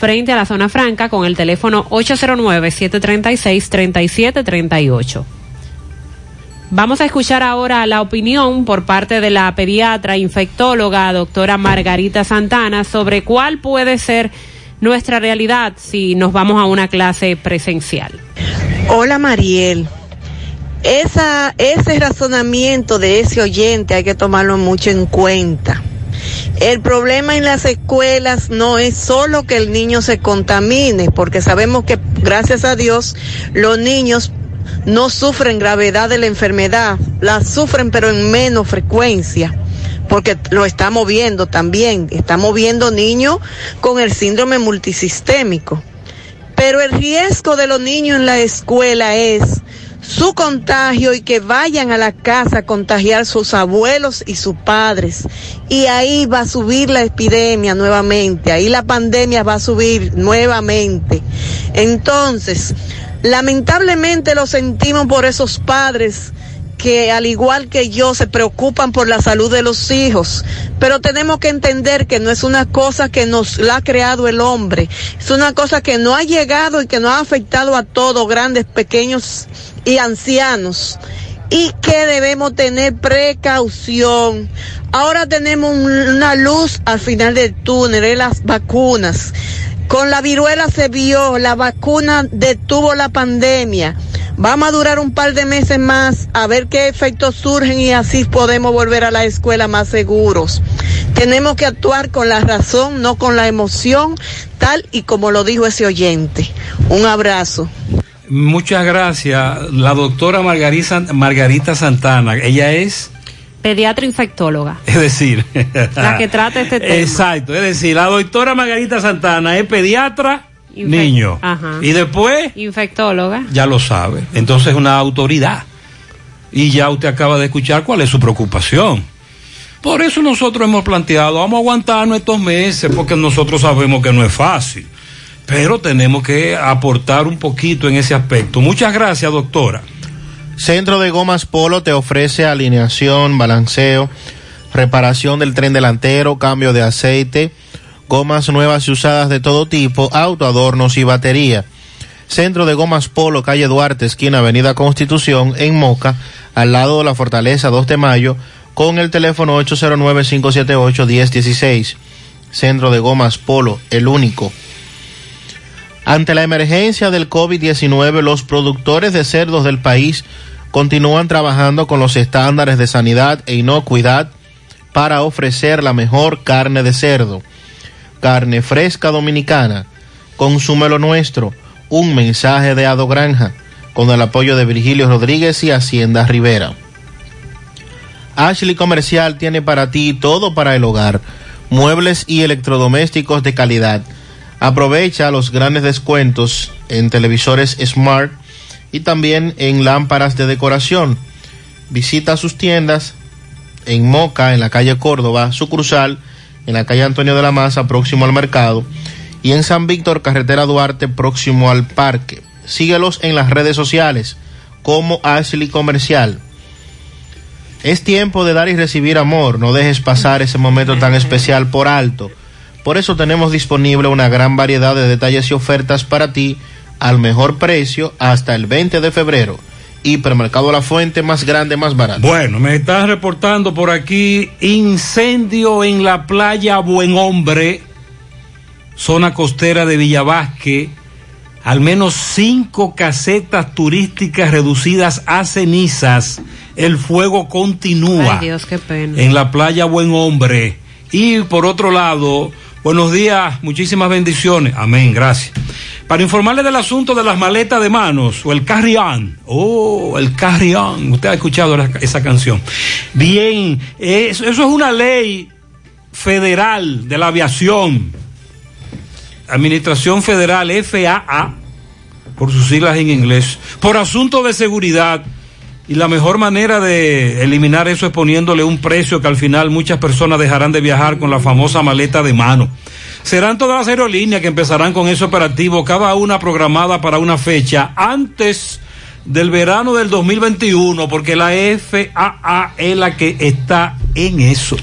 frente a la zona franca con el teléfono 809-736-3738. Vamos a escuchar ahora la opinión por parte de la pediatra infectóloga doctora Margarita Santana sobre cuál puede ser nuestra realidad si nos vamos a una clase presencial. Hola Mariel. Ese razonamiento de ese oyente hay que tomarlo mucho en cuenta. El problema en las escuelas no es solo que el niño se contamine, porque sabemos que gracias a Dios los niños no sufren gravedad de la enfermedad, la sufren pero en menos frecuencia porque lo estamos viendo también, estamos viendo niños con el síndrome multisistémico. Pero el riesgo de los niños en la escuela es su contagio y que vayan a la casa a contagiar sus abuelos y sus padres. Y ahí va a subir la epidemia nuevamente, ahí la pandemia va a subir nuevamente. Entonces, lamentablemente lo sentimos por esos padres que al igual que yo se preocupan por la salud de los hijos, pero tenemos que entender que no es una cosa que nos la ha creado el hombre, es una cosa que no ha llegado y que no ha afectado a todos, grandes, pequeños y ancianos, y que debemos tener precaución. Ahora tenemos una luz al final del túnel, de las vacunas. Con la viruela se vio, la vacuna detuvo la pandemia. Vamos a durar un par de meses más a ver qué efectos surgen y así podemos volver a la escuela más seguros. Tenemos que actuar con la razón, no con la emoción, tal y como lo dijo ese oyente. Un abrazo. Muchas gracias. La doctora Margarita, Margarita Santana, ella es... Pediatra infectóloga. Es decir, la que trata este tema. Exacto, es decir, la doctora Margarita Santana es pediatra Niño. Ajá. Y después, Infectóloga. ya lo sabe. Entonces es una autoridad. Y ya usted acaba de escuchar cuál es su preocupación. Por eso nosotros hemos planteado, vamos a aguantarnos estos meses, porque nosotros sabemos que no es fácil. Pero tenemos que aportar un poquito en ese aspecto. Muchas gracias, doctora. Centro de Gomas Polo te ofrece alineación, balanceo, reparación del tren delantero, cambio de aceite, gomas nuevas y usadas de todo tipo, auto, adornos y batería. Centro de Gomas Polo, calle Duarte, esquina Avenida Constitución, en Moca, al lado de la Fortaleza 2 de Mayo, con el teléfono 809-578-1016. Centro de Gomas Polo, el único. Ante la emergencia del COVID-19, los productores de cerdos del país continúan trabajando con los estándares de sanidad e inocuidad para ofrecer la mejor carne de cerdo. Carne fresca dominicana. Consume lo nuestro. Un mensaje de Ado Granja con el apoyo de Virgilio Rodríguez y Hacienda Rivera. Ashley Comercial tiene para ti todo para el hogar, muebles y electrodomésticos de calidad. Aprovecha los grandes descuentos en televisores Smart y también en lámparas de decoración. Visita sus tiendas en Moca, en la calle Córdoba, sucursal, en la calle Antonio de la Maza, próximo al mercado, y en San Víctor, carretera Duarte, próximo al parque. Síguelos en las redes sociales como Ashley Comercial. Es tiempo de dar y recibir amor, no dejes pasar ese momento tan especial por alto. Por eso tenemos disponible una gran variedad de detalles y ofertas para ti al mejor precio hasta el 20 de febrero. Hipermercado La Fuente, más grande, más barato. Bueno, me están reportando por aquí incendio en la playa Buen Hombre, zona costera de Villavasque. Al menos cinco casetas turísticas reducidas a cenizas. El fuego continúa. Ay, Dios, qué pena. En la playa Buen Hombre. Y por otro lado, buenos días, muchísimas bendiciones. Amén, gracias. Para informarle del asunto de las maletas de manos o el carry-on. Oh, el carry-on. Usted ha escuchado esa canción. Bien, eso, eso es una ley federal de la aviación. Administración Federal FAA, por sus siglas en inglés, por asunto de seguridad. Y la mejor manera de eliminar eso es poniéndole un precio que al final muchas personas dejarán de viajar con la famosa maleta de mano. Serán todas las aerolíneas que empezarán con ese operativo, cada una programada para una fecha antes del verano del 2021, porque la FAA es la que está en eso.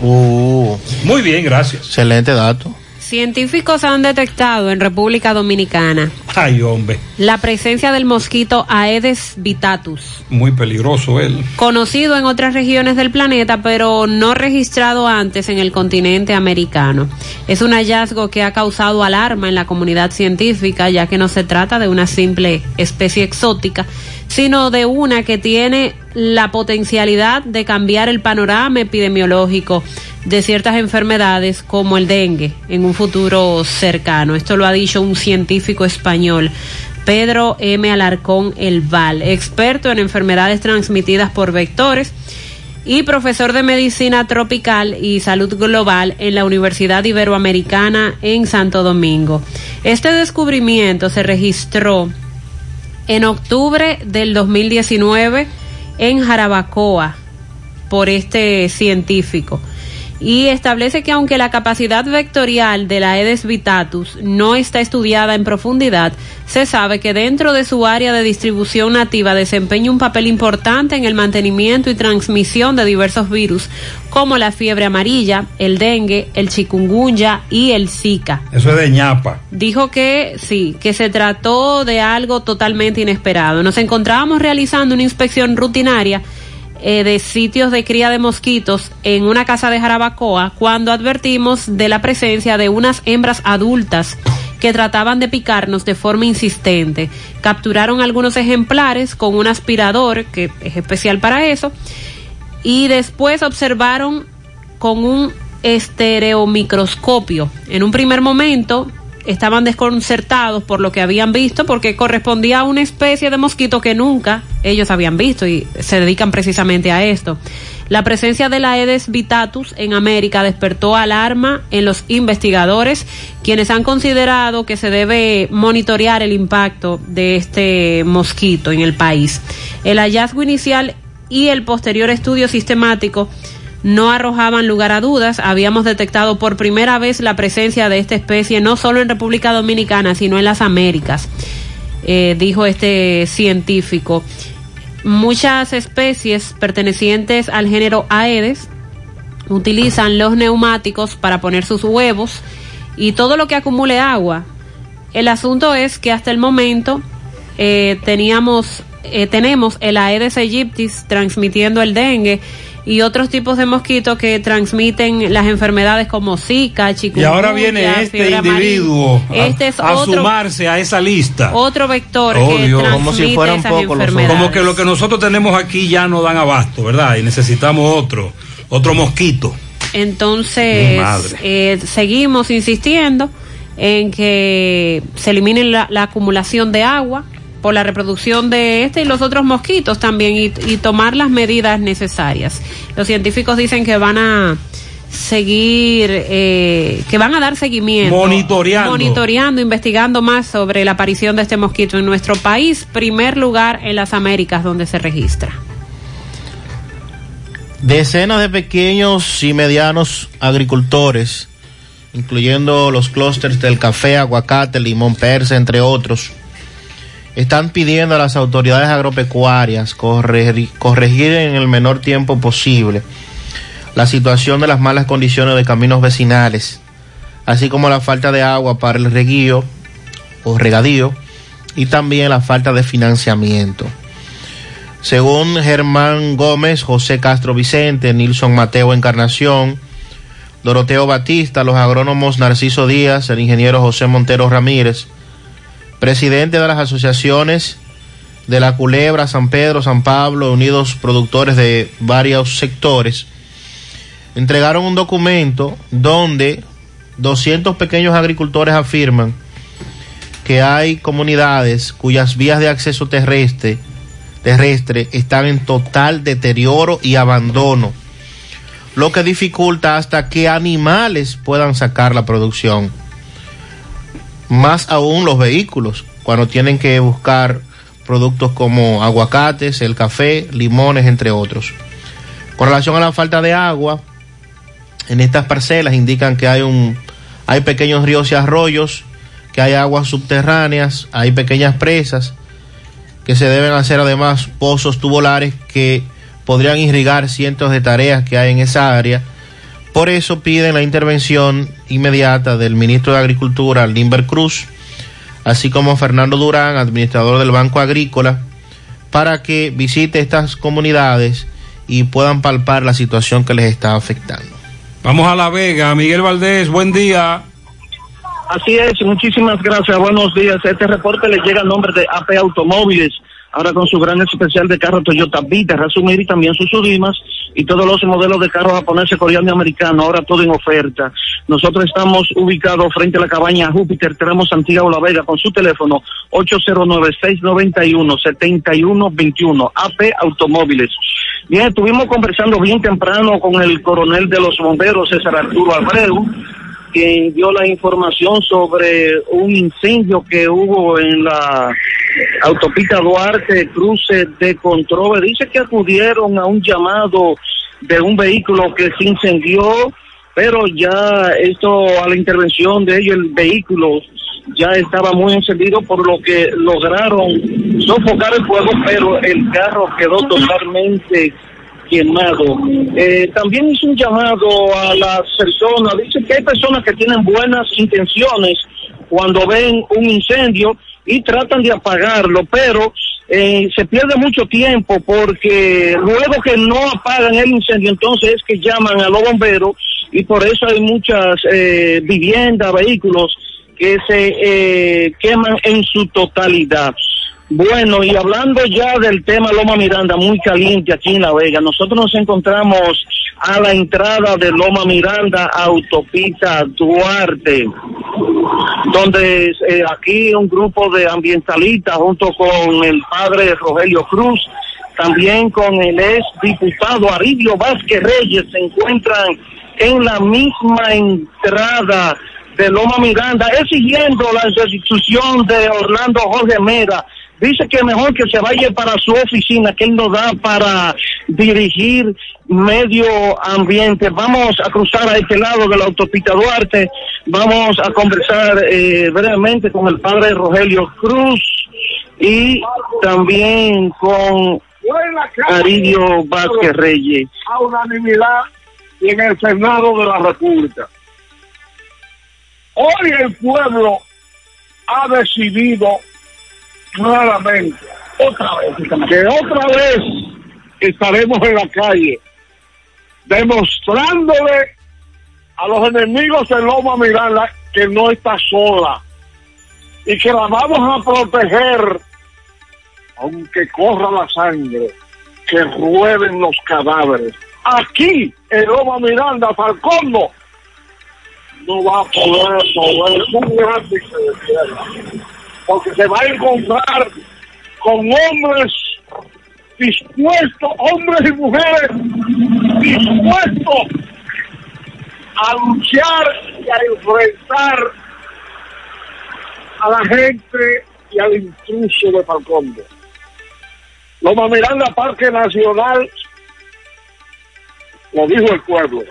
Muy bien, gracias. Excelente dato. Científicos han detectado en República Dominicana Ay, hombre, la presencia del mosquito Aedes vitatus, muy peligroso él. conocido en otras regiones del planeta, pero no registrado antes en el continente americano. Es un hallazgo que ha causado alarma en la comunidad científica, ya que no se trata de una simple especie exótica, sino de una que tiene la potencialidad de cambiar el panorama epidemiológico de ciertas enfermedades como el dengue en un futuro cercano. Esto lo ha dicho un científico español. Pedro M. Alarcón El Val, experto en enfermedades transmitidas por vectores y profesor de medicina tropical y salud global en la Universidad Iberoamericana en Santo Domingo. Este descubrimiento se registró en octubre del 2019 en Jarabacoa por este científico y establece que aunque la capacidad vectorial de la Aedes vitatus no está estudiada en profundidad, se sabe que dentro de su área de distribución nativa desempeña un papel importante en el mantenimiento y transmisión de diversos virus como la fiebre amarilla, el dengue, el chikungunya y el zika. Eso es de ñapa. Dijo que sí, que se trató de algo totalmente inesperado. Nos encontrábamos realizando una inspección rutinaria eh, de sitios de cría de mosquitos en una casa de Jarabacoa cuando advertimos de la presencia de unas hembras adultas que trataban de picarnos de forma insistente. Capturaron algunos ejemplares con un aspirador que es especial para eso y después observaron con un estereomicroscopio. En un primer momento estaban desconcertados por lo que habían visto porque correspondía a una especie de mosquito que nunca ellos habían visto y se dedican precisamente a esto. La presencia de la Aedes vitatus en América despertó alarma en los investigadores, quienes han considerado que se debe monitorear el impacto de este mosquito en el país. El hallazgo inicial y el posterior estudio sistemático no arrojaban lugar a dudas. Habíamos detectado por primera vez la presencia de esta especie no solo en República Dominicana, sino en las Américas, eh, dijo este científico. Muchas especies pertenecientes al género Aedes utilizan los neumáticos para poner sus huevos y todo lo que acumule agua. El asunto es que hasta el momento eh, teníamos, eh, tenemos el Aedes aegyptis transmitiendo el dengue y otros tipos de mosquitos que transmiten las enfermedades como Zika, Y chikungunya, ahora viene este individuo a, Este es a otro, sumarse a esa lista. otro vector Oh, que Dios. transmite Como si fueran esas enfermedades. Como que lo que nosotros tenemos aquí ya no dan abasto, ¿verdad? Y necesitamos otro, otro mosquito. Entonces, madre. eh, seguimos insistiendo en que se elimine la, la acumulación de agua por la reproducción de este y los otros mosquitos también y, y tomar las medidas necesarias. Los científicos dicen que van a seguir, eh, que van a dar seguimiento. Monitoreando. Monitoreando, investigando más sobre la aparición de este mosquito en nuestro país, primer lugar en las Américas donde se registra. Decenas de pequeños y medianos agricultores, incluyendo los clústeres del café, aguacate, limón persa, entre otros, están pidiendo a las autoridades agropecuarias corregir, en el menor tiempo posible la situación de las malas condiciones de caminos vecinales, así como la falta de agua para el reguío o regadío y también la falta de financiamiento. Según Germán Gómez, José Castro Vicente, Nilson Mateo Encarnación, Doroteo Batista, los agrónomos Narciso Díaz, el ingeniero José Montero Ramírez, presidente de las asociaciones de la Culebra, San Pedro, San Pablo, unidos productores de varios sectores, entregaron un documento donde 200 pequeños agricultores afirman que hay comunidades cuyas vías de acceso terrestre, terrestre están en total deterioro y abandono, lo que dificulta hasta que animales puedan sacar la producción. Más aún los vehículos, cuando tienen que buscar productos como aguacates, el café, limones, entre otros. Con relación a la falta de agua, en estas parcelas indican que hay un hay pequeños ríos y arroyos, que hay aguas subterráneas, hay pequeñas presas, que se deben hacer además pozos tubulares que podrían irrigar cientos de tareas que hay en esa área. Por eso piden la intervención inmediata del ministro de Agricultura, Limber Cruz, así como Fernando Durán, administrador del Banco Agrícola, para que visite estas comunidades y puedan palpar la situación que les está afectando. Vamos a La Vega, Miguel Valdés, buen día. Así es, muchísimas gracias, buenos días. Este reporte le llega a nombre de AP Automóviles, ahora con su gran especial de carro Toyota Vita, Resumir y también sus Sudimas y todos los modelos de carros japoneses, coreano y americano, ahora todo en oferta. Nosotros estamos ubicados frente a la cabaña Júpiter, tenemos Santiago La Vega con su teléfono 809-691-7121, AP Automóviles. Bien, estuvimos conversando bien temprano con el coronel de los bomberos, César Arturo Abreu, quien dio la información sobre un incendio que hubo en la autopista Duarte, cruce de control. Dice que acudieron a un llamado de un vehículo que se incendió, pero ya esto a la intervención de ellos, el vehículo ya estaba muy encendido, por lo que lograron sofocar el fuego, pero el carro quedó totalmente quemado. Eh, también hizo un llamado a las personas, dice que hay personas que tienen buenas intenciones cuando ven un incendio y tratan de apagarlo, pero eh, se pierde mucho tiempo porque luego que no apagan el incendio, entonces es que llaman a los bomberos y por eso hay muchas eh, viviendas, vehículos que se eh, queman en su totalidad. Bueno, y hablando ya del tema Loma Miranda, muy caliente aquí en La Vega, nosotros nos encontramos a la entrada de Loma Miranda, autopista Duarte, donde eh, aquí un grupo de ambientalistas junto con el padre Rogelio Cruz, también con el ex diputado Aridio Vázquez Reyes, se encuentran en la misma entrada de Loma Miranda, exigiendo la destitución de Orlando Jorge Mera. Dice que mejor que se vaya para su oficina, que él no da para dirigir medio ambiente. Vamos a cruzar a este lado de la autopista Duarte. Vamos a conversar eh, brevemente con el padre Rogelio Cruz y también con Aridio Vázquez Reyes. A unanimidad en el Senado de la República. Hoy el pueblo ha decidido claramente, otra vez, que otra vez estaremos en la calle demostrándole a los enemigos de Loma Miranda que no está sola y que la vamos a proteger aunque corra la sangre, que rueden los cadáveres. Aquí, en Loma Miranda, Falcón no va a poder mover un grande porque se va a encontrar con hombres dispuestos, hombres y mujeres dispuestos a luchar y a enfrentar a la gente y al intruso de Falcón. Loma Miranda Parque Nacional, lo dijo el pueblo,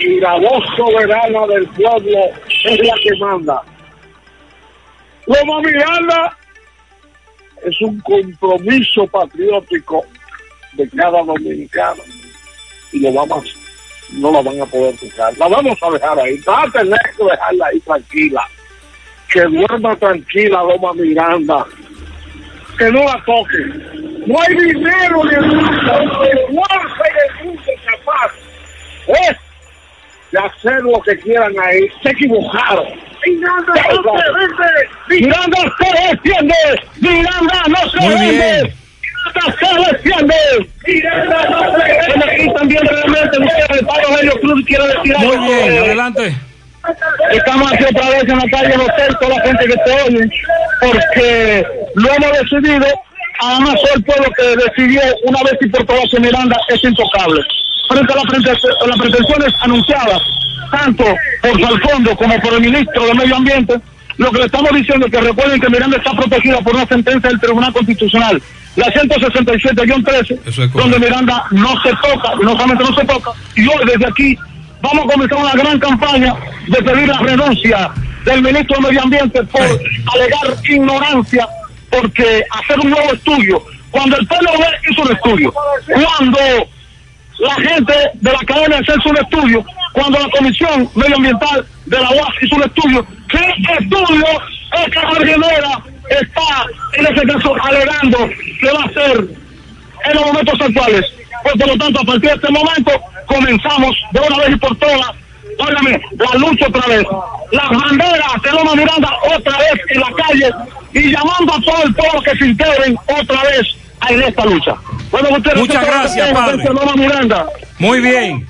y la voz soberana del pueblo es la que manda. Loma Miranda es un compromiso patriótico de cada dominicano y lo vamos no la van a poder tocar. La vamos a dejar ahí. Va a tener que dejarla ahí tranquila. Que duerma tranquila Loma Miranda. Que no la toque. No hay dinero ni el mundo, ni fuerza mundo capaz ¿eh? de hacer lo que quieran ahí. Se equivocaron. Miranda, no se vende. Miranda se defiende. Miranda no se Muy vende. bien. Miranda se defiende. Miranda no se vende. Aquí también realmente el Pablo Helio Cruz quiere decir Muy algo. bien, adelante. Estamos aquí otra vez en la calle Hotel, toda la gente que se oye, porque lo hemos decidido, además el pueblo que decidió una vez y por todas que Miranda es intocable. Frente a, la las pretensiones anunciadas, tanto por Falcondo como por el ministro de Medio Ambiente, lo que le estamos diciendo es que recuerden que Miranda está protegida por una sentencia del Tribunal Constitucional, la 167-13, donde Miranda no se toca, y no solamente no se toca, y hoy desde aquí vamos a comenzar una gran campaña de pedir la renuncia del ministro de Medio Ambiente por alegar ignorancia, porque hacer un nuevo estudio, cuando el PLV hizo un estudio, cuando la gente de la cadena hizo un estudio, cuando la Comisión Medioambiental de la UAS hizo un estudio, ¿qué estudio es que está en ese caso alegando que va a hacer en los momentos actuales. Pues por lo tanto, a partir de este momento, comenzamos de una vez y por todas, óigame, la lucha otra vez. Las banderas de Loma Miranda otra vez en la calle y llamando a todo el pueblo que se integren otra vez en esta lucha. Bueno, ustedes Muchas gracias, padre. Loma Miranda. Muy bien.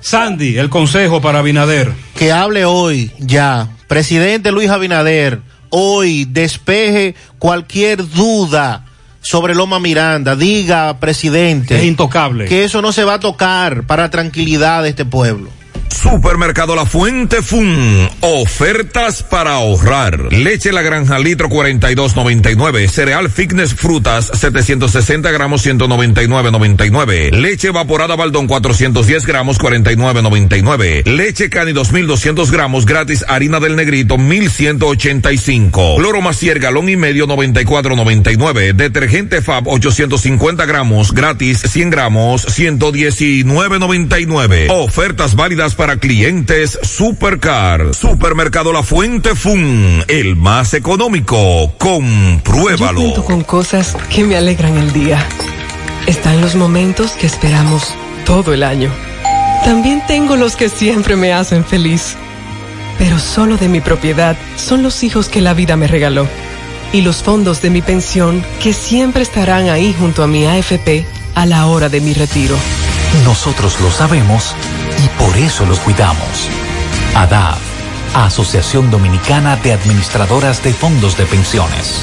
Sandy, el consejo para Abinader. que hable hoy ya. Presidente Luis Abinader, hoy despeje cualquier duda sobre Loma Miranda. Diga, presidente. Es intocable. Que eso no se va a tocar para tranquilidad de este pueblo. Supermercado La Fuente Fun. Ofertas para ahorrar. Leche La Granja litro 42.99. Cereal Fitness Frutas 760 gramos 199.99. Leche evaporada Baldón 410 gramos 49.99. Leche Cani 2200 gramos gratis harina del negrito 1185. Loro Macier galón y medio 94.99. Detergente Fab 850 gramos gratis 100 gramos 119.99. Ofertas válidas para clientes Supercar. Supermercado La Fuente Fun. El más económico. Compruébalo. Con cosas que me alegran el día. Están los momentos que esperamos todo el año. También tengo los que siempre me hacen feliz. Pero solo de mi propiedad son los hijos que la vida me regaló. Y los fondos de mi pensión que siempre estarán ahí junto a mi AFP a la hora de mi retiro. Nosotros lo sabemos y por eso los cuidamos. ADAF, Asociación Dominicana de Administradoras de Fondos de Pensiones.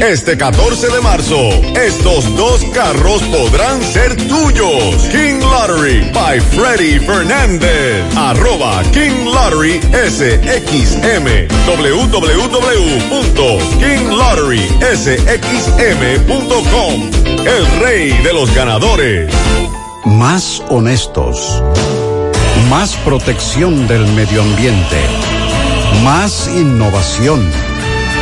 Este 14 de marzo, estos dos carros podrán ser tuyos. King Lottery by Freddy Fernández. Arroba King Lottery SXM. www.kinglotterysxm.com. El rey de los ganadores. más honestos, más protección del medio ambiente, más innovación,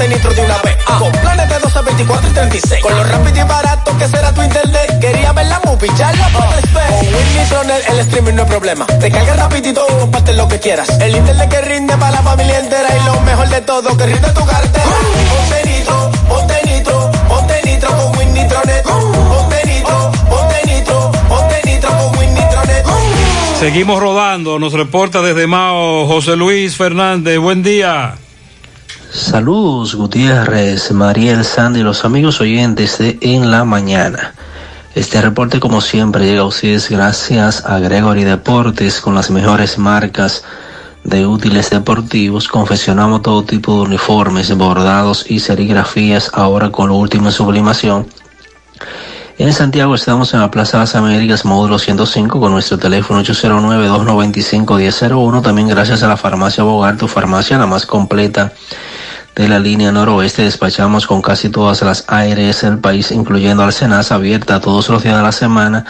ponte nitro de una vez. Con planes de 12, 24 y 36. Con lo rápido y barato que será tu internet. Quería ver la movie, ya la puedes ver. Con Win Nitronet el streaming no es problema. Te cargas rapidito y comparte lo que quieras. El internet que rinde para la familia entera. Y lo mejor de todo, que rinde tu cartera. Ponte nitro, ponte nitro, ponte nitro con Win Nitronet. Ponte nitro, ponte nitro, ponte nitro con Win Nitronet. Seguimos rodando, nos reporta desde Mao José Luis Fernández. Buen día. Saludos Gutiérrez, Mariel Sandy los amigos oyentes de En la Mañana. Este reporte como siempre llega a ustedes gracias a Gregory Deportes con las mejores marcas de útiles deportivos. Confeccionamos todo tipo de uniformes, bordados y serigrafías ahora con lo último en sublimación. En Santiago estamos en la Plaza las Américas, módulo 105, con nuestro teléfono 809-295-1001. También gracias a la farmacia Bogar, tu farmacia la más completa de la línea noroeste. Despachamos con casi todas las ARS del país, incluyendo Alcenas, abierta todos los días de la semana,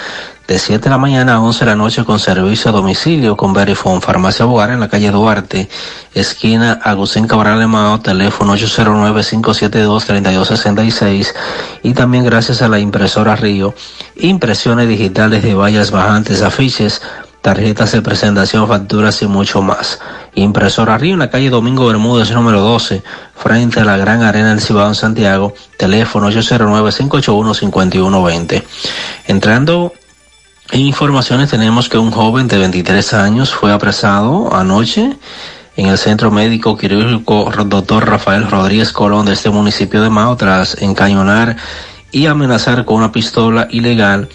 de 7 de la mañana a 11 de la noche con servicio a domicilio con Verifone. Farmacia Bogar en la calle Duarte, esquina Agustín Cabral Mao, teléfono 809-572-3266. Y también gracias a la impresora Río, impresiones digitales de vallas bajantes, afiches, tarjetas de presentación, facturas y mucho más. Impresora Río en la calle Domingo Bermúdez número 12, frente a la Gran Arena del Cibao en Santiago, teléfono 809-581-5120. Entrando en informaciones tenemos que un joven de 23 años fue apresado anoche en el Centro Médico Quirúrgico Dr. Rafael Rodríguez Colón de este municipio de Mao tras encañonar y amenazar con una pistola ilegal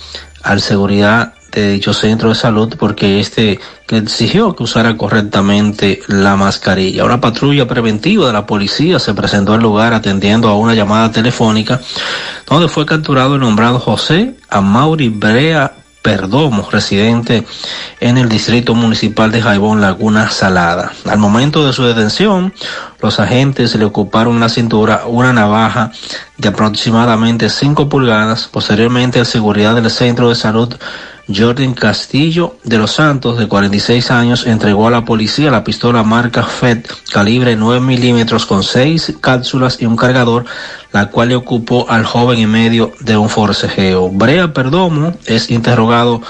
al seguridad de dicho centro de salud porque este que exigió que usara correctamente la mascarilla. Una patrulla preventiva de la policía se presentó al lugar atendiendo a una llamada telefónica donde fue capturado el nombrado José Amauri Brea Perdomo, residente en el distrito municipal de Jaibón, Laguna Salada. Al momento de su detención, los agentes le ocuparon la cintura una navaja de aproximadamente 5 pulgadas. Posteriormente, el seguridad del centro de salud Jordan Castillo de los Santos, de 46 años, entregó a la policía la pistola marca FED calibre 9 milímetros con 6 cápsulas y un cargador, la cual le ocupó al joven en medio de un forcejeo. Brea Perdomo es interrogado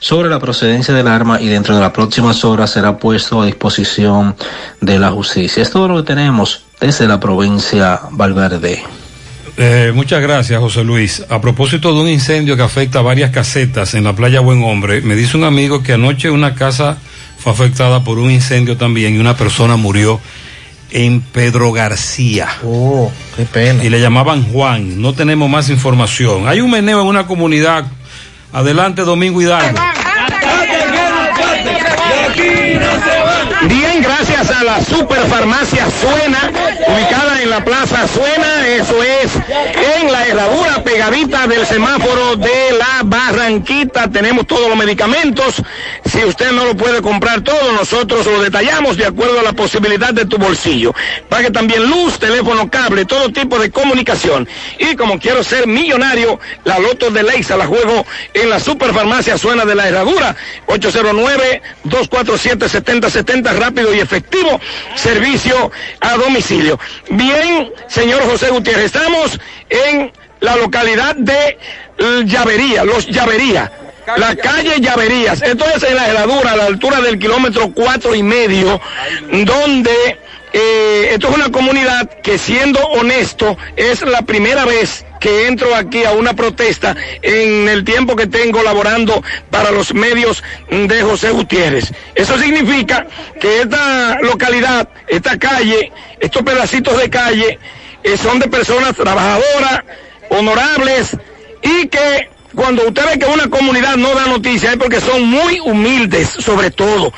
sobre la procedencia del arma y dentro de las próximas horas será puesto a disposición de la justicia. Es todo lo que tenemos desde la provincia Valverde. Eh, muchas gracias, José Luis. A propósito de un incendio que afecta a varias casetas en la playa Buen Hombre, me dice un amigo que anoche una casa fue afectada por un incendio también y una persona murió en Pedro García. Oh, qué pena. Y le llamaban Juan. No tenemos más información. Hay un meneo en una comunidad. Adelante, Domingo Hidalgo. Superfarmacia Suena, ubicada en la Plaza Suena, eso es en la herradura pegadita del semáforo de la Barranquita. Tenemos todos los medicamentos. Si usted no lo puede comprar todo, nosotros lo detallamos de acuerdo a la posibilidad de tu bolsillo. Pague también luz, teléfono, cable, todo tipo de comunicación. Y como quiero ser millonario, la Loto de Leisa la juego en la superfarmacia Suena de la herradura, 809-247-7070, rápido y efectivo, servicio a domicilio. Bien, señor José Gutiérrez, estamos en la localidad de Llavería, Los Llavería. La calle Llaverías, esto es en la heladura, a la altura del kilómetro cuatro y medio, donde eh, esto es una comunidad que siendo honesto es la primera vez que entro aquí a una protesta en el tiempo que tengo laborando para los medios de José Gutiérrez. Eso significa que esta localidad, esta calle, estos pedacitos de calle eh, son de personas trabajadoras, honorables y que cuando usted ve que una comunidad no da noticias es porque son muy humildes sobre todo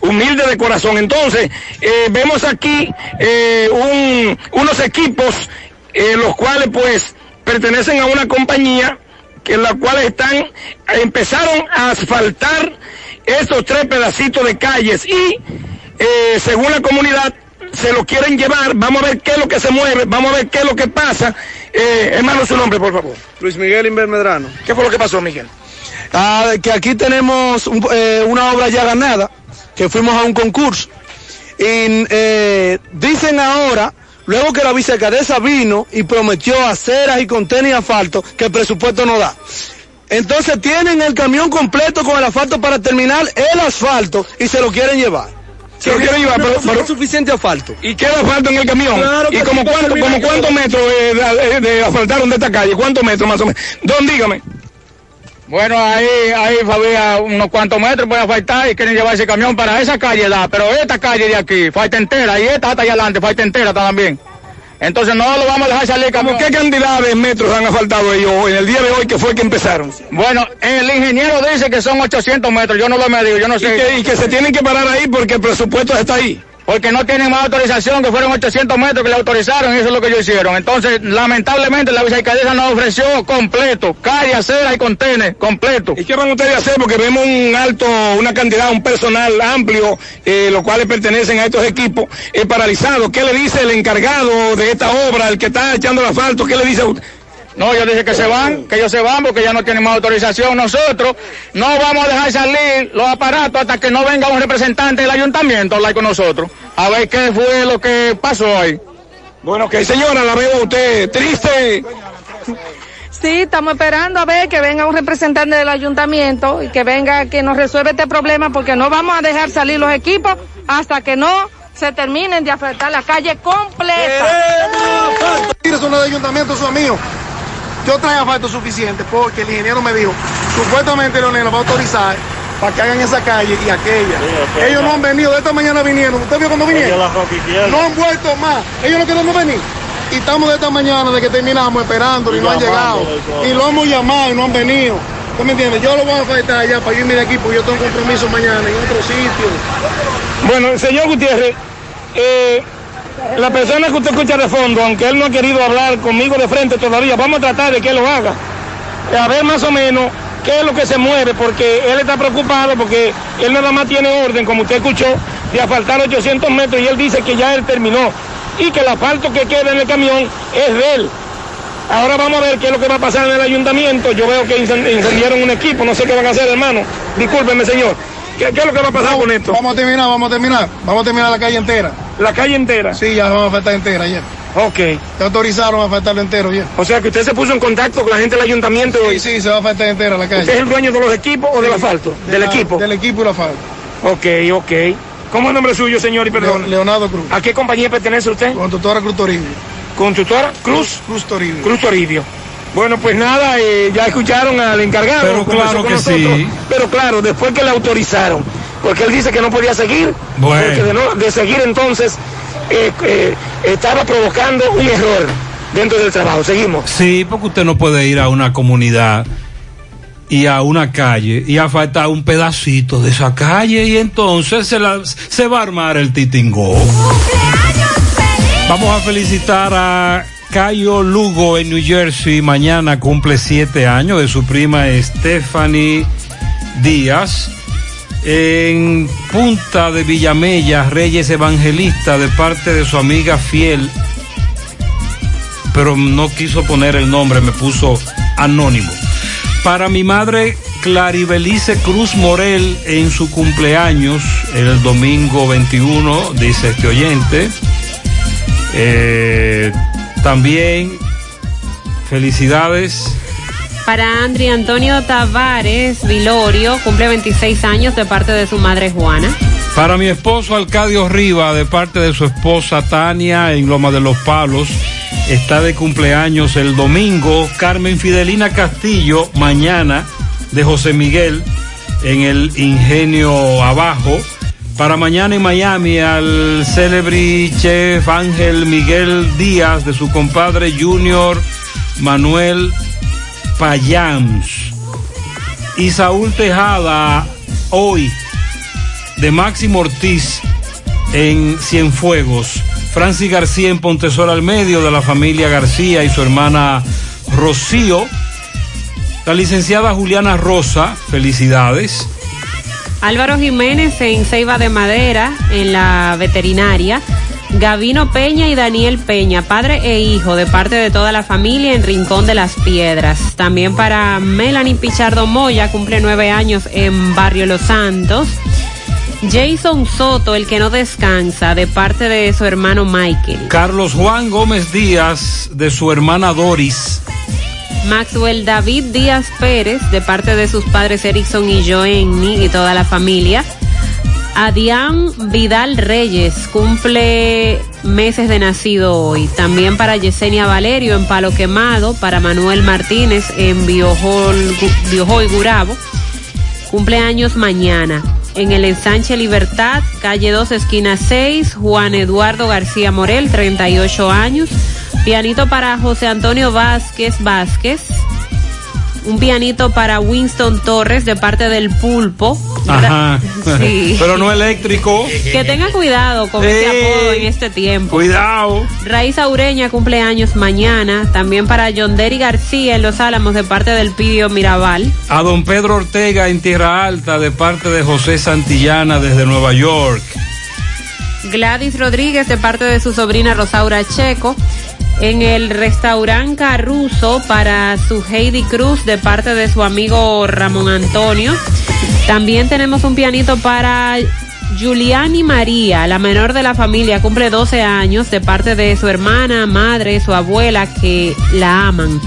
humilde de corazón. Entonces, eh, vemos aquí eh, un- unos equipos eh, los cuales pues pertenecen a una compañía que la cual están, empezaron a asfaltar estos tres pedacitos de calles y eh, según la comunidad se lo quieren llevar, vamos a ver qué es lo que se mueve, vamos a ver qué es lo que pasa. Eh, hermano, su nombre, por favor. Luis Miguel Inver Medrano. ¿Qué fue lo que pasó, Miguel? Ah, que aquí tenemos un- eh, una obra ya ganada, que fuimos a un concurso. Y eh, dicen ahora, luego que la vicealcaldesa vino y prometió aceras y contener y asfalto, que el presupuesto no da. Entonces tienen el camión completo con el asfalto para terminar el asfalto y se lo quieren llevar. Se lo quieren llevar, pero- no pero- suficiente asfalto. ¿Y queda asfalto en el camión? Claro ¿Y como cuánto, termina como cuántos metros eh, de, de asfaltaron de esta calle? ¿Cuántos metros más o menos? Don, dígame. Bueno, ahí, ahí había unos cuantos metros para faltar y quieren llevar ese camión para esa calle, da, pero esta calle de aquí, falta entera, y esta hasta allá adelante, falta entera también. Entonces no lo vamos a dejar salir ¿Cómo qué cantidad de metros han asfaltado ellos en el día de hoy que fue que empezaron? Bueno, el ingeniero dice que son 800 metros, yo no lo he medido, yo no Y sé. que, y que se tienen que parar ahí porque el presupuesto está ahí. Porque no tienen más autorización, que fueron 800 metros que le autorizaron, y eso es lo que ellos hicieron. Entonces, lamentablemente, la vicealcaldesa nos ofreció completo, calle, acera y contener, completo. ¿Y qué van ustedes a hacer? Porque vemos un alto, una cantidad, un personal amplio, eh, los cuales pertenecen a estos equipos, eh, paralizados. ¿Qué le dice el encargado de esta obra, el que está echando el asfalto? ¿Qué le dice a usted? No, ellos dicen que se van, que ellos se van porque ya no tienen más autorización. Nosotros no vamos a dejar salir los aparatos hasta que no venga un representante del ayuntamiento a hablar con nosotros. A ver qué fue lo que pasó ahí. Bueno, que señora, la veo a usted triste. Sí, estamos esperando a ver que venga un representante del ayuntamiento y que venga que nos resuelva este problema porque no vamos a dejar salir los equipos hasta que no se terminen de afectar la calle completa. De ayuntamiento, son míos. Yo traigo asfalto suficiente porque el ingeniero me dijo, supuestamente Leonel nos va a autorizar para que hagan esa calle y aquella. Ellos no han venido, de esta mañana vinieron. ¿Usted vio cuando vinieron? No han vuelto más. Ellos no queremos venir. Y estamos de esta mañana, de que terminamos, esperando y no han llegado. Y lo hemos llamado y no han venido. ¿Usted me entiende? Yo lo voy a faltar allá para irme de aquí porque yo tengo un compromiso mañana en otro sitio. Bueno, señor Gutiérrez, eh, la persona que usted escucha de fondo, aunque él no ha querido hablar conmigo de frente todavía, vamos a tratar de que lo haga. A ver más o menos qué es lo que se mueve, porque él está preocupado porque él nada más tiene orden, como usted escuchó, de asfaltar 800 metros y él dice que ya él terminó y que el asfalto que queda en el camión es de él. Ahora vamos a ver qué es lo que va a pasar en el ayuntamiento. Yo veo que incend- incendiaron un equipo, no sé qué van a hacer, hermano. Discúlpeme, señor. ¿Qué, qué es lo que va a pasar con esto? Vamos a terminar, vamos a terminar. Vamos a terminar la calle entera. ¿La calle entera? Sí, ya vamos a faltar entera ayer. Ok. Te autorizaron a faltarlo entero ya. O sea que usted se puso en contacto con la gente del ayuntamiento. Sí, sí, se va a faltar entera la calle. ¿Usted es el dueño de los equipos o del asfalto? De del la- equipo. Del equipo y el asfalto. Ok, ok. ¿Cómo es el nombre suyo, señor? Y perdón. Leonardo Cruz. ¿A qué compañía pertenece usted? Constructora Cruz Toribio. ¿Constructora? Cruz. Cruz Toribio. Cruz Toribio. Bueno, pues nada, eh, ya escucharon al encargado. Pero claro que nosotros. sí. Pero claro, después que le autorizaron, porque él dice que no podía seguir, Bueno. porque de, no- de seguir entonces eh, eh, estaba provocando un error dentro del trabajo. Seguimos. Sí, porque usted no puede ir a una comunidad y a una calle y a faltar un pedacito de esa calle y entonces se, la- se va a armar el titingó. Vamos a felicitar a Cayo Lugo en New Jersey. Mañana cumple siete años de su prima Stephanie Díaz. En Punta de Villamella, Reyes Evangelista, de parte de su amiga fiel pero no quiso poner el nombre, me puso anónimo. Para mi madre Claribelice Cruz Morel en su cumpleaños, el domingo 21, dice este oyente. Eh, también felicidades. Para Andri Antonio Tavares Vilorio, cumple 26 años de parte de su madre Juana. Para mi esposo Alcadio Riva, de parte de su esposa Tania en Loma de los Palos, está de cumpleaños el domingo. Carmen Fidelina Castillo, mañana, de José Miguel, en el Ingenio Abajo. Para mañana en Miami, al célebre chef Ángel Miguel Díaz, de su compadre Junior Manuel Payams. Y Saúl Tejada, hoy, de Máximo Ortiz en Cienfuegos Francis García en Pontesol al medio de la familia García y su hermana Rocío. La licenciada Juliana Rosa, felicidades. Álvaro Jiménez en Ceiba de Madera, en la veterinaria. Gavino Peña y Daniel Peña, padre e hijo, de parte de toda la familia en Rincón de las Piedras. También para Melanie Pichardo Moya, cumple nueve años en Barrio Los Santos. Jason Soto, el que no descansa, de parte de su hermano Michael. Carlos Juan Gómez Díaz, de su hermana Doris. Maxwell David Díaz Pérez, de parte de sus padres Erickson y Joenny y toda la familia. Adián Vidal Reyes cumple meses de nacido hoy. También para Yesenia Valerio en Palo Quemado, para Manuel Martínez en Biojoy Gurabo. Cumpleaños mañana. En el ensanche Libertad, calle 2, esquina 6, Juan Eduardo García Morel, 38 años. Pianito para José Antonio Vázquez Vázquez. Un pianito para Winston Torres de parte del pulpo. Ajá. Sí. Pero no eléctrico. Que tenga cuidado con ese apodo en este tiempo. Cuidado. Raíz Aureña cumpleaños mañana. También para John Derry García en Los Álamos de parte del Pidio Mirabal. A don Pedro Ortega en Tierra Alta, de parte de José Santillana desde Nueva York. Gladys Rodríguez de parte de su sobrina Rosaura Checo. En el restaurante Caruso para su Heidi Cruz de parte de su amigo Ramón Antonio. También tenemos un pianito para Giuliani María, la menor de la familia, cumple 12 años de parte de su hermana, madre, su abuela que la aman.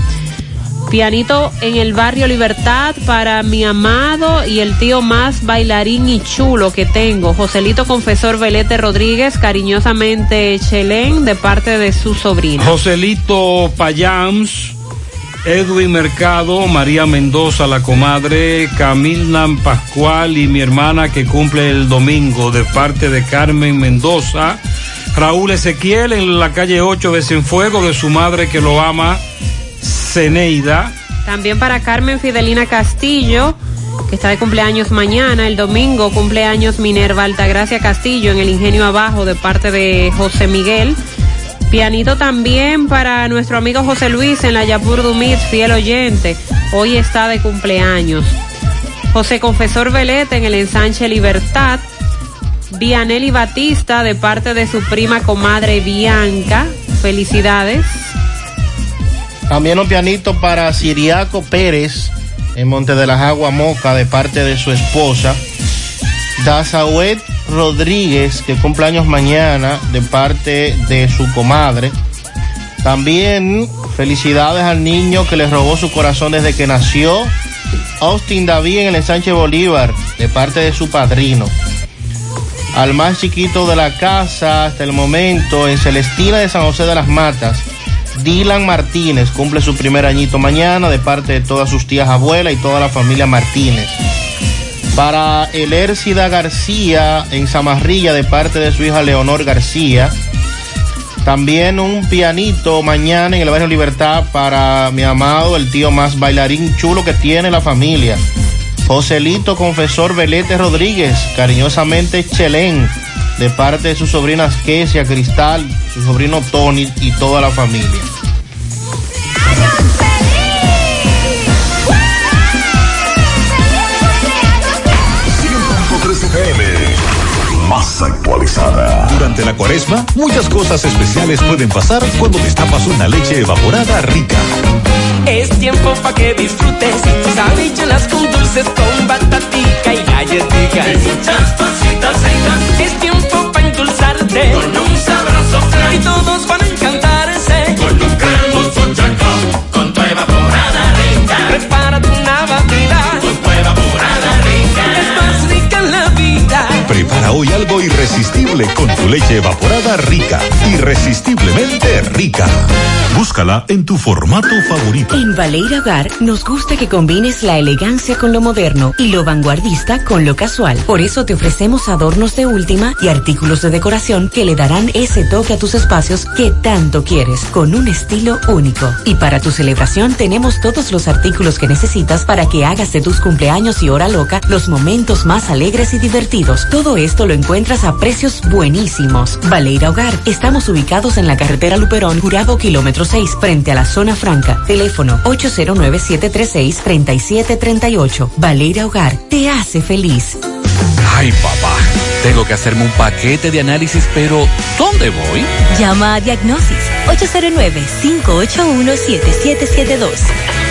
Pianito en el barrio Libertad para mi amado y el tío más bailarín y chulo que tengo, Joselito Confesor Velete Rodríguez, cariñosamente Chelén, de parte de su sobrino. Joselito Payams, Edwin Mercado, María Mendoza, la comadre, Camilnan Pascual y mi hermana que cumple el domingo de parte de Carmen Mendoza. Raúl Ezequiel en la calle 8 de Cienfuego de su madre que lo ama, Ceneida. También para Carmen Fidelina Castillo, que está de cumpleaños mañana, el domingo cumpleaños Minerva Altagracia Castillo en el Ingenio Abajo de parte de José Miguel. Pianito también para nuestro amigo José Luis en la Yapur Dumit, fiel oyente. Hoy está de cumpleaños. José Confesor Velete en el ensanche Libertad. Vianelli Batista de parte de su prima comadre Bianca. Felicidades. También un pianito para Siriaco Pérez en Monte de las Aguas Moca de parte de su esposa. Dazahuet Rodríguez, que cumple años mañana de parte de su comadre. También felicidades al niño que le robó su corazón desde que nació. Austin David en el ensanche Bolívar de parte de su padrino. Al más chiquito de la casa hasta el momento en Celestina de San José de las Matas. Dylan Martínez cumple su primer añito mañana de parte de todas sus tías abuelas y toda la familia Martínez. Para Elércida García en Zamarrilla de parte de su hija Leonor García. También un pianito mañana en el barrio Libertad para mi amado, el tío más bailarín chulo que tiene la familia. Joselito Confesor Velete Rodríguez, cariñosamente Chelén, de parte de sus sobrinas Kesia, Cristal, su sobrino Tony y toda la familia. Más actualizada. Durante la cuaresma, muchas cosas especiales pueden pasar cuando destapas una leche evaporada rica. Es tiempo pa' que disfrutes habichuelas con dulces, con batatica y galletica. Y muchas cositas ricas. Es tiempo pa' endulzarte Con un sabroso flan. y todos van a Hoy algo irresistible con tu leche evaporada rica. Irresistiblemente rica. Búscala en tu formato favorito. En Valeira Hogar nos gusta que combines la elegancia con lo moderno y lo vanguardista con lo casual. Por eso te ofrecemos adornos de última y artículos de decoración que le darán ese toque a tus espacios que tanto quieres, con un estilo único. Y para tu celebración tenemos todos los artículos que necesitas para que hagas de tus cumpleaños y hora loca los momentos más alegres y divertidos. Todo esto lo encuentras a precios buenísimos. Valeira Hogar. Estamos ubicados en la carretera Luperón, Jurado Kilómetro 6, frente a la zona franca. Teléfono 809-736-3738. Valeira Hogar. Te hace feliz. Ay, papá. Tengo que hacerme un paquete de análisis, pero ¿dónde voy? Llama a Diagnosis 809-581-7772.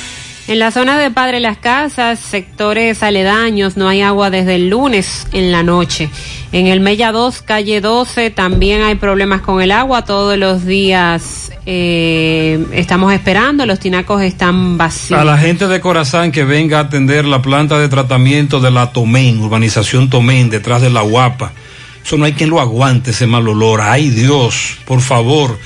En la zona de Padre Las Casas, sectores aledaños, no hay agua desde el lunes en la noche. En el Mella 2, calle 12, también hay problemas con el agua. Todos los días eh, estamos esperando, los tinacos están vacíos. A la gente de Corazán que venga a atender la planta de tratamiento de la Tomén, urbanización Tomén, detrás de la Guapa. Eso no hay quien lo aguante, ese mal olor. Ay Dios, por favor.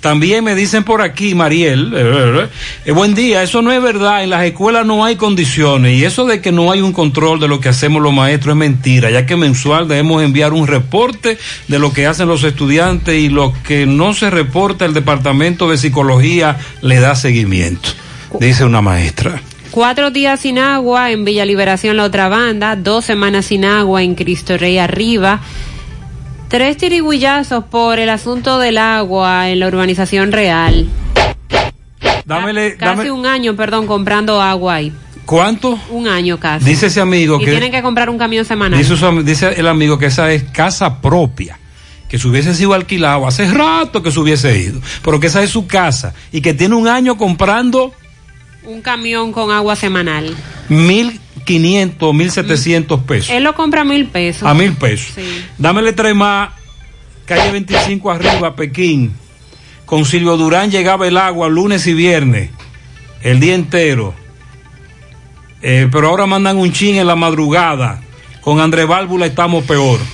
También me dicen por aquí, Mariel, eh, eh, buen día, eso no es verdad, en las escuelas no hay condiciones y eso de que no hay un control de lo que hacemos los maestros es mentira, ya que mensual debemos enviar un reporte de lo que hacen los estudiantes y lo que no se reporta el Departamento de Psicología le da seguimiento, dice una maestra. Cuatro días sin agua en Villa Liberación, la otra banda, dos semanas sin agua en Cristo Rey arriba. Tres tirigullazos por el asunto del agua en la urbanización real. Dámele, Casi dame- un año, perdón, comprando agua ahí. ¿Cuánto? Un año casi. Dice ese amigo y que... tienen que comprar un camión semanal. Dice, su am- dice el amigo que esa es casa propia. Que si hubiese sido alquilado, hace rato que se hubiese ido. Pero que esa es su casa. Y que tiene un año comprando Un camión con agua semanal. mil quinientos, mil setecientos pesos. Él lo compra a mil pesos. A mil pesos. Sí. Dámele tres más. Calle 25 arriba, Pekín. Con Silvio Durán llegaba el agua lunes y viernes. El día entero. Eh, pero ahora mandan un chin en la madrugada. Con André Válvula estamos peor.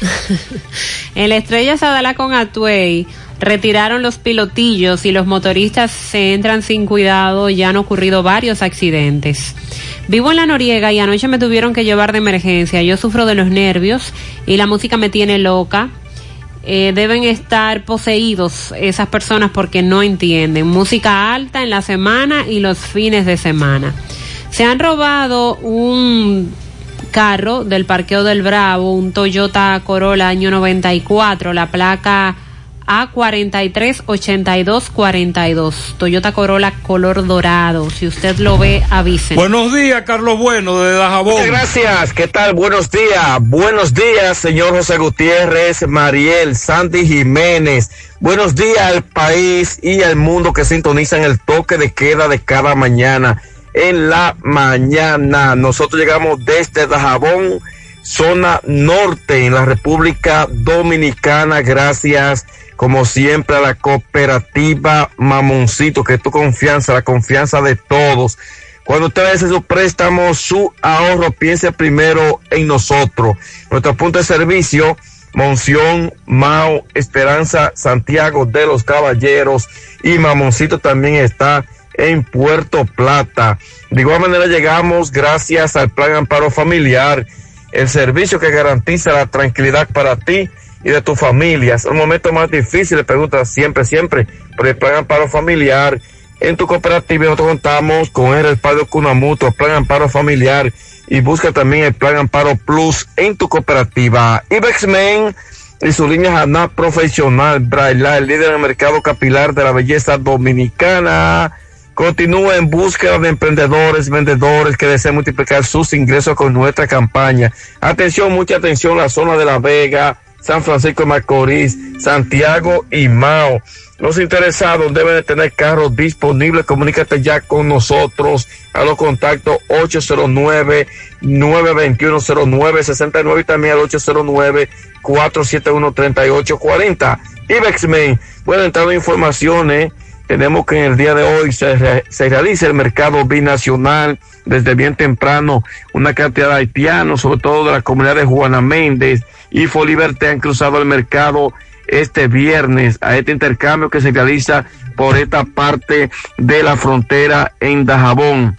En la estrella Sadala con Atuey retiraron los pilotillos y los motoristas se entran sin cuidado. Ya han ocurrido varios accidentes. Vivo en la Noriega y anoche me tuvieron que llevar de emergencia. Yo sufro de los nervios y la música me tiene loca. Eh, deben estar poseídos esas personas porque no entienden. Música alta en la semana y los fines de semana. Se han robado un carro del parqueo del Bravo, un Toyota Corolla año 94, la placa A438242, Toyota Corolla color dorado. Si usted lo ve, avisen. Buenos días, Carlos Bueno, de Dajabón. Muchas gracias. ¿Qué tal? Buenos días. Buenos días, señor José Gutiérrez, Mariel, Sandy Jiménez. Buenos días al país y al mundo que sintonizan el toque de queda de cada mañana. En la mañana, nosotros llegamos desde Dajabón, zona norte, en la República Dominicana. Gracias, como siempre, a la cooperativa Mamoncito, que es tu confianza, la confianza de todos. Cuando usted hace su préstamo, su ahorro, piense primero en nosotros. Nuestro punto de servicio, Monción, Mao, Esperanza, Santiago de los Caballeros y Mamoncito también está en Puerto Plata. De igual manera llegamos gracias al Plan Amparo Familiar, el servicio que garantiza la tranquilidad para ti y de tu familia. Es un momento más difícil, le preguntas siempre, siempre, por el Plan Amparo Familiar. En tu cooperativa nosotros contamos con el respaldo Cunamuto, Plan Amparo Familiar y busca también el Plan Amparo Plus en tu cooperativa. Ibexmen y su línea Haná Profesional, Braila, el líder en el mercado capilar de la belleza dominicana. Continúa en búsqueda de emprendedores, vendedores que deseen multiplicar sus ingresos con nuestra campaña. Atención, mucha atención, la zona de La Vega, San Francisco de Macorís, Santiago y Mao. Los interesados deben de tener carros disponibles. Comunícate ya con nosotros a los contactos 809-921-0969 y también al 809-471-3840. Ibexmen, bueno, entrando informaciones, tenemos que en el día de hoy se, re- realiza el mercado binacional desde bien temprano. Una cantidad de haitianos, sobre todo de la comunidad de Juana Méndez y Foliberté han cruzado el mercado este viernes a este intercambio que se realiza por esta parte de la frontera en Dajabón.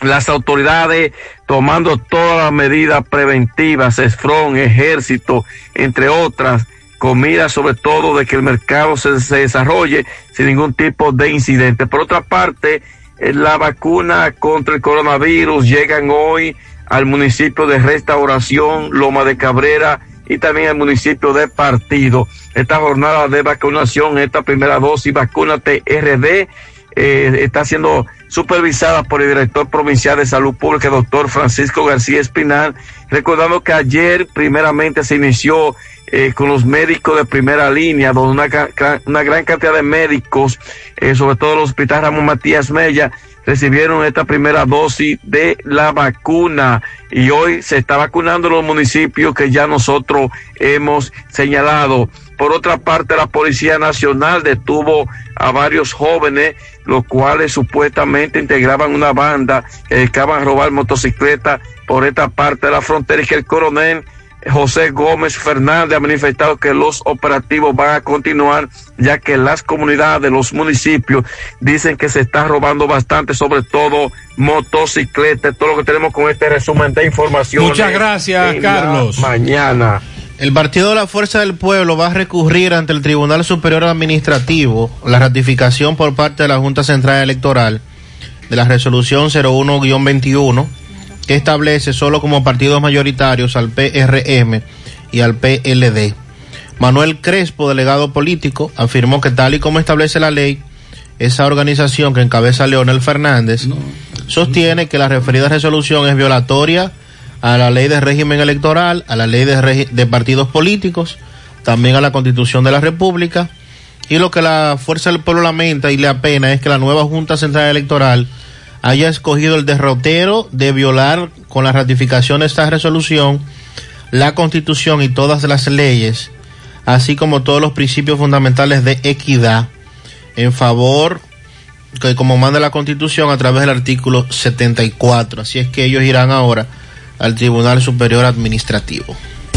Las autoridades tomando todas las medidas preventivas, ESFRON, ejército, entre otras, con miras sobre todo de que el mercado se, se desarrolle sin ningún tipo de incidente. Por otra parte, eh, la vacuna contra el coronavirus llegan hoy al municipio de Restauración, Loma de Cabrera y también al municipio de Partido. Esta jornada de vacunación, esta primera dosis, vacúnate RD, eh, está siendo supervisada por el director provincial de salud pública, doctor Francisco García Espinal, recordando que ayer primeramente se inició eh, con los médicos de primera línea, donde una, una gran cantidad de médicos, eh, sobre todo el hospital Ramón Matías Mella, recibieron esta primera dosis de la vacuna y hoy se está vacunando en los municipios que ya nosotros hemos señalado. Por otra parte, la Policía Nacional detuvo a varios jóvenes, los cuales supuestamente integraban una banda que dedicaban a robar motocicletas por esta parte de la frontera y que el coronel José Gómez Fernández ha manifestado que los operativos van a continuar ya que las comunidades de los municipios dicen que se está robando bastante, sobre todo motocicletas, todo lo que tenemos con este resumen de información. Muchas gracias, Carlos. Mañana. El Partido de la Fuerza del Pueblo va a recurrir ante el Tribunal Superior Administrativo la ratificación por parte de la Junta Central Electoral de la resolución 01-21 que establece solo como partidos mayoritarios al PRM y al PLD. Manuel Crespo, delegado político, afirmó que tal y como establece la ley, esa organización que encabeza Leonel Fernández sostiene que la referida resolución es violatoria a la ley de régimen electoral, a la ley de, partidos políticos, también a la constitución de la República. Y lo que la Fuerza del Pueblo lamenta y le apena es que la nueva Junta Central Electoral haya escogido el derrotero de violar con la ratificación de esta resolución la constitución y todas las leyes, así como todos los principios fundamentales de equidad en favor que como manda la constitución a través del artículo 74. Así es que ellos irán ahora al Tribunal Superior Administrativo.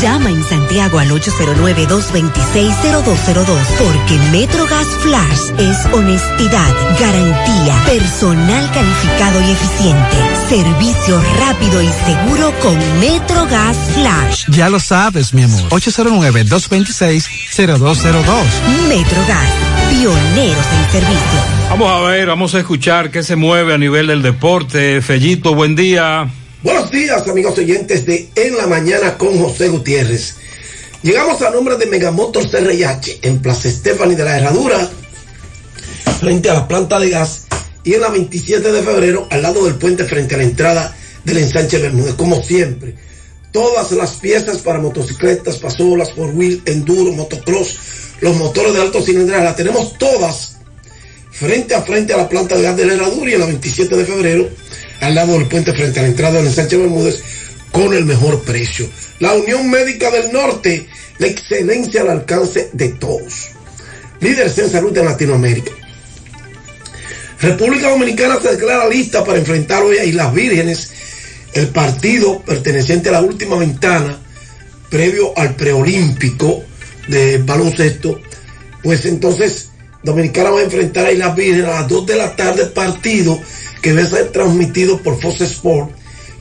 Llama en Santiago al 809-226-0202 porque MetroGas Flash es honestidad, garantía, personal calificado y eficiente, servicio rápido y seguro con MetroGas Flash. Ya lo sabes, mi amor. 809-226-0202. MetroGas, pioneros en servicio. Vamos a ver, vamos a escuchar qué se mueve a nivel del deporte. Fellito, buen día. Buenos días, amigos oyentes de En la Mañana con José Gutiérrez. Llegamos a nombre de Megamotor CRIH en Plaza Estefani de la Herradura, frente a la planta de gas, y en la 27 de febrero, al lado del puente, frente a la entrada del ensanche Bermúdez. Como siempre, todas las piezas para motocicletas, pasolas, four wheel, enduro, motocross, los motores de alto cilindraje, las tenemos todas frente a frente a la planta de gas de la Herradura y en la 27 de febrero, al lado del puente frente a la entrada del ensanche Bermúdez, con el mejor precio. La Unión Médica del Norte, la excelencia al alcance de todos. Líderes en salud en Latinoamérica. República Dominicana se declara lista para enfrentar hoy a Islas Vírgenes, el partido perteneciente a la última ventana, previo al preolímpico de baloncesto. Pues entonces, Dominicana va a enfrentar a Islas Vírgenes a las 2 de la tarde, partido que va a ser transmitido por Fox Sport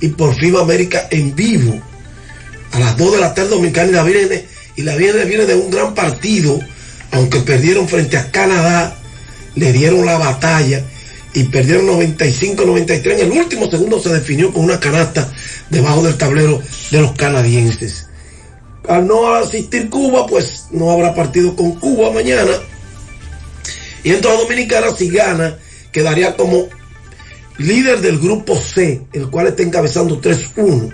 y por FIBA América en vivo. A las 2 de la tarde Dominicana y la Vírgenes, y la Vírgenes viene de un gran partido, aunque perdieron frente a Canadá, le dieron la batalla y perdieron 95-93. En el último segundo se definió con una canasta debajo del tablero de los canadienses. Al no asistir Cuba, pues no habrá partido con Cuba mañana. Y entonces Dominicana, si gana, quedaría como líder del grupo C, el cual está encabezando 3-1.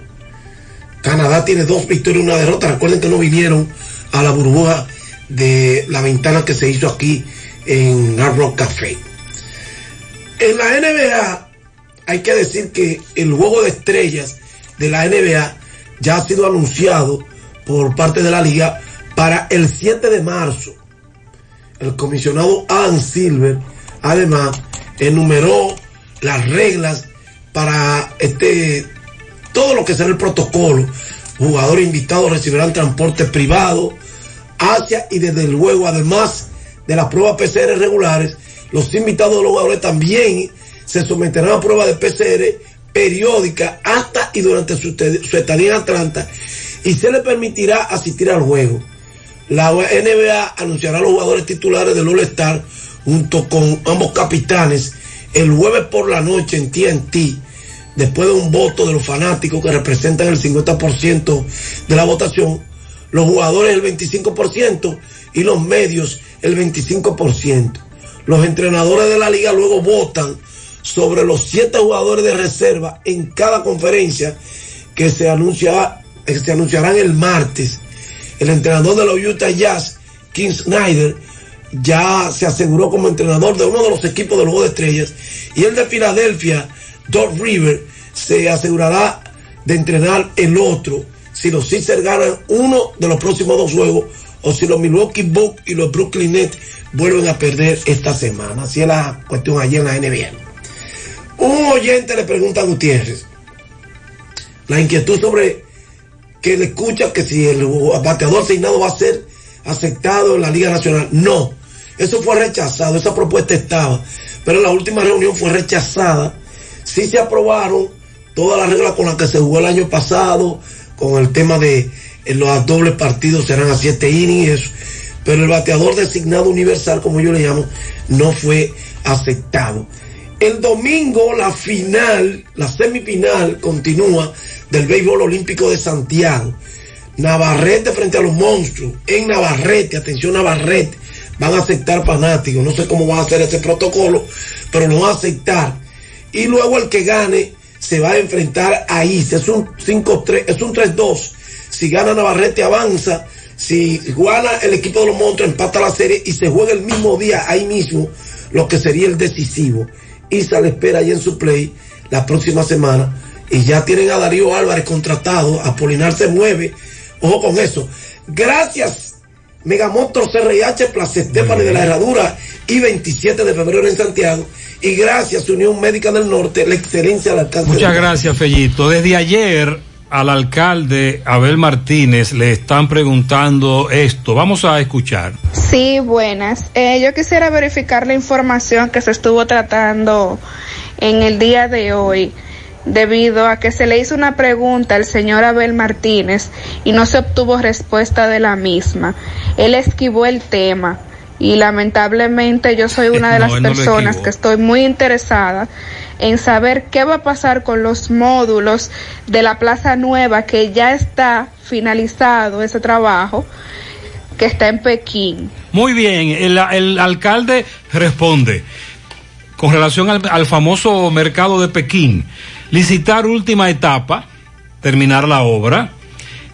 Canadá tiene dos victorias y una derrota. Recuerden que no vinieron a la burbuja de la ventana que se hizo aquí en Hard Rock Café. En la NBA hay que decir que el juego de estrellas de la NBA ya ha sido anunciado por parte de la liga para el 7 de marzo. El comisionado Adam Silver además enumeró las reglas para este todo lo que será el protocolo. Jugadores invitados recibirán transporte privado hacia y desde luego además de las pruebas PCR regulares, los invitados de los jugadores también se someterán a pruebas de PCR periódica hasta y durante su, su estadía en Atlanta y se les permitirá asistir al juego. La NBA anunciará a los jugadores titulares del All-Star junto con ambos capitanes el jueves por la noche en TNT, después de un voto de los fanáticos que representan el 50% de la votación, los jugadores el 25% y los medios el 25%. Los entrenadores de la liga luego votan sobre los siete jugadores de reserva en cada conferencia que se, anuncia, que se anunciarán el martes. El entrenador de los Utah Jazz, King Snyder, ya se aseguró como entrenador de uno de los equipos del Juego de Estrellas y el de Filadelfia, Doc River, se asegurará de entrenar el otro si los Sixers ganan uno de los próximos dos juegos o si los Milwaukee Bucks y los Brooklyn Nets vuelven a perder esta semana. Así es la cuestión allí en la NBA. Un oyente le pregunta a Gutiérrez la inquietud sobre que le escucha que si el bateador asignado va a ser aceptado en la Liga Nacional. No, eso fue rechazado, esa propuesta estaba, pero la última reunión fue rechazada. Sí se aprobaron todas las reglas con las que se jugó el año pasado, con el tema de los dobles partidos serán a siete innings y eso, pero el bateador designado universal, como yo le llamo, no fue aceptado. El domingo la final, la semifinal continúa del béisbol olímpico de Santiago. Navarrete frente a los monstruos. En Navarrete, atención Navarrete, van a aceptar fanáticos. No sé cómo va a hacer ese protocolo, pero lo van a aceptar. Y luego el que gane se va a enfrentar ahí. Es un 5-3, es un 3-2. Si gana Navarrete avanza. Si gana el equipo de los monstruos empata la serie y se juega el mismo día ahí mismo lo que sería el decisivo. Isa le espera ahí en su play la próxima semana y ya tienen a Darío Álvarez contratado, a Polinar se mueve, ojo con eso. Gracias, Megamotor CRIH, Plaza Estefani de la Herradura y 27 de febrero en Santiago. Y gracias, Unión Médica del Norte, la excelencia al alcance. Muchas gracias, Fellito. Desde ayer al alcalde Abel Martínez le están preguntando esto. Vamos a escuchar. Sí, buenas. Eh, yo quisiera verificar la información que se estuvo tratando en el día de hoy debido a que se le hizo una pregunta al señor Abel Martínez y no se obtuvo respuesta de la misma. Él esquivó el tema y lamentablemente yo soy una de las No, personas que estoy muy interesada en saber qué va a pasar con los módulos de la Plaza Nueva que ya está finalizado ese trabajo que está en Pekín. Muy bien, el, el alcalde responde con relación al, al famoso mercado de Pekín. Licitar última etapa, terminar la obra,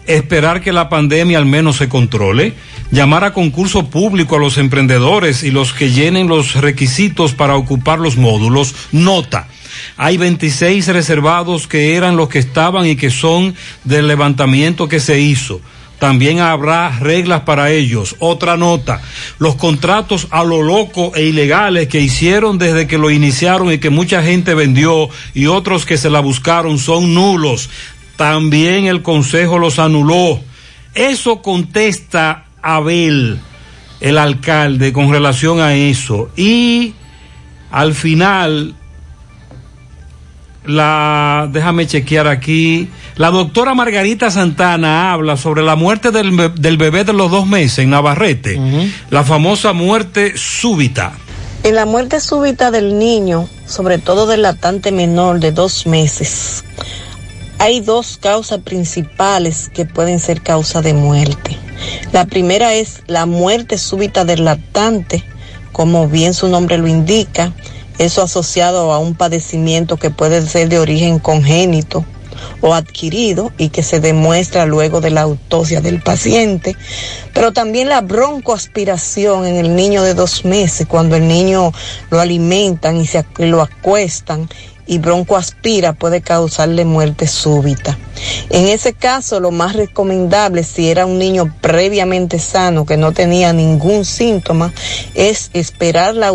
esperar que la pandemia al menos se controle, llamar a concurso público a los emprendedores y los que llenen los requisitos para ocupar los módulos. Nota. Hay 26 reservados que eran los que estaban y que son del levantamiento que se hizo. También habrá reglas para ellos. Otra nota, los contratos a lo loco e ilegales que hicieron desde que lo iniciaron y que mucha gente vendió y otros que se la buscaron son nulos. También el Consejo los anuló. Eso contesta Abel, el alcalde, con relación a eso. Y al final, la, déjame chequear aquí, la doctora Margarita Santana habla sobre la muerte del, be- del bebé de los dos meses en Navarrete, la famosa muerte súbita. En la muerte súbita del niño, sobre todo del latente menor de dos meses, Hay dos causas principales que pueden ser causa de muerte. La primera es la muerte súbita del lactante, como bien su nombre lo indica, eso asociado a un padecimiento que puede ser de origen congénito o adquirido y que se demuestra luego de la autopsia del paciente, pero también la broncoaspiración en el niño de dos meses, cuando el niño lo alimentan y se lo acuestan y broncoaspira puede causarle muerte súbita. En ese caso, lo más recomendable, si era un niño previamente sano que no tenía ningún síntoma, es esperar la